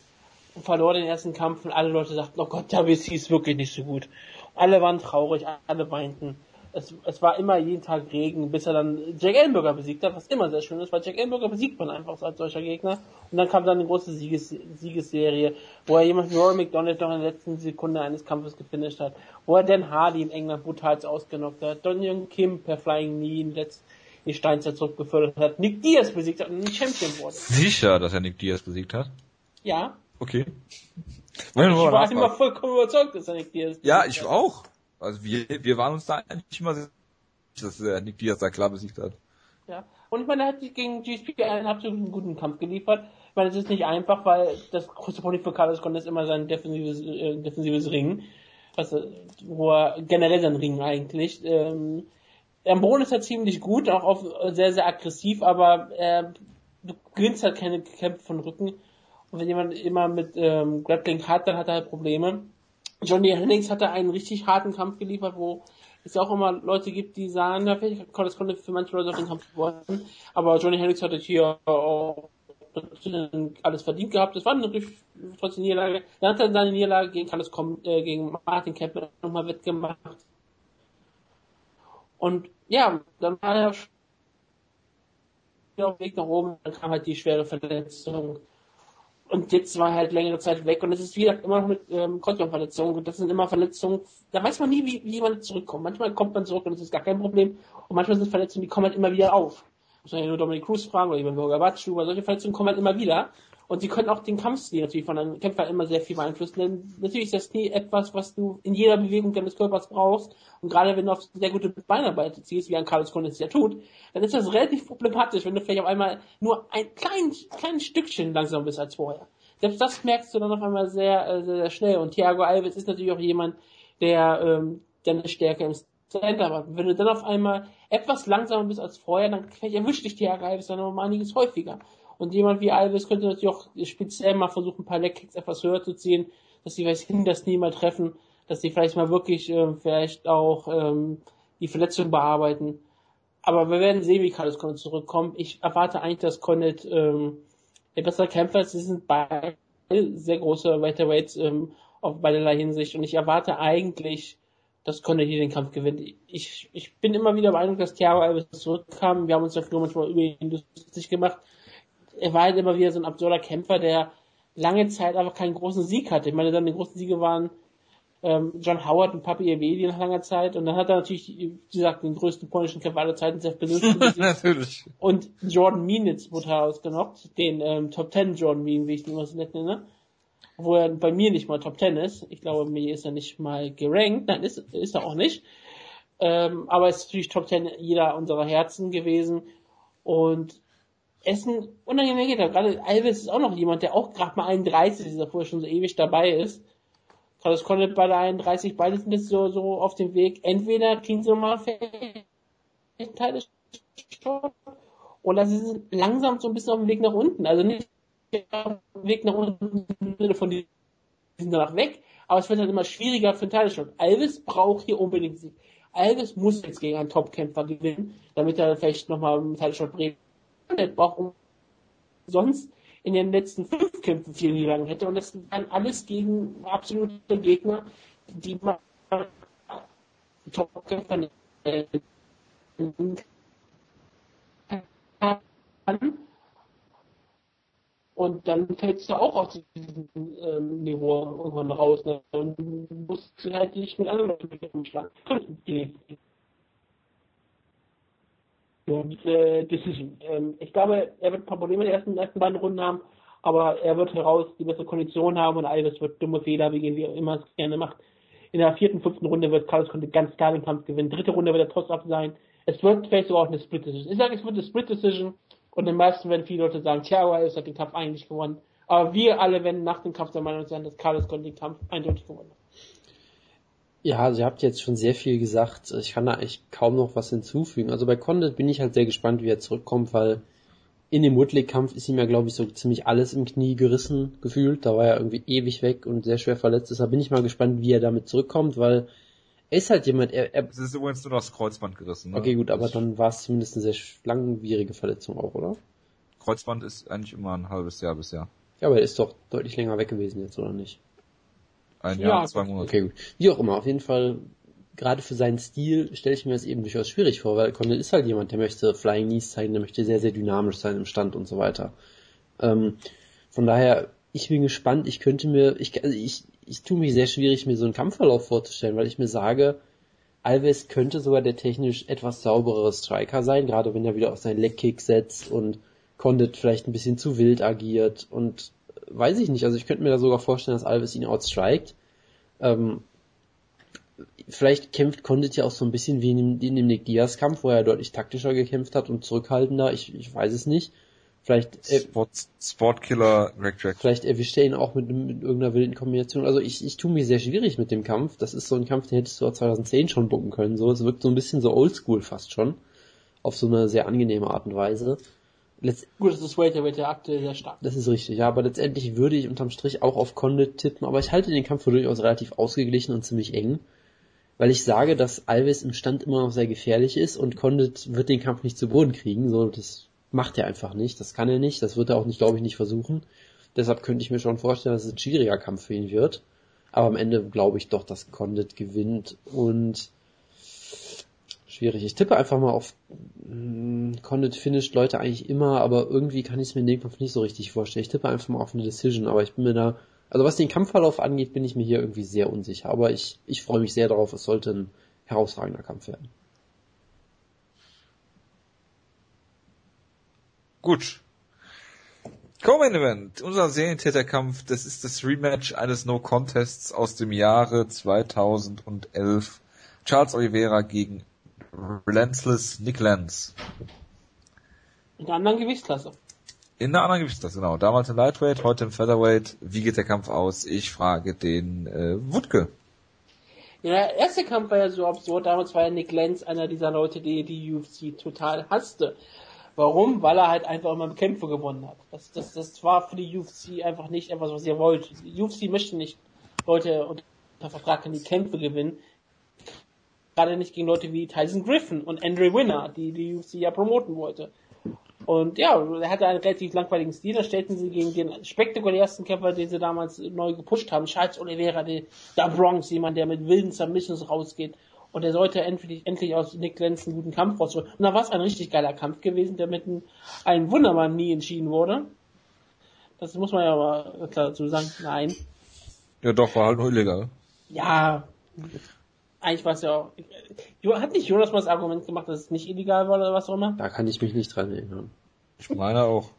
und verlor den ersten Kampf und alle Leute sagten, oh Gott, WC ist wirklich nicht so gut. Und alle waren traurig, alle weinten es, es war immer jeden Tag Regen, bis er dann Jack Ellenberger besiegt hat, was immer sehr schön ist, weil Jack Ellenberger besiegt man einfach als solcher Gegner. Und dann kam dann eine große Sieges, Siegesserie, wo er jemand wie Roy McDonald noch in der letzten Sekunde eines Kampfes gefinisht hat, wo er Dan Hardy in England brutal ausgenockt hat, Don Young Kim per Flying Knee in, letzt, in Steinzeit zurückgefördert hat, Nick Diaz besiegt hat und ein Champion wurde. Sicher, dass er Nick Diaz besiegt hat? Ja. Okay. Ich war immer vollkommen überzeugt, dass er Nick Diaz Ja, ich auch. Also wir, wir waren uns da eigentlich immer sicher, dass er Nick Diaz da klar besiegt hat. Ja, und ich meine, er hat gegen GSP einen absolut guten Kampf geliefert. Ich meine, es ist nicht einfach, weil das große Problem für Carlos Condit ist immer sein defensives, äh, defensives Ring. Also, wo er generell sein Ring eigentlich. Ähm, am Boden ist er ziemlich gut, auch auf, sehr, sehr aggressiv, aber äh, du gewinnst halt keine Kämpfe von Rücken. Und wenn jemand immer mit ähm, Grappling hat, dann hat er halt Probleme. Johnny Hennings hatte einen richtig harten Kampf geliefert, wo es auch immer Leute gibt, die sagen, ja, das konnte für manche Leute auch den Kampf gewonnen, aber Johnny Hennings hatte hier auch alles verdient gehabt. Das war natürlich trotzdem Niederlage. Dann hat er seine Niederlage gegen Carlos Com äh, gegen Martin Kemper nochmal wettgemacht. Und ja, dann war er auf dem Weg nach oben, dann kam halt die schwere Verletzung und jetzt war halt längere Zeit weg und es ist wieder immer noch mit ähm, Kreuzbandverletzungen und das sind immer Verletzungen, da weiß man nie, wie, wie jemand zurückkommt. Manchmal kommt man zurück und das ist gar kein Problem und manchmal sind Verletzungen, die kommen halt immer wieder auf. Muss man ja nur Dominic Cruz fragen oder jemand Bürger Batschu, aber solche Verletzungen kommen halt immer wieder und sie können auch den Kampfstil natürlich von einem Kämpfer immer sehr viel beeinflussen, denn natürlich ist das nie etwas, was du in jeder Bewegung deines Körpers brauchst. Und gerade wenn du auf sehr gute Beinarbeit ziehst, wie ein Carlos Condit es ja tut, dann ist das relativ problematisch, wenn du vielleicht auf einmal nur ein klein, kleines Stückchen langsamer bist als vorher. Selbst das merkst du dann auf einmal sehr, äh, sehr, sehr schnell. Und Thiago Alves ist natürlich auch jemand, der, ähm, der eine Stärke im Center hat. Wenn du dann auf einmal etwas langsamer bist als vorher, dann vielleicht erwischt dich Thiago Alves dann noch um einiges häufiger. Und jemand wie Alves könnte natürlich auch speziell mal versuchen, ein paar Leckkicks etwas höher zu ziehen, dass sie vielleicht hin das Knie mal treffen, dass sie vielleicht mal wirklich äh, vielleicht auch ähm, die Verletzung bearbeiten. Aber wir werden sehen, wie Carlos Condit zurückkommt. Ich erwarte eigentlich, dass Condit ähm, der bessere Kämpfer ist. Sie sind beide sehr große Welterweights ähm, auf beiderlei Hinsicht und ich erwarte eigentlich, dass Condit hier den Kampf gewinnt. Ich, ich bin immer wieder beeindruckt, dass Thiago Alves zurückkam. Wir haben uns ja früher manchmal über ihn lustig gemacht er war halt immer wieder so ein absurder Kämpfer, der lange Zeit einfach keinen großen Sieg hatte. Ich meine, seine großen Siege waren ähm, John Howard und Papi Evedi nach langer Zeit und dann hat er natürlich, wie gesagt, den größten polnischen Kämpfer aller Zeiten selbst benutzt. Natürlich. Und Jordan Meanitz wurde herausgenockt, den ähm, Top Ten Jordan Mean, wie ich ihn immer so nett nenne. Wo er bei mir nicht mal Top Ten ist. Ich glaube, mir ist er nicht mal gerankt. Nein, ist, ist er auch nicht. Ähm, aber ist natürlich Top Ten jeder unserer Herzen gewesen. Und Essen unangenehm geht. Gerade Alves ist auch noch jemand, der auch gerade mal 31 ist, der vorher schon so ewig dabei ist. Carlos Condit bei der 31, beide sind jetzt so, so auf dem Weg. Entweder kriegen sie mal Teile oder sie sind langsam so ein bisschen auf dem Weg nach unten. Also nicht auf dem Weg nach unten im von die sind danach weg, aber es wird halt immer schwieriger für den Teilschott. Alves braucht hier unbedingt Sieg. Alves muss jetzt gegen einen Topkämpfer gewinnen, damit er vielleicht nochmal im Teilschott bringen braucht, sonst in den letzten fünf Kämpfen vier Niederlagen hätte. Und das waren alles gegen absolute Gegner, die man Top-Kämpfer Und dann fällst du auch aus diesem ähm, Niveau irgendwann raus. Ne? Und musst halt nicht mit anderen Leuten schlagen. Und äh, Decision. Ähm, ich glaube, er wird ein paar Probleme in den ersten, ersten beiden Runden haben, aber er wird heraus die bessere Kondition haben und Alves wird dumme Fehler wie er immer es gerne macht. In der vierten, fünften Runde wird Carlos Conte ganz klar den Kampf gewinnen. Dritte Runde wird er trotzdem sein. Es wird vielleicht sogar auch eine Split Decision. Ich sage, es wird eine Split Decision und den meisten werden viele Leute sagen, Thiago Alves hat den Kampf eigentlich gewonnen. Aber wir alle werden nach dem Kampf der Meinung sein, dass Carlos Conte den Kampf eindeutig gewonnen hat. Ja, also ihr habt jetzt schon sehr viel gesagt. Ich kann da eigentlich kaum noch was hinzufügen. Also bei Condit bin ich halt sehr gespannt, wie er zurückkommt, weil in dem Woodley-Kampf ist ihm ja, glaube ich, so ziemlich alles im Knie gerissen gefühlt. Da war er irgendwie ewig weg und sehr schwer verletzt. Deshalb bin ich mal gespannt, wie er damit zurückkommt, weil er ist halt jemand, er, er Es ist übrigens nur das Kreuzband gerissen. Ne? Okay, gut, aber dann war es zumindest eine sehr langwierige Verletzung auch, oder? Kreuzband ist eigentlich immer ein halbes Jahr bisher. Ja, aber er ist doch deutlich länger weg gewesen jetzt, oder nicht? Ein Jahr, ja, zwei Monate. Okay, gut. Wie auch immer, auf jeden Fall, gerade für seinen Stil stelle ich mir das eben durchaus schwierig vor, weil Condit ist halt jemand, der möchte Flying Knees zeigen, der möchte sehr, sehr dynamisch sein im Stand und so weiter. Ähm, von daher, ich bin gespannt, ich könnte mir, ich, also ich, ich tue mich sehr schwierig, mir so einen Kampfverlauf vorzustellen, weil ich mir sage, Alves könnte sogar der technisch etwas sauberere Striker sein, gerade wenn er wieder auf seinen Legkick setzt und Condit vielleicht ein bisschen zu wild agiert und weiß ich nicht, also ich könnte mir da sogar vorstellen, dass Alves ihn outstrikt. Ähm, vielleicht kämpft Condit ja auch so ein bisschen wie in dem, in dem Nick Diaz Kampf, wo er deutlich taktischer gekämpft hat und zurückhaltender, ich, ich weiß es nicht. Vielleicht Sport, Sportkiller Greg Jack. Vielleicht erwischt er ihn auch mit, mit irgendeiner wilden Kombination. Also ich, ich tue mir sehr schwierig mit dem Kampf. Das ist so ein Kampf, den hättest du auch 2010 schon bucken können. So, es wirkt so ein bisschen so oldschool fast schon. Auf so eine sehr angenehme Art und Weise. Letzt Gut, das ist Welterweight der aktuell sehr stark. Das ist richtig, ja, aber letztendlich würde ich unterm Strich auch auf Condit tippen, aber ich halte den Kampf für durchaus relativ ausgeglichen und ziemlich eng, weil ich sage, dass Alves im Stand immer noch sehr gefährlich ist und Condit wird den Kampf nicht zu Boden kriegen, so das macht er einfach nicht, das kann er nicht, das wird er auch nicht, glaube ich, nicht versuchen. Deshalb könnte ich mir schon vorstellen, dass es ein schwieriger Kampf für ihn wird. Aber am Ende glaube ich doch, dass Condit gewinnt und schwierig. Ich tippe einfach mal auf mh, Condit finished Leute eigentlich immer, aber irgendwie kann ich es mir in dem Kampf nicht so richtig vorstellen. Ich tippe einfach mal auf eine Decision, aber ich bin mir da, also was den Kampfverlauf angeht, bin ich mir hier irgendwie sehr unsicher. Aber ich, ich freue mich sehr darauf, es sollte ein herausragender Kampf werden. Gut. Co-Main Event, unser Serientäterkampf, das ist das Rematch eines No Contests aus dem Jahre 2011. Charles Oliveira gegen Relentless Nick Lance. In der anderen Gewichtsklasse. In der anderen Gewichtsklasse, genau. Damals im Lightweight, heute im Featherweight. Wie geht der Kampf aus? Ich frage den äh, Wutke. Ja, der erste Kampf war ja so absurd. Damals war ja Nick Lance einer dieser Leute, die die UFC total hasste. Warum? Weil er halt einfach immer Kämpfe gewonnen hat. Das, das, das war für die UFC einfach nicht etwas, was ihr wollt. Die UFC möchte nicht Leute unter Vertrag die Kämpfe gewinnen. Gerade nicht gegen Leute wie Tyson Griffin und Andre Winner, die die UFC ja promoten wollte. Und ja, er hatte einen relativ langweiligen Stil. Da stellten sie gegen den spektakulärsten Kämpfer, den sie damals neu gepusht haben, Charles Oliveira, der Bronx, jemand, der mit wilden Submissions rausgeht und er sollte endlich, endlich aus Nick Lenz einen guten Kampf rausholen. Und da war es ein richtig geiler Kampf gewesen, der mit einem Wundermann nie entschieden wurde. Das muss man ja aber klar dazu sagen, nein. Ja doch, war halt nur illegal. Ja, eigentlich war es ja auch. Hat nicht Jonas mal das Argument gemacht, dass es nicht illegal war oder was auch immer? Da kann ich mich nicht dran erinnern. Ich meine auch.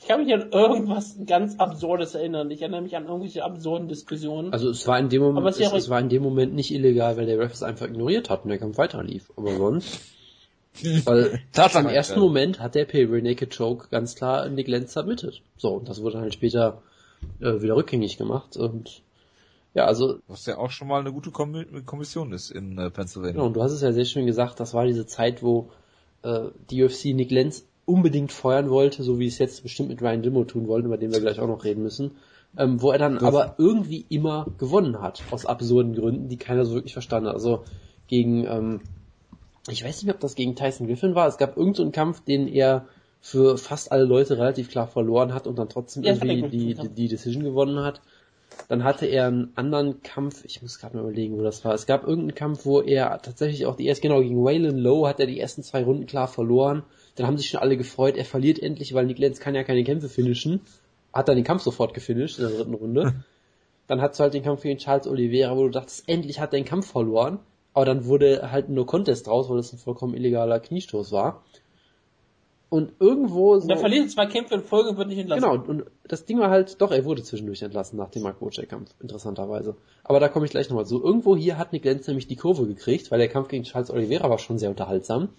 Ich kann mich an irgendwas ganz Absurdes erinnern. Ich erinnere mich an irgendwelche absurden Diskussionen. Also es war in dem Moment, es, es, war in dem Moment nicht illegal, weil der Ref es einfach ignoriert hat und der Kampf weiter lief. Aber sonst. weil im ersten Moment hat der Pay Naked Choke ganz klar Nick Lenz submitted. So, und das wurde halt später äh, wieder rückgängig gemacht und ja, also. Was ja auch schon mal eine gute Kommission ist in äh, Pennsylvania. Genau, und du hast es ja sehr schön gesagt, das war diese Zeit, wo äh, die UFC Nick Lenz unbedingt feuern wollte, so wie es jetzt bestimmt mit Ryan Dimmo tun wollen, über den wir gleich auch noch reden müssen, ähm, wo er dann das aber irgendwie immer gewonnen hat, aus absurden Gründen, die keiner so wirklich verstanden hat. Also gegen, ähm, ich weiß nicht, ob das gegen Tyson Griffin war, es gab irgendeinen so Kampf, den er für fast alle Leute relativ klar verloren hat und dann trotzdem ja, irgendwie die, die, die Decision gewonnen hat. Dann hatte er einen anderen Kampf, ich muss gerade mal überlegen, wo das war. Es gab irgendeinen Kampf, wo er tatsächlich auch die erst, genau, gegen Waylon Lowe hat er die ersten zwei Runden klar verloren. Dann haben sich schon alle gefreut, er verliert endlich, weil Nick Lenz kann ja keine Kämpfe finishen. Hat dann den Kampf sofort gefinisht in der dritten Runde. dann hat du halt den Kampf gegen Charles Oliveira, wo du dachtest, endlich hat er den Kampf verloren. Aber dann wurde halt nur Contest draus, weil das ein vollkommen illegaler Kniestoß war. Und irgendwo so. Und er verliert zwei Kämpfe in Folge und wird nicht entlassen. Genau, und das Ding war halt, doch, er wurde zwischendurch entlassen nach dem Mark Bocek-Kampf, interessanterweise. Aber da komme ich gleich nochmal zu. Irgendwo hier hat Nick Lenz nämlich die Kurve gekriegt, weil der Kampf gegen Charles Oliveira war schon sehr unterhaltsam.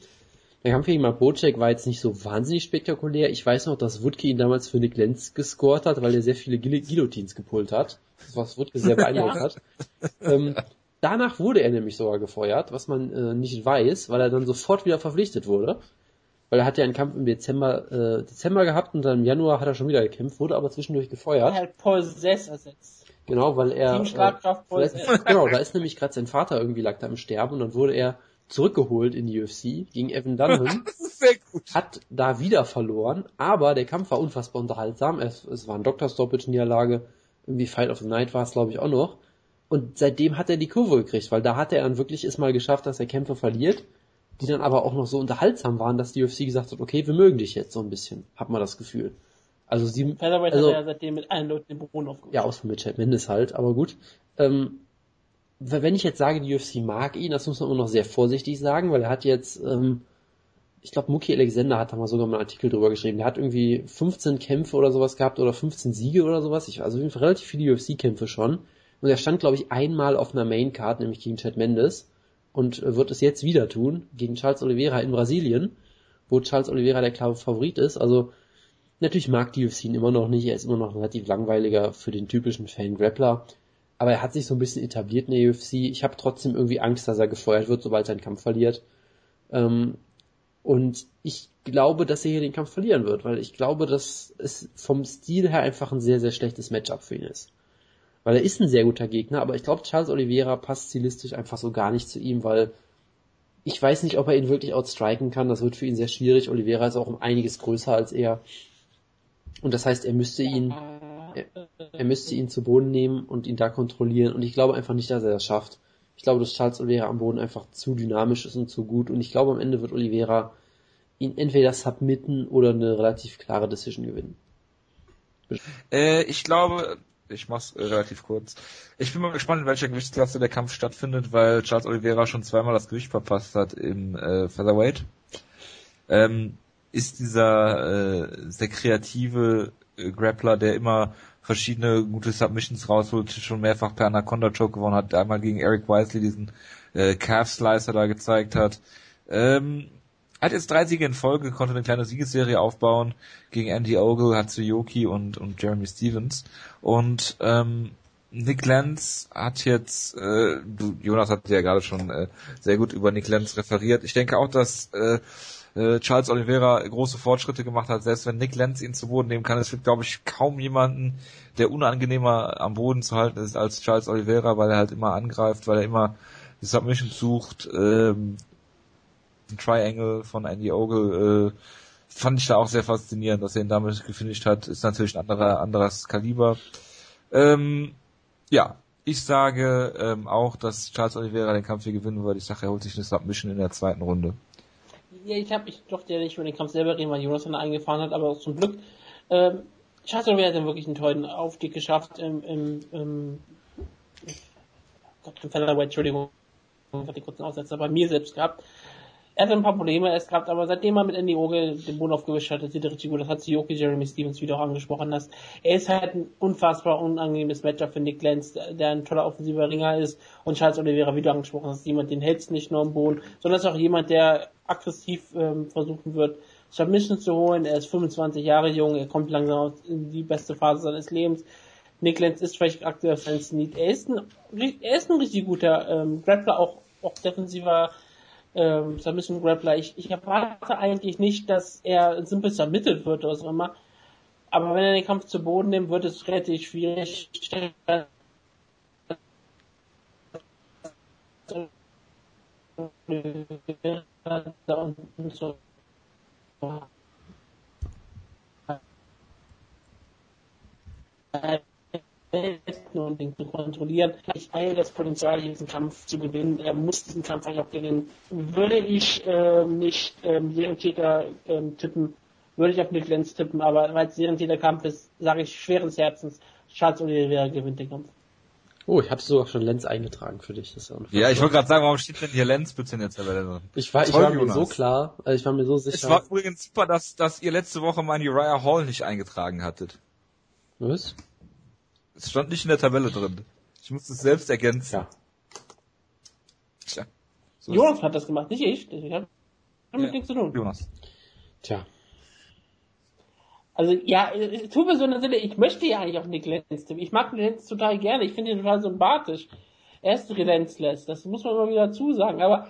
Der Kampf gegen Mark Bocek war jetzt nicht so wahnsinnig spektakulär. Ich weiß noch, dass Woodke ihn damals für Nick Lenz gescored hat, weil er sehr viele Guillotines gepult hat. Was Woodke sehr beeindruckt ja. hat. Ähm, danach wurde er nämlich sogar gefeuert, was man äh, nicht weiß, weil er dann sofort wieder verpflichtet wurde weil er hat ja einen Kampf im Dezember, äh, Dezember gehabt und dann im Januar hat er schon wieder gekämpft, wurde aber zwischendurch gefeuert. Er hat Paul Sess ersetzt. Genau, weil er. Äh, Paul Sess. Genau, da ist nämlich gerade sein Vater irgendwie lag da im Sterben und dann wurde er zurückgeholt in die UFC gegen Evan Dunham. Sehr gut. Hat da wieder verloren, aber der Kampf war unfassbar unterhaltsam. Es, es war ein Dr. Stoppage-Niederlage. Irgendwie Fight of the Night war es, glaube ich, auch noch. Und seitdem hat er die Kurve gekriegt, weil da hat er dann wirklich es mal geschafft, dass er Kämpfe verliert die dann aber auch noch so unterhaltsam waren, dass die UFC gesagt hat, okay, wir mögen dich jetzt so ein bisschen, hat man das Gefühl. Also sie, Featherweight also, hat ja seitdem mit allen Leuten den Boden aufgehoben. Ja, außer mit Chad Mendes halt, aber gut. Ähm, wenn ich jetzt sage, die UFC mag ihn, das muss man immer noch sehr vorsichtig sagen, weil er hat jetzt, ähm, ich glaube, Muki Alexander hat da mal sogar mal einen Artikel drüber geschrieben. Der hat irgendwie 15 Kämpfe oder sowas gehabt oder 15 Siege oder sowas. Ich, also auf jeden Fall relativ viele UFC-Kämpfe schon. Und er stand, glaube ich, einmal auf einer Main-Card, nämlich gegen Chad Mendes und wird es jetzt wieder tun gegen Charles Oliveira in Brasilien, wo Charles Oliveira der klare Favorit ist. Also natürlich mag die UFC ihn immer noch nicht, er ist immer noch relativ langweiliger für den typischen Fan-Grappler, aber er hat sich so ein bisschen etabliert in der UFC. Ich habe trotzdem irgendwie Angst, dass er gefeuert wird, sobald er einen Kampf verliert. Ähm, und ich glaube, dass er hier den Kampf verlieren wird, weil ich glaube, dass es vom Stil her einfach ein sehr, sehr schlechtes Matchup für ihn ist. Weil er ist ein sehr guter Gegner, aber ich glaube, Charles Oliveira passt stilistisch einfach so gar nicht zu ihm, weil ich weiß nicht, ob er ihn wirklich outstriken kann. Das wird für ihn sehr schwierig. Oliveira ist auch um einiges größer als er. Und das heißt, er müsste ihn, er, er müsste ihn zu Boden nehmen und ihn da kontrollieren. Und ich glaube einfach nicht, dass er das schafft. Ich glaube, dass Charles Oliveira am Boden einfach zu dynamisch ist und zu gut. Und ich glaube, am Ende wird Oliveira ihn entweder submitten oder eine relativ klare Decision gewinnen. Äh, ich glaube, ich mach's äh, relativ kurz. Ich bin mal gespannt, in welcher Gewichtsklasse der Kampf stattfindet, weil Charles Oliveira schon zweimal das Gewicht verpasst hat im äh, Featherweight. Ähm, ist dieser äh, sehr kreative äh, Grappler, der immer verschiedene gute Submissions rausholt, schon mehrfach per Anaconda Choke gewonnen hat, einmal gegen Eric Wisely diesen äh, Calf Slicer da gezeigt hat. Ähm, hat jetzt drei Siege in Folge, konnte eine kleine Siegesserie aufbauen gegen Andy Ogle, Hatsuyoki und, und Jeremy Stevens. Und ähm, Nick Lenz hat jetzt, äh, du, Jonas hat ja gerade schon äh, sehr gut über Nick Lenz referiert. Ich denke auch, dass äh, äh, Charles Oliveira große Fortschritte gemacht hat, selbst wenn Nick Lenz ihn zu Boden nehmen kann. Es gibt, glaube ich, kaum jemanden, der unangenehmer am Boden zu halten ist als Charles Oliveira, weil er halt immer angreift, weil er immer die Submission sucht, ähm, den Triangle von Andy Ogle äh, fand ich da auch sehr faszinierend, dass er ihn damit gefinisht hat. Ist natürlich ein anderer, anderes Kaliber. Ähm, ja, ich sage ähm, auch, dass Charles Oliveira den Kampf hier gewinnen wird. Ich sage, er holt sich eine Submission in der zweiten Runde. Ja, ich habe, ich durfte ja nicht über den Kampf selber reden, weil Jonas eingefahren hat, aber zum Glück, ähm, Charles Oliveira hat dann wirklich einen tollen Aufstieg geschafft im, im, im Gott, im Featherweight, Entschuldigung, ich hatte den kurzen Aussetzer bei mir selbst gehabt. Er hatte ein paar Probleme es gehabt, aber seitdem er mit Andy Oge den Boden aufgewischt hat, sieht er richtig gut. Das hat Sioki Jeremy Stevens wieder auch angesprochen hast. Er ist halt ein unfassbar unangenehmes Matchup für Nick Lenz, der ein toller offensiver Ringer ist. Und Charles Oliveira, wie du angesprochen hast, jemand, den hältst nicht nur am Boden, sondern ist auch jemand, der aggressiv ähm, versuchen wird, Submissions zu holen. Er ist 25 Jahre jung, er kommt langsam in die beste Phase seines Lebens. Nick Lenz ist vielleicht aktuell Fans Need. Er ist ein, er ist ein richtig guter ähm, Grappler, auch, auch defensiver ähm, Submission Grappler. Ich, ich erwarte eigentlich nicht, dass er simpel submitted wird oder so immer. Aber wenn er den Kampf zu Boden nimmt, wird es relativ schwierig. Und den zu kontrollieren. Ich teile das Potenzial, diesen Kampf zu gewinnen. Er muss diesen Kampf eigentlich auch gewinnen. Würde ich äh, nicht ähm, Serientäter ähm, tippen, würde ich auf Nick Lenz tippen, aber weil es Serientäter-Kampf ist, sage ich schweres Herzens, Charles Oliveira gewinnt den Kampf. Oh, ich habe sogar schon Lenz eingetragen für dich. Das ist ja, ich wollte gerade sagen, warum steht denn hier Lenz bitte in der Tabelle drin? Ich war, ich war mir so klar, also ich war mir so sicher. Es war übrigens super, dass, dass ihr letzte Woche meinen Uriah Hall nicht eingetragen hattet. Was? Es stand nicht in der Tabelle drin. Ich musste es selbst ergänzen. Ja. Tja. So Jonas hat das gemacht, nicht ich. Ich habe damit ja. nichts zu tun. Jonas. Tja. Also ja, es tut mir so eine Sinne, ich möchte ja eigentlich auch Nick Lenz tippen. Ich mag Nick Lenz total gerne, ich finde ihn total sympathisch. Er ist relentless, das muss man immer wieder dazu sagen. Aber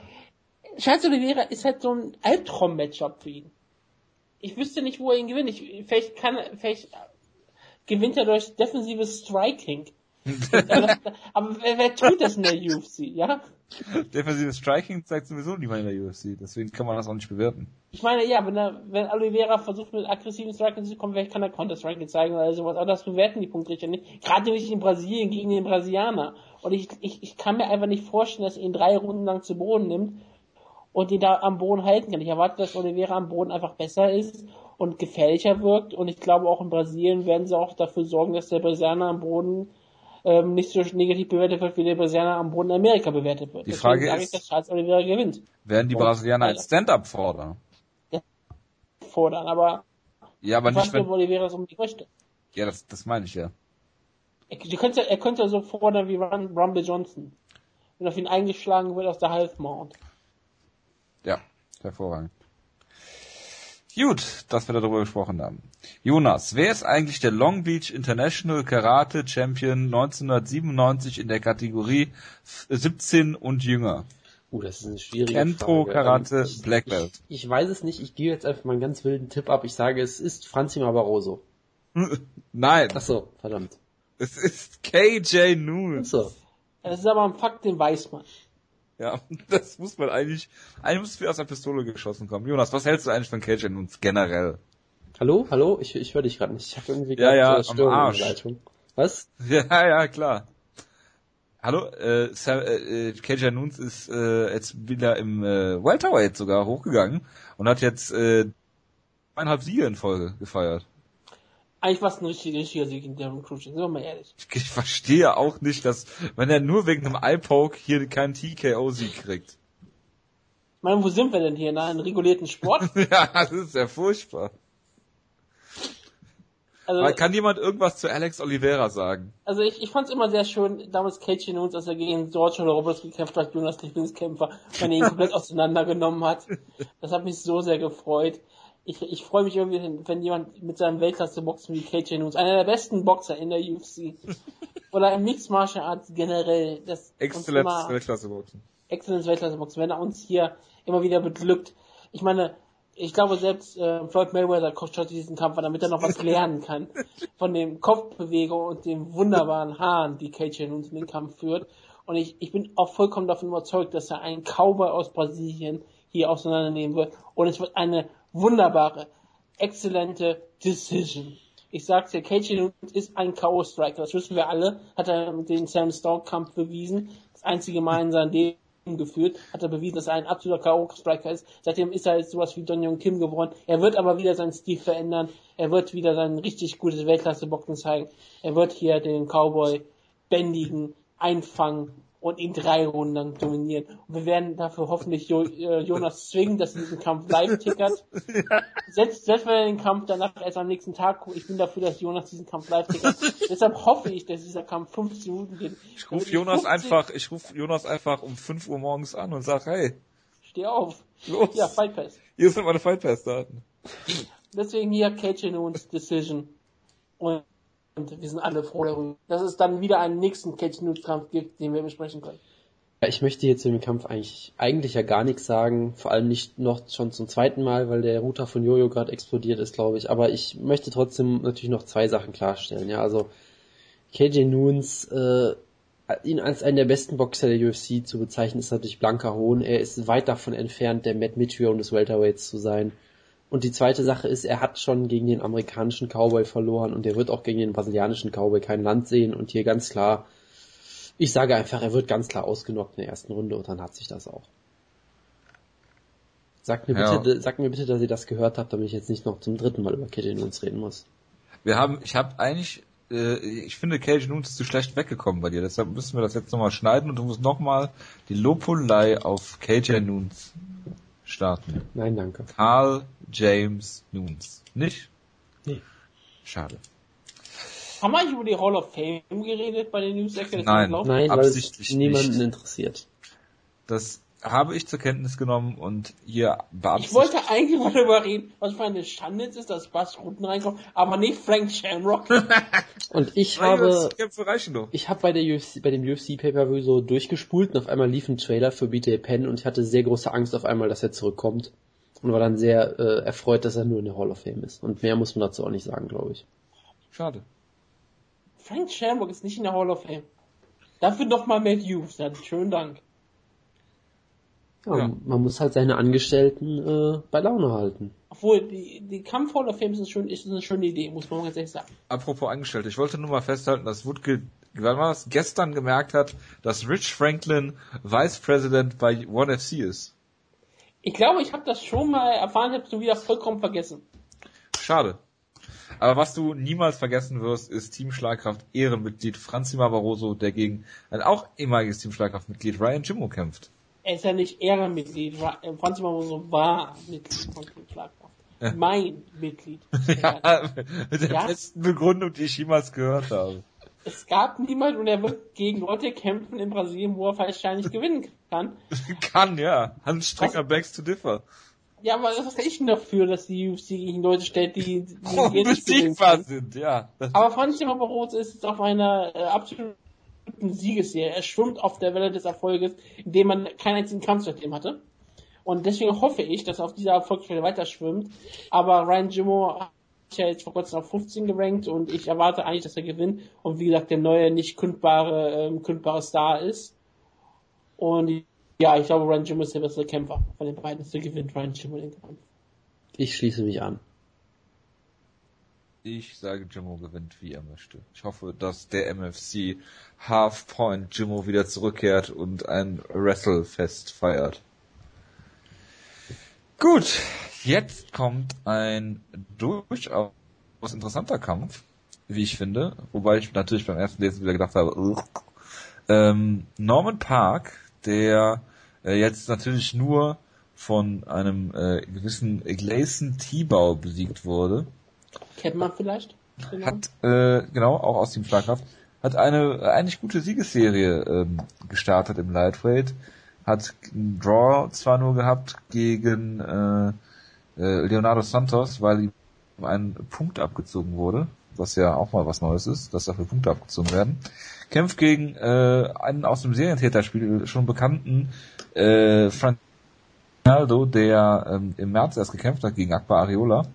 Charles Oliveira ist halt so ein Albtraum-Matchup für ihn. Ich wüsste nicht, wo er ihn gewinnt. Ich, vielleicht kann, vielleicht gewinnt er durch defensives Striking. aber wer, wer, tut das in der UFC, ja? Defensives Striking zeigt sowieso niemand in der UFC, deswegen kann man das auch nicht bewerten. Ich meine, ja, wenn, er, wenn Oliveira versucht mit aggressiven Striking zu kommen, vielleicht kann er Counter-Striking zeigen oder sowas, aber das bewerten die Punktrichter nicht. Gerade nicht in Brasilien gegen den Brasilianer. Und ich, ich, ich kann mir einfach nicht vorstellen, dass er ihn drei Runden lang zu Boden nimmt und ihn da am Boden halten kann. Ich erwarte, dass Oliveira am Boden einfach besser ist und gefährlicher wirkt. Und ich glaube, auch in Brasilien werden sie auch dafür sorgen, dass der Brasilianer am Boden ähm, nicht so negativ bewertet wird, wie der Brasilianer am Boden Amerika bewertet wird. Die Frage Deswegen ist, ich, dass Charles Oliveira gewinnt. Werden die Brasilianer als Stand-up fordern? Ja, fordern, aber ja, aber nicht, wenn... Oliveira so nicht möchte. Ja, das, das meine ich ja. Er, könnte, er könnte so fordern wie Rumble Johnson. Wenn auf ihn eingeschlagen wird aus der Half Mount. Ja, hervorragend. Gut, dass wir darüber gesprochen haben. Jonas, wer ist eigentlich der Long Beach International Karate Champion 1997 in der Kategorie 17 und jünger? Uh, das ist eine schwierige Kento Frage. Karate ich, Black Belt. Ich, ich, weiß es nicht, ich gebe jetzt einfach mal einen ganz wilden Tipp ab. Ich sage, es ist Franzi Barroso. Nein. Ach so, verdammt. Es ist KJ Noon. Ach so. Das ist aber ein Fakt, den weiß man. Ja, das muss man eigentlich, eigentlich muss es wie aus der Pistole geschossen kommen. Jonas, was hältst du eigentlich von Cage uns generell? Hallo, hallo, ich, ich höre dich gerade nicht. Ich habe irgendwie gerade ja, ja, Störung am Arsch. Was? Ja, ja, klar. Hallo, äh, äh, KJ Nunes ist äh, jetzt wieder im äh, Welterweight sogar hochgegangen und hat jetzt äh, eineinhalb Siege in Folge gefeiert. Eigentlich war es ein richtiger, richtiger Sieg in Darren Cruise, sind wir mal ehrlich. Ich, verstehe auch nicht, dass, wenn er nur wegen einem Eye-Poke hier keinen TKO-Sieg kriegt. Ich meine, wo sind wir denn hier? In einem regulierten Sport? ja, das ist ja furchtbar. Also, kann jemand irgendwas zu Alex Oliveira sagen? Also ich, ich fand es immer sehr schön, damals Cage Nunes, als er gegen George oder Roberts gekämpft hat, Jonas Lieblingskämpfer, wenn er ihn komplett auseinandergenommen hat. Das hat mich so sehr gefreut ich, ich freue mich irgendwie, wenn jemand mit seinem Weltklasse boxen wie KJ Nunes, einer der besten Boxer in der UFC oder im Mixed Martial Arts generell, das Exzellenz Weltklasse boxen. Exzellenz Weltklasse boxen, wenn er uns hier immer wieder beglückt. Ich meine, ich glaube selbst äh, Floyd Mayweather kocht diesen Kampf, damit er noch was lernen kann von dem Kopfbewegung und den wunderbaren Haaren, die KJ Nunes in den Kampf führt. Und ich, ich bin auch vollkommen davon überzeugt, dass er einen Cowboy aus Brasilien hier auseinandernehmen wird. Und es wird eine wunderbare, exzellente Decision. Ich sag's dir, KJ ist ein K.O.-Striker, das wissen wir alle, hat er dem Sam Storm-Kampf bewiesen, das einzige Mal in seinem Leben geführt, hat er bewiesen, dass er ein absoluter K.O.-Striker ist. Seitdem ist er jetzt sowas wie Don Young Kim geworden. Er wird aber wieder seinen Stil verändern. Er wird wieder sein richtig gutes Weltklasse-Boxen zeigen. Er wird hier den Cowboy bändigen, einfangen und ihn drei Runden dominieren. Und wir werden dafür hoffentlich jo äh, Jonas zwingen, dass er diesen Kampf live tickert. ja. Selbst, selbst wenn er den Kampf danach erst am nächsten Tag guckt, ich bin dafür, dass Jonas diesen Kampf live tickert. Deshalb hoffe ich, dass dieser Kampf 15 Minuten geht. Ich rufe Jonas einfach, ich rufe Jonas einfach um 5 Uhr morgens an und sag, hey. Steh auf. Los. Ja, Fight Pass. Hier sind meine Fight Pass Daten. Deswegen hier KJ Nunes Decision. Und und wir sind alle froh darüber, dass es dann wieder einen nächsten Catch News Kampf gibt, den wir besprechen können. Ja, ich möchte jetzt dem Kampf eigentlich, eigentlich ja gar nichts sagen, vor allem nicht noch schon zum zweiten Mal, weil der Router von Jojo gerade explodiert ist, glaube ich. Aber ich möchte trotzdem natürlich noch zwei Sachen klarstellen. Ja, also KJ Nunes, äh, ihn als einen der besten Boxer der UFC zu bezeichnen, ist natürlich blanker Hohn. Er ist weit davon entfernt, der Matt Mitchell des Welterweights zu sein. Und die zweite Sache ist, er hat schon gegen den amerikanischen Cowboy verloren und er wird auch gegen den brasilianischen Cowboy kein Land sehen und hier ganz klar, ich sage einfach, er wird ganz klar ausgenockt in der ersten Runde und dann hat sich das auch. Sagt mir bitte, ja. sagt mir bitte, dass ihr das gehört habt, damit ich jetzt nicht noch zum dritten Mal über Cage Nunes reden muss. Wir haben, ich habe eigentlich, äh, ich finde Cage Nunes ist zu schlecht weggekommen bei dir, deshalb müssen wir das jetzt nochmal schneiden und du musst nochmal die Lopulei auf Cage Nunes starten. Nein, danke. Carl James Nunes. Nicht? Nee. Schade. Haben wir eigentlich über die Hall of Fame geredet bei den News Nein, Nein absichtlich niemanden nicht. interessiert. Das habe ich zur Kenntnis genommen und hier beabsichtigt. Ich wollte eigentlich mal darüber reden, was für eine Schande ist, dass Bass Rutten reinkommt, aber nicht Frank Shamrock. und ich habe, ich habe bei der UFC, bei dem UFC Pay-Per-View so durchgespult und auf einmal lief ein Trailer für BJ Penn und ich hatte sehr große Angst auf einmal, dass er zurückkommt und war dann sehr äh, erfreut, dass er nur in der Hall of Fame ist. Und mehr muss man dazu auch nicht sagen, glaube ich. Schade. Frank Shamrock ist nicht in der Hall of Fame. Dafür noch mal Matt Hughes, dann schönen Dank. Ja, ja. Man muss halt seine Angestellten äh, bei Laune halten. Obwohl, die, die Kampf Hall of Fame ist, eine schöne, ist eine schöne Idee, muss man ganz ehrlich sagen. Apropos Angestellte, ich wollte nur mal festhalten, dass Woodke was, gestern gemerkt hat, dass Rich Franklin Vice President bei One FC ist. Ich glaube, ich habe das schon mal erfahren, habe es wieder vollkommen vergessen. Schade. Aber was du niemals vergessen wirst, ist Team Schlagkraft Ehrenmitglied Franzi Barroso, der gegen ein auch ehemaliges Team Schlagkraft-Mitglied Ryan Jimmo kämpft er ist ja nicht Ehrenmitglied. Äh, Franz Barroso war Mitglied von Team Schlagkraft. Ja. Mein Mitglied. ja, mit der ja? besten Begründung, die ich jemals gehört habe. Es gab niemand und er wird gegen Leute kämpfen in Brasilien, wo er wahrscheinlich gewinnen kann. kann, ja. Hans Strecker begs to differ. Ja, aber was kann ich denn dafür, dass die UFC gegen Leute stellt, die, die unbesiegbar sind, ja. Aber Franz Barroso ist jetzt auf einer äh, absolut Siegesserie. Er schwimmt auf der Welle des Erfolges, indem man keinen einzigen Kampf seitdem hatte. Und deswegen hoffe ich, dass er auf dieser Erfolgswelle weiter schwimmt. Aber Ryan Jimmo hat ja jetzt vor kurzem auf 15 gerankt und ich erwarte eigentlich, dass er gewinnt und wie gesagt der neue, nicht kündbare, ähm, kündbare Star ist. Und ja, ich glaube, Ryan Jimmo ist der bessere Kämpfer von den beiden. Der gewinnt Ryan Jimmo den Kampf. Ich schließe mich an. Ich sage, Jimmo gewinnt, wie er möchte. Ich hoffe, dass der MFC Half Point Jimmo wieder zurückkehrt und ein Wrestlefest feiert. Gut, jetzt kommt ein durchaus interessanter Kampf, wie ich finde, wobei ich natürlich beim ersten Lesen wieder gedacht habe, Ugh. ähm, Norman Park, der äh, jetzt natürlich nur von einem äh, gewissen Gleason T-Bau besiegt wurde, Kennt man vielleicht? Genau. Hat, äh, genau, auch aus Team Schlagkraft, hat eine eigentlich gute Siegesserie ähm, gestartet im Lightweight, hat einen Draw zwar nur gehabt gegen äh, äh, Leonardo Santos, weil ihm ein Punkt abgezogen wurde, was ja auch mal was Neues ist, dass dafür Punkte abgezogen werden. Kämpft gegen äh, einen aus dem Serientäterspiel schon bekannten äh, Ronaldo, der ähm, im März erst gekämpft hat gegen Akbar Ariola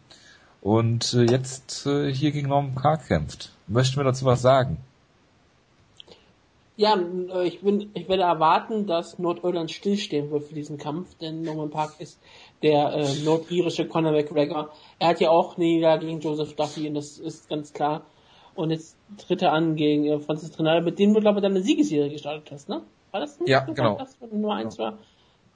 und äh, jetzt äh, hier gegen Norman Park kämpft. Möchten wir dazu was sagen? Ja, äh, ich, bin, ich werde erwarten, dass Nordirland stillstehen wird für diesen Kampf, denn Norman Park ist der äh, nordirische Conor McGregor. Er hat ja auch Niederlage gegen Joseph Duffy und das ist ganz klar. Und jetzt tritt er an gegen äh, Francis Trinal, mit dem du glaube ich deine Siegesserie gestartet hast, ne? War das nicht? Ja, genau. Das, Nummer eins war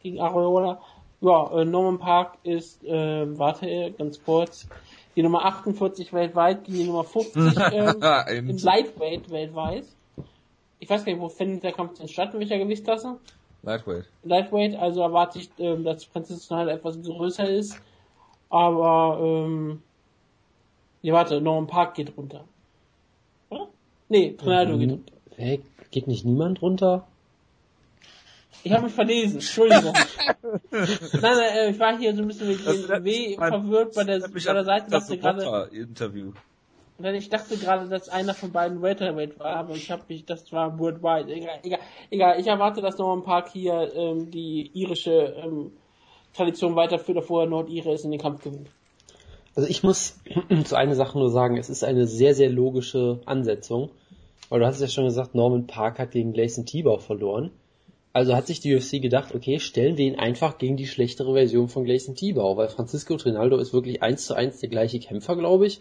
gegen Areola. Ja, äh, Norman Park ist, äh, warte, ganz kurz, die Nummer 48 weltweit, die Nummer 50 ähm, im Lightweight weltweit. Ich weiß gar nicht, wo findet der Kampf denn statt, in welcher Gewichtsklasse? Lightweight. Lightweight, also erwarte ich, ähm, dass Francis halt etwas größer ist. Aber, ähm, ja, warte, Norman Park geht runter. Oder? Nee, Trinaldo mhm. geht runter. Hä, geht nicht niemand runter? Ich habe mich verlesen, Entschuldigung. nein, nein, äh, ich war hier so ein bisschen mit W verwirrt bei der, bei der Seite, dachte gerade. Interview. Ich dachte gerade, dass einer von beiden Welterweight war, aber ich habe mich, das war worldwide. Egal, egal, egal. Ich erwarte, dass Norman Park hier ähm, die irische ähm, Tradition weiterführt, obwohl er Nordire ist in den Kampf gewinnt. Also ich muss zu einer Sache nur sagen, es ist eine sehr, sehr logische Ansetzung. Weil du hast ja schon gesagt, Norman Park hat gegen Gleison Tibau verloren. Also hat sich die UFC gedacht, okay, stellen wir ihn einfach gegen die schlechtere Version von Gleison Tibau, weil Francisco Trinaldo ist wirklich eins zu eins der gleiche Kämpfer, glaube ich,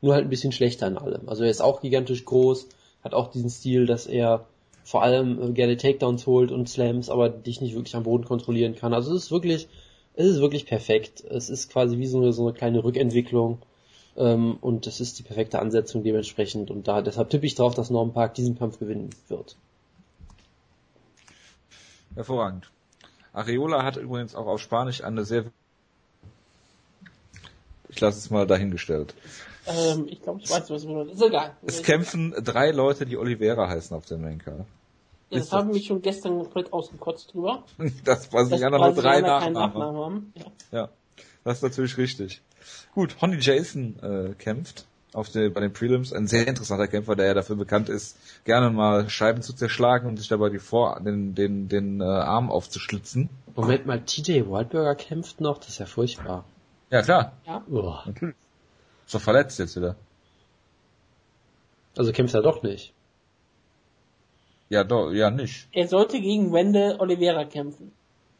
nur halt ein bisschen schlechter in allem. Also er ist auch gigantisch groß, hat auch diesen Stil, dass er vor allem äh, gerne Takedowns holt und Slams, aber dich nicht wirklich am Boden kontrollieren kann. Also es ist wirklich, es ist wirklich perfekt. Es ist quasi wie so eine, so eine kleine Rückentwicklung. Ähm, und es ist die perfekte Ansetzung dementsprechend. Und da deshalb tippe ich drauf, dass Norman Park diesen Kampf gewinnen wird. Hervorragend. Areola hat übrigens auch auf Spanisch eine sehr ich lasse es mal dahingestellt. Ähm, ich glaube, ich weiß, was du Ist egal. Es kämpfen drei Leute, die Oliveira heißen auf dem Main-Card. Ja, das, das haben mich schon gestern komplett ausgekotzt drüber. das Brasilianer nur drei Nachnamen. Nachnamen haben. Ja. ja. das ist natürlich richtig. Gut, Honey Jason äh, kämpft auf der, bei den Prelims. Ein sehr interessanter Kämpfer, der ja dafür bekannt ist, gerne mal Scheiben zu zerschlagen und sich dabei die Vor den, den, den äh, Arm aufzuschlitzen. Moment mal, TJ Wildberger kämpft noch, das ist ja furchtbar. Ja, klar. Ja. Oh. Natürlich. Ist doch verletzt jetzt wieder. Also kämpft er doch nicht. Ja, doch, ja, nicht. Er sollte gegen Wende Oliveira kämpfen.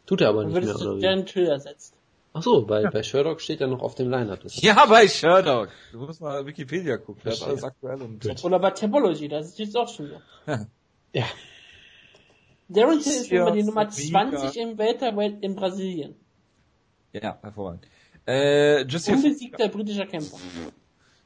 Tut er aber nicht mehr, oder wie? Jan Till ersetzt. Ach so, bei, ja. bei Sherlock steht er noch auf dem Line-Up. Ja, bei Sherlock. Du musst mal Wikipedia gucken, das ist alles aktuell und Oder bei Topology, das ist jetzt auch schon so. Ja. ja. Darren Till ist immer die Nummer 20 im Welterweight in Brasilien. Ja, hervorragend. Äh, Jussier Unbesiegter britischer Kämpfer.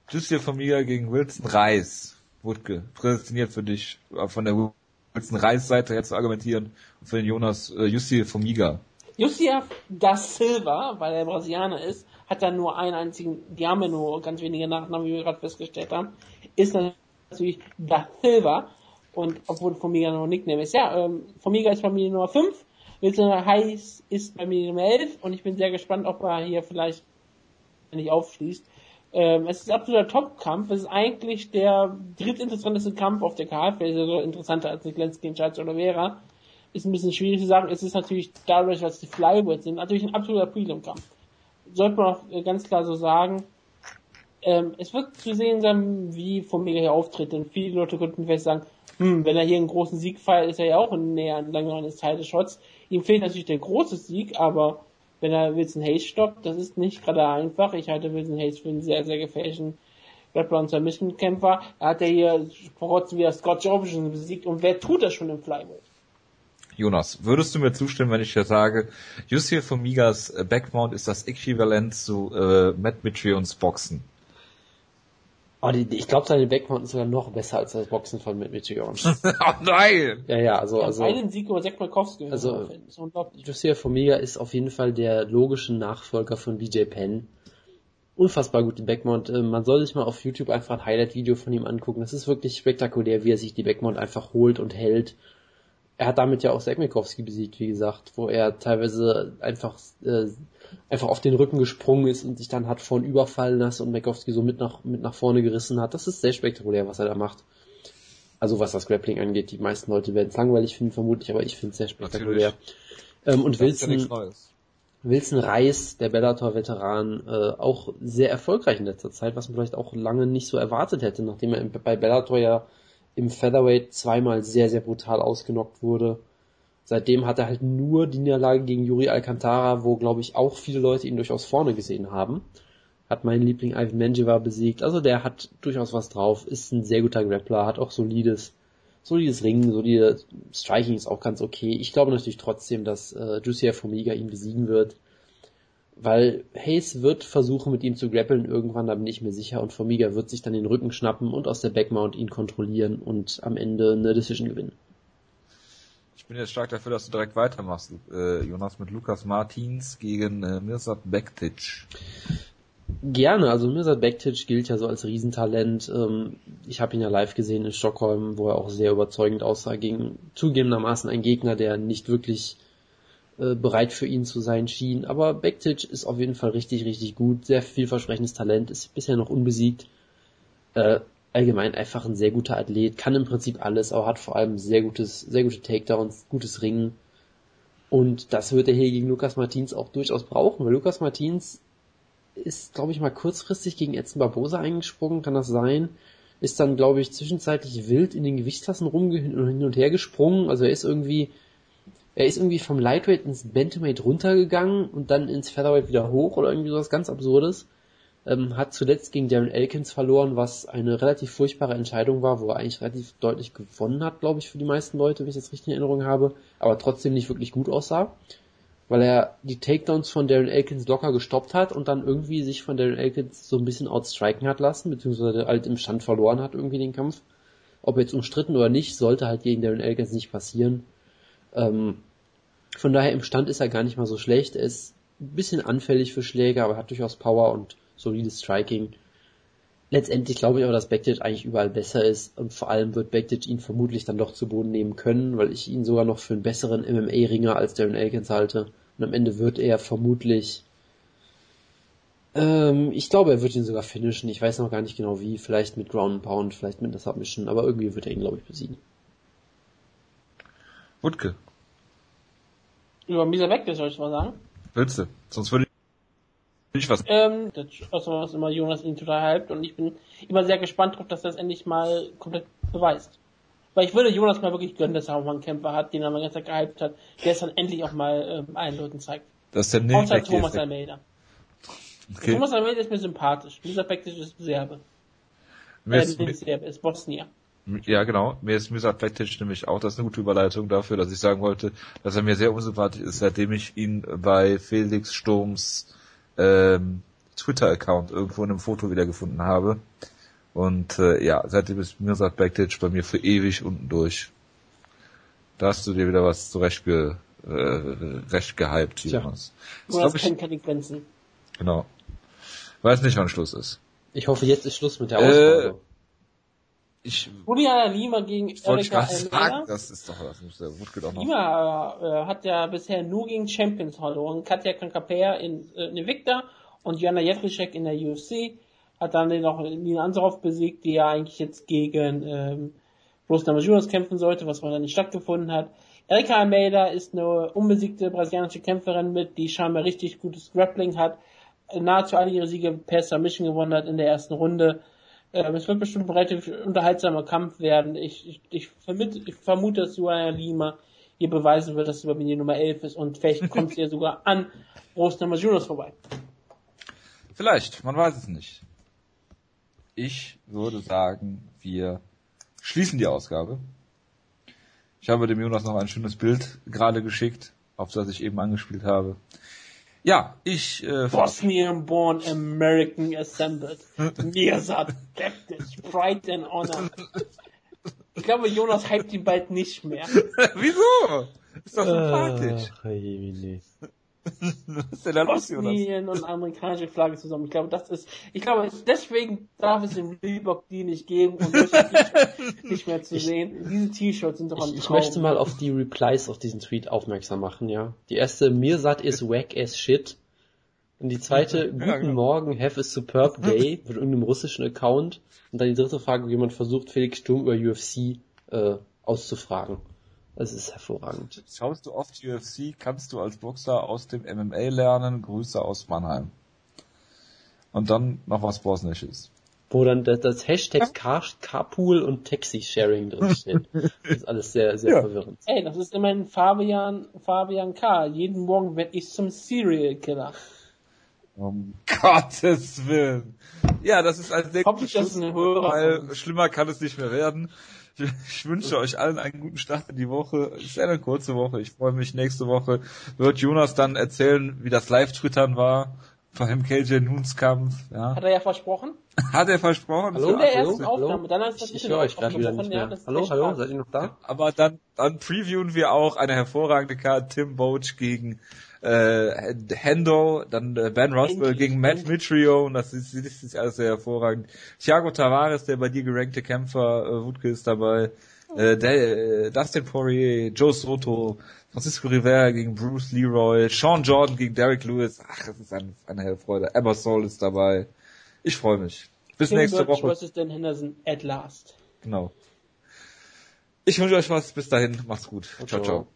Jussier Familia gegen Wilson Reis. Wutke, prädestiniert für dich, äh, von der Wilson Reis Seite her zu argumentieren und für den Jonas äh, Jussier Formiga. Jussier da Silva, weil er Brasilianer ist, hat dann nur einen einzigen, die haben ja nur ganz wenige Nachnamen, wie wir gerade festgestellt haben, ist natürlich da Silva und obwohl Formiga noch ein Nickname ist. Ja, ähm, Formiga ist Familie Nummer 5 Wilson Heiß ist bei mir Nummer 11 und ich bin sehr gespannt, ob er hier vielleicht nicht aufschließt. Ähm, es ist absoluter Top-Kampf. Es ist eigentlich der drittinteressanteste Kampf auf der Karte. Vielleicht ist er so interessanter als Niklenski gegen Charles Oliveira. Ist ein bisschen schwierig zu sagen. Es ist natürlich dadurch, dass die Flyweights sind, natürlich ein absoluter Prelim-Kampf. Sollte man auch äh, ganz klar so sagen. Ähm, es wird zu sehen sein, wie Formiga hier auftritt. Denn viele Leute könnten vielleicht sagen, hm, wenn er hier einen großen Sieg feiert, ist er ja auch näher an eines Title Shots. Ihm fehlt natürlich der große Sieg, aber wenn er Wilson Hayes stoppt, das ist nicht gerade einfach. Ich halte Wilson Hayes für einen sehr, sehr gefährlichen Grappler und Submission-Kämpfer. Er hat ja hier vor kurzem wieder Scott Jobson besiegt und wer tut das schon im Flyweight? Jonas, würdest du mir zustimmen, wenn ich dir sage, Yusuf Formigas Backmount ist das Äquivalent zu äh, Matt Mitrions Boxen? Oh, die, ich glaube, seine Backmount ist sogar noch besser als das Boxen von Mitchigan. oh nein! Ja, ja, also, also. Einen Sieg über Zack Markowski. Also, Josiah Formiga ist auf jeden Fall der logische Nachfolger von BJ Penn. Unfassbar gute Backmount. Äh, man soll sich mal auf YouTube einfach ein Highlight-Video von ihm angucken. Das ist wirklich spektakulär, wie er sich die Backmount einfach holt und hält. Er hat damit ja auch Zack Markowski besiegt, wie gesagt, wo er teilweise einfach äh, einfach auf den Rücken gesprungen ist und sich dann hat vorn überfallen lassen und Mekowski so mit nach, mit nach vorne gerissen hat. Das ist sehr spektakulär, was er da macht. Also was das Grappling angeht, die meisten Leute werden es langweilig finden, vermutlich, aber ich finde es sehr spektakulär. Ähm, und Wilson, ja Wilson Reis, der Bellator-Veteran, äh, auch sehr erfolgreich in letzter Zeit, was man vielleicht auch lange nicht so erwartet hätte, nachdem er bei Bellator ja im Featherweight zweimal sehr, sehr brutal ausgenockt wurde. Seitdem hat er halt nur die Niederlage gegen Yuri Alcantara, wo glaube ich auch viele Leute ihn durchaus vorne gesehen haben. Hat meinen Liebling Ivan Menjivar besiegt. Also der hat durchaus was drauf, ist ein sehr guter Grappler, hat auch solides, solides Ringen, solide Striking ist auch ganz okay. Ich glaube natürlich trotzdem, dass äh, Jussier Formiga ihn besiegen wird. Weil Hayes wird versuchen, mit ihm zu grappeln irgendwann, da bin ich mir sicher, und Formiga wird sich dann den Rücken schnappen und aus der Backmount ihn kontrollieren und am Ende eine Decision gewinnen. Ich bin jetzt stark dafür, dass du direkt weitermachst, äh, Jonas, mit Lukas Martins gegen äh, Mirsad Bektic. Gerne, also Mirsad Bektic gilt ja so als Riesentalent. Ähm, ich habe ihn ja live gesehen in Stockholm, wo er auch sehr überzeugend aussah gegen zugegebenermaßen ein Gegner, der nicht wirklich äh, bereit für ihn zu sein schien. Aber Bektic ist auf jeden Fall richtig, richtig gut, sehr vielversprechendes Talent, ist bisher noch unbesiegt. Äh, allgemein einfach ein sehr guter Athlet, kann im Prinzip alles, aber hat vor allem sehr gutes, sehr gute Takedowns, gutes Ringen. Und das wird er hier gegen Lukas Martins auch durchaus brauchen, weil Lukas Martins ist, glaube ich, mal kurzfristig gegen Edson Barbosa eingesprungen, kann das sein? Ist dann, glaube ich, zwischenzeitlich wild in den Gewichtsklassen rum hin und her gesprungen. Also er ist irgendwie Er ist irgendwie vom Lightweight ins Bantamweight runtergegangen und dann ins Featherweight wieder hoch oder irgendwie sowas ganz Absurdes. Ähm, hat zuletzt gegen Darren Elkins verloren, was eine relativ furchtbare Entscheidung war, wo er eigentlich relativ deutlich gewonnen hat, glaube ich, für die meisten Leute, wenn ich das richtig in Erinnerung habe, aber trotzdem nicht wirklich gut aussah, weil er die Takedowns von Darren Elkins locker gestoppt hat und dann irgendwie sich von Darren Elkins so ein bisschen outstriken hat lassen, beziehungsweise halt im Stand verloren hat irgendwie den Kampf. Ob jetzt umstritten oder nicht, sollte halt gegen Darren Elkins nicht passieren. Ähm, von daher im Stand ist er gar nicht mal so schlecht. Er ist ein bisschen anfällig für Schläge, aber hat durchaus Power und solides Striking. Letztendlich glaube ich aber, dass Bektic eigentlich überall besser ist und vor allem wird Bektic ihn vermutlich dann doch zu Boden nehmen können, weil ich ihn sogar noch für einen besseren MMA-Ringer als Darren Elkins halte. Und am Ende wird er vermutlich, ähm, ich glaube, er wird ihn sogar finishen. Ich weiß noch gar nicht genau wie. Vielleicht mit Ground and Pound, vielleicht mit einer Submission, aber irgendwie wird er ihn, glaube ich, besiegen. Wutke. Über Misa Bektic soll ich mal sagen? Willst du? Sonst würde ich was. Ähm, das ist was immer Jonas ihn total hypt und ich bin immer sehr gespannt drauf, dass er das endlich mal komplett beweist. Weil ich würde Jonas mal wirklich gönnen, dass er auch mal einen Kämpfer hat, den er mal ganz gehypt hat, der es dann endlich auch mal ähm, allen Leuten zeigt. Das ist der Außer Thomas Almeida. Okay. Thomas Almeida ist mir sympathisch. Dieser Bektic ist Serbe. Mir äh, ist, nicht Serbe, ist Bosnier. Ja, genau. Mir ist Misa Bektic nämlich auch, das ist eine gute Überleitung dafür, dass ich sagen wollte, dass er mir sehr unsympathisch ist, seitdem ich ihn bei Felix Sturms ähm, Twitter-Account irgendwo in einem Foto wiedergefunden habe. Und äh, ja, seitdem ist Mirsad Bektic bei mir für ewig unten durch. Da hast du dir wieder was zurecht ge, äh, recht gehypt, Jonas. Du hast keine, keine Grenzen. Genau. Weiß nicht, wann Schluss ist. Ich hoffe, jetzt ist Schluss mit der Ausgabe. Äh, ich Juliana Lima gegen Erika sagen, das ist doch, das muss der Wutke doch noch. Lima äh, hat ja bisher nur gegen Champions verloren. Katja Kankapea in, äh, in Invicta und Jana Jefrischek in der UFC. Hat dann noch Nina Ansaroff besiegt, die ja eigentlich jetzt gegen ähm, Rose Namajunas kämpfen sollte, was dann nicht stattgefunden hat. Erika Almeida ist eine unbesiegte brasilianische Kämpferin mit, die scheinbar richtig gutes Grappling hat, nahezu alle ihre Siege per Submission gewonnen hat in der ersten Runde ähm, es wird bestimmt ein relativ unterhaltsamer Kampf werden. Ich, ich, ich, vermute, ich vermute, dass Joanna Lima hier beweisen wird, dass sie bei mir Nummer 11 ist und vielleicht kommt sie ja sogar an Rose Namajunas vorbei. Vielleicht, man weiß es nicht. Ich würde sagen, wir schließen die Ausgabe. Ich habe dem Jonas noch ein schönes Bild gerade geschickt, auf das ich eben angespielt habe. Ja, ich äh, Bosnian born American assembled. Mirsad Baptist, Pride and Honor. Ich glaube, Jonas hypt ihn bald nicht mehr. Wieso? Ist doch sympathisch. Ach, Was ist denn da los, Bosnien und amerikanische Flagge zusammen. Ich glaube, das ist, ich glaube, deswegen darf es im Reebok die nicht geben und nicht mehr zu sehen. Diese T-Shirts sind doch ein Ich, ich möchte mal auf die Replies auf diesen Tweet aufmerksam machen, ja. Die erste, Mirsat is wack as shit. Und die zweite, guten ja, genau. Morgen, have a superb day, mit irgendeinem russischen Account. Und dann die dritte Frage, wie jemand versucht, Felix Sturm über UFC äh, auszufragen. Es ist hervorragend. Schaust du oft UFC, kannst du als Boxer aus dem MMA lernen. Grüße aus Mannheim. Und dann noch was Bosnisches. Wo dann das, das Hashtag Car, Carpool und Taxi-Sharing drinsteht. Das ist alles sehr, sehr ja. verwirrend. Ey, das ist immerhin Fabian, Fabian K. Jeden Morgen werde ich zum Serial Killer. Um Gottes Willen. Ja, das ist als nächstes Schluss, weil schlimmer kann es nicht mehr werden. Ich wünsche euch allen einen guten Start in die Woche. Es ist eine kurze Woche. Ich freue mich. Nächste Woche wird Jonas dann erzählen, wie das Live-Twittern war vor dem KJ Nunes Kampf. Ja. Hat er ja versprochen? Hat er versprochen? Hallo, in der ersten hallo, Aufnahme. Dann ist das ich höre euch gerade wieder nicht mehr. Ja, hallo, hallo, seid ihr noch da? Aber dann, dann previewen wir auch eine hervorragende Karte Tim Boach gegen äh, Hendo, dann äh, Ben Roswell gegen Matt Mitrio und das ist, das ist alles sehr hervorragend. Thiago Tavares, der bei dir gerankte Kämpfer, äh, Wutke ist dabei. Äh, der, äh, Dustin Poirier, Joe Soto, Francisco Rivera gegen Bruce Leroy, Sean Jordan gegen Derek Lewis. Ach, das ist eine, eine helle Freude. Emma Soul ist dabei. Ich freue mich. Bis Kim nächste Birch Woche. versus Dan Henderson at last. Genau. Ich wünsche euch was. Bis dahin. Macht's gut. ciao. ciao. ciao.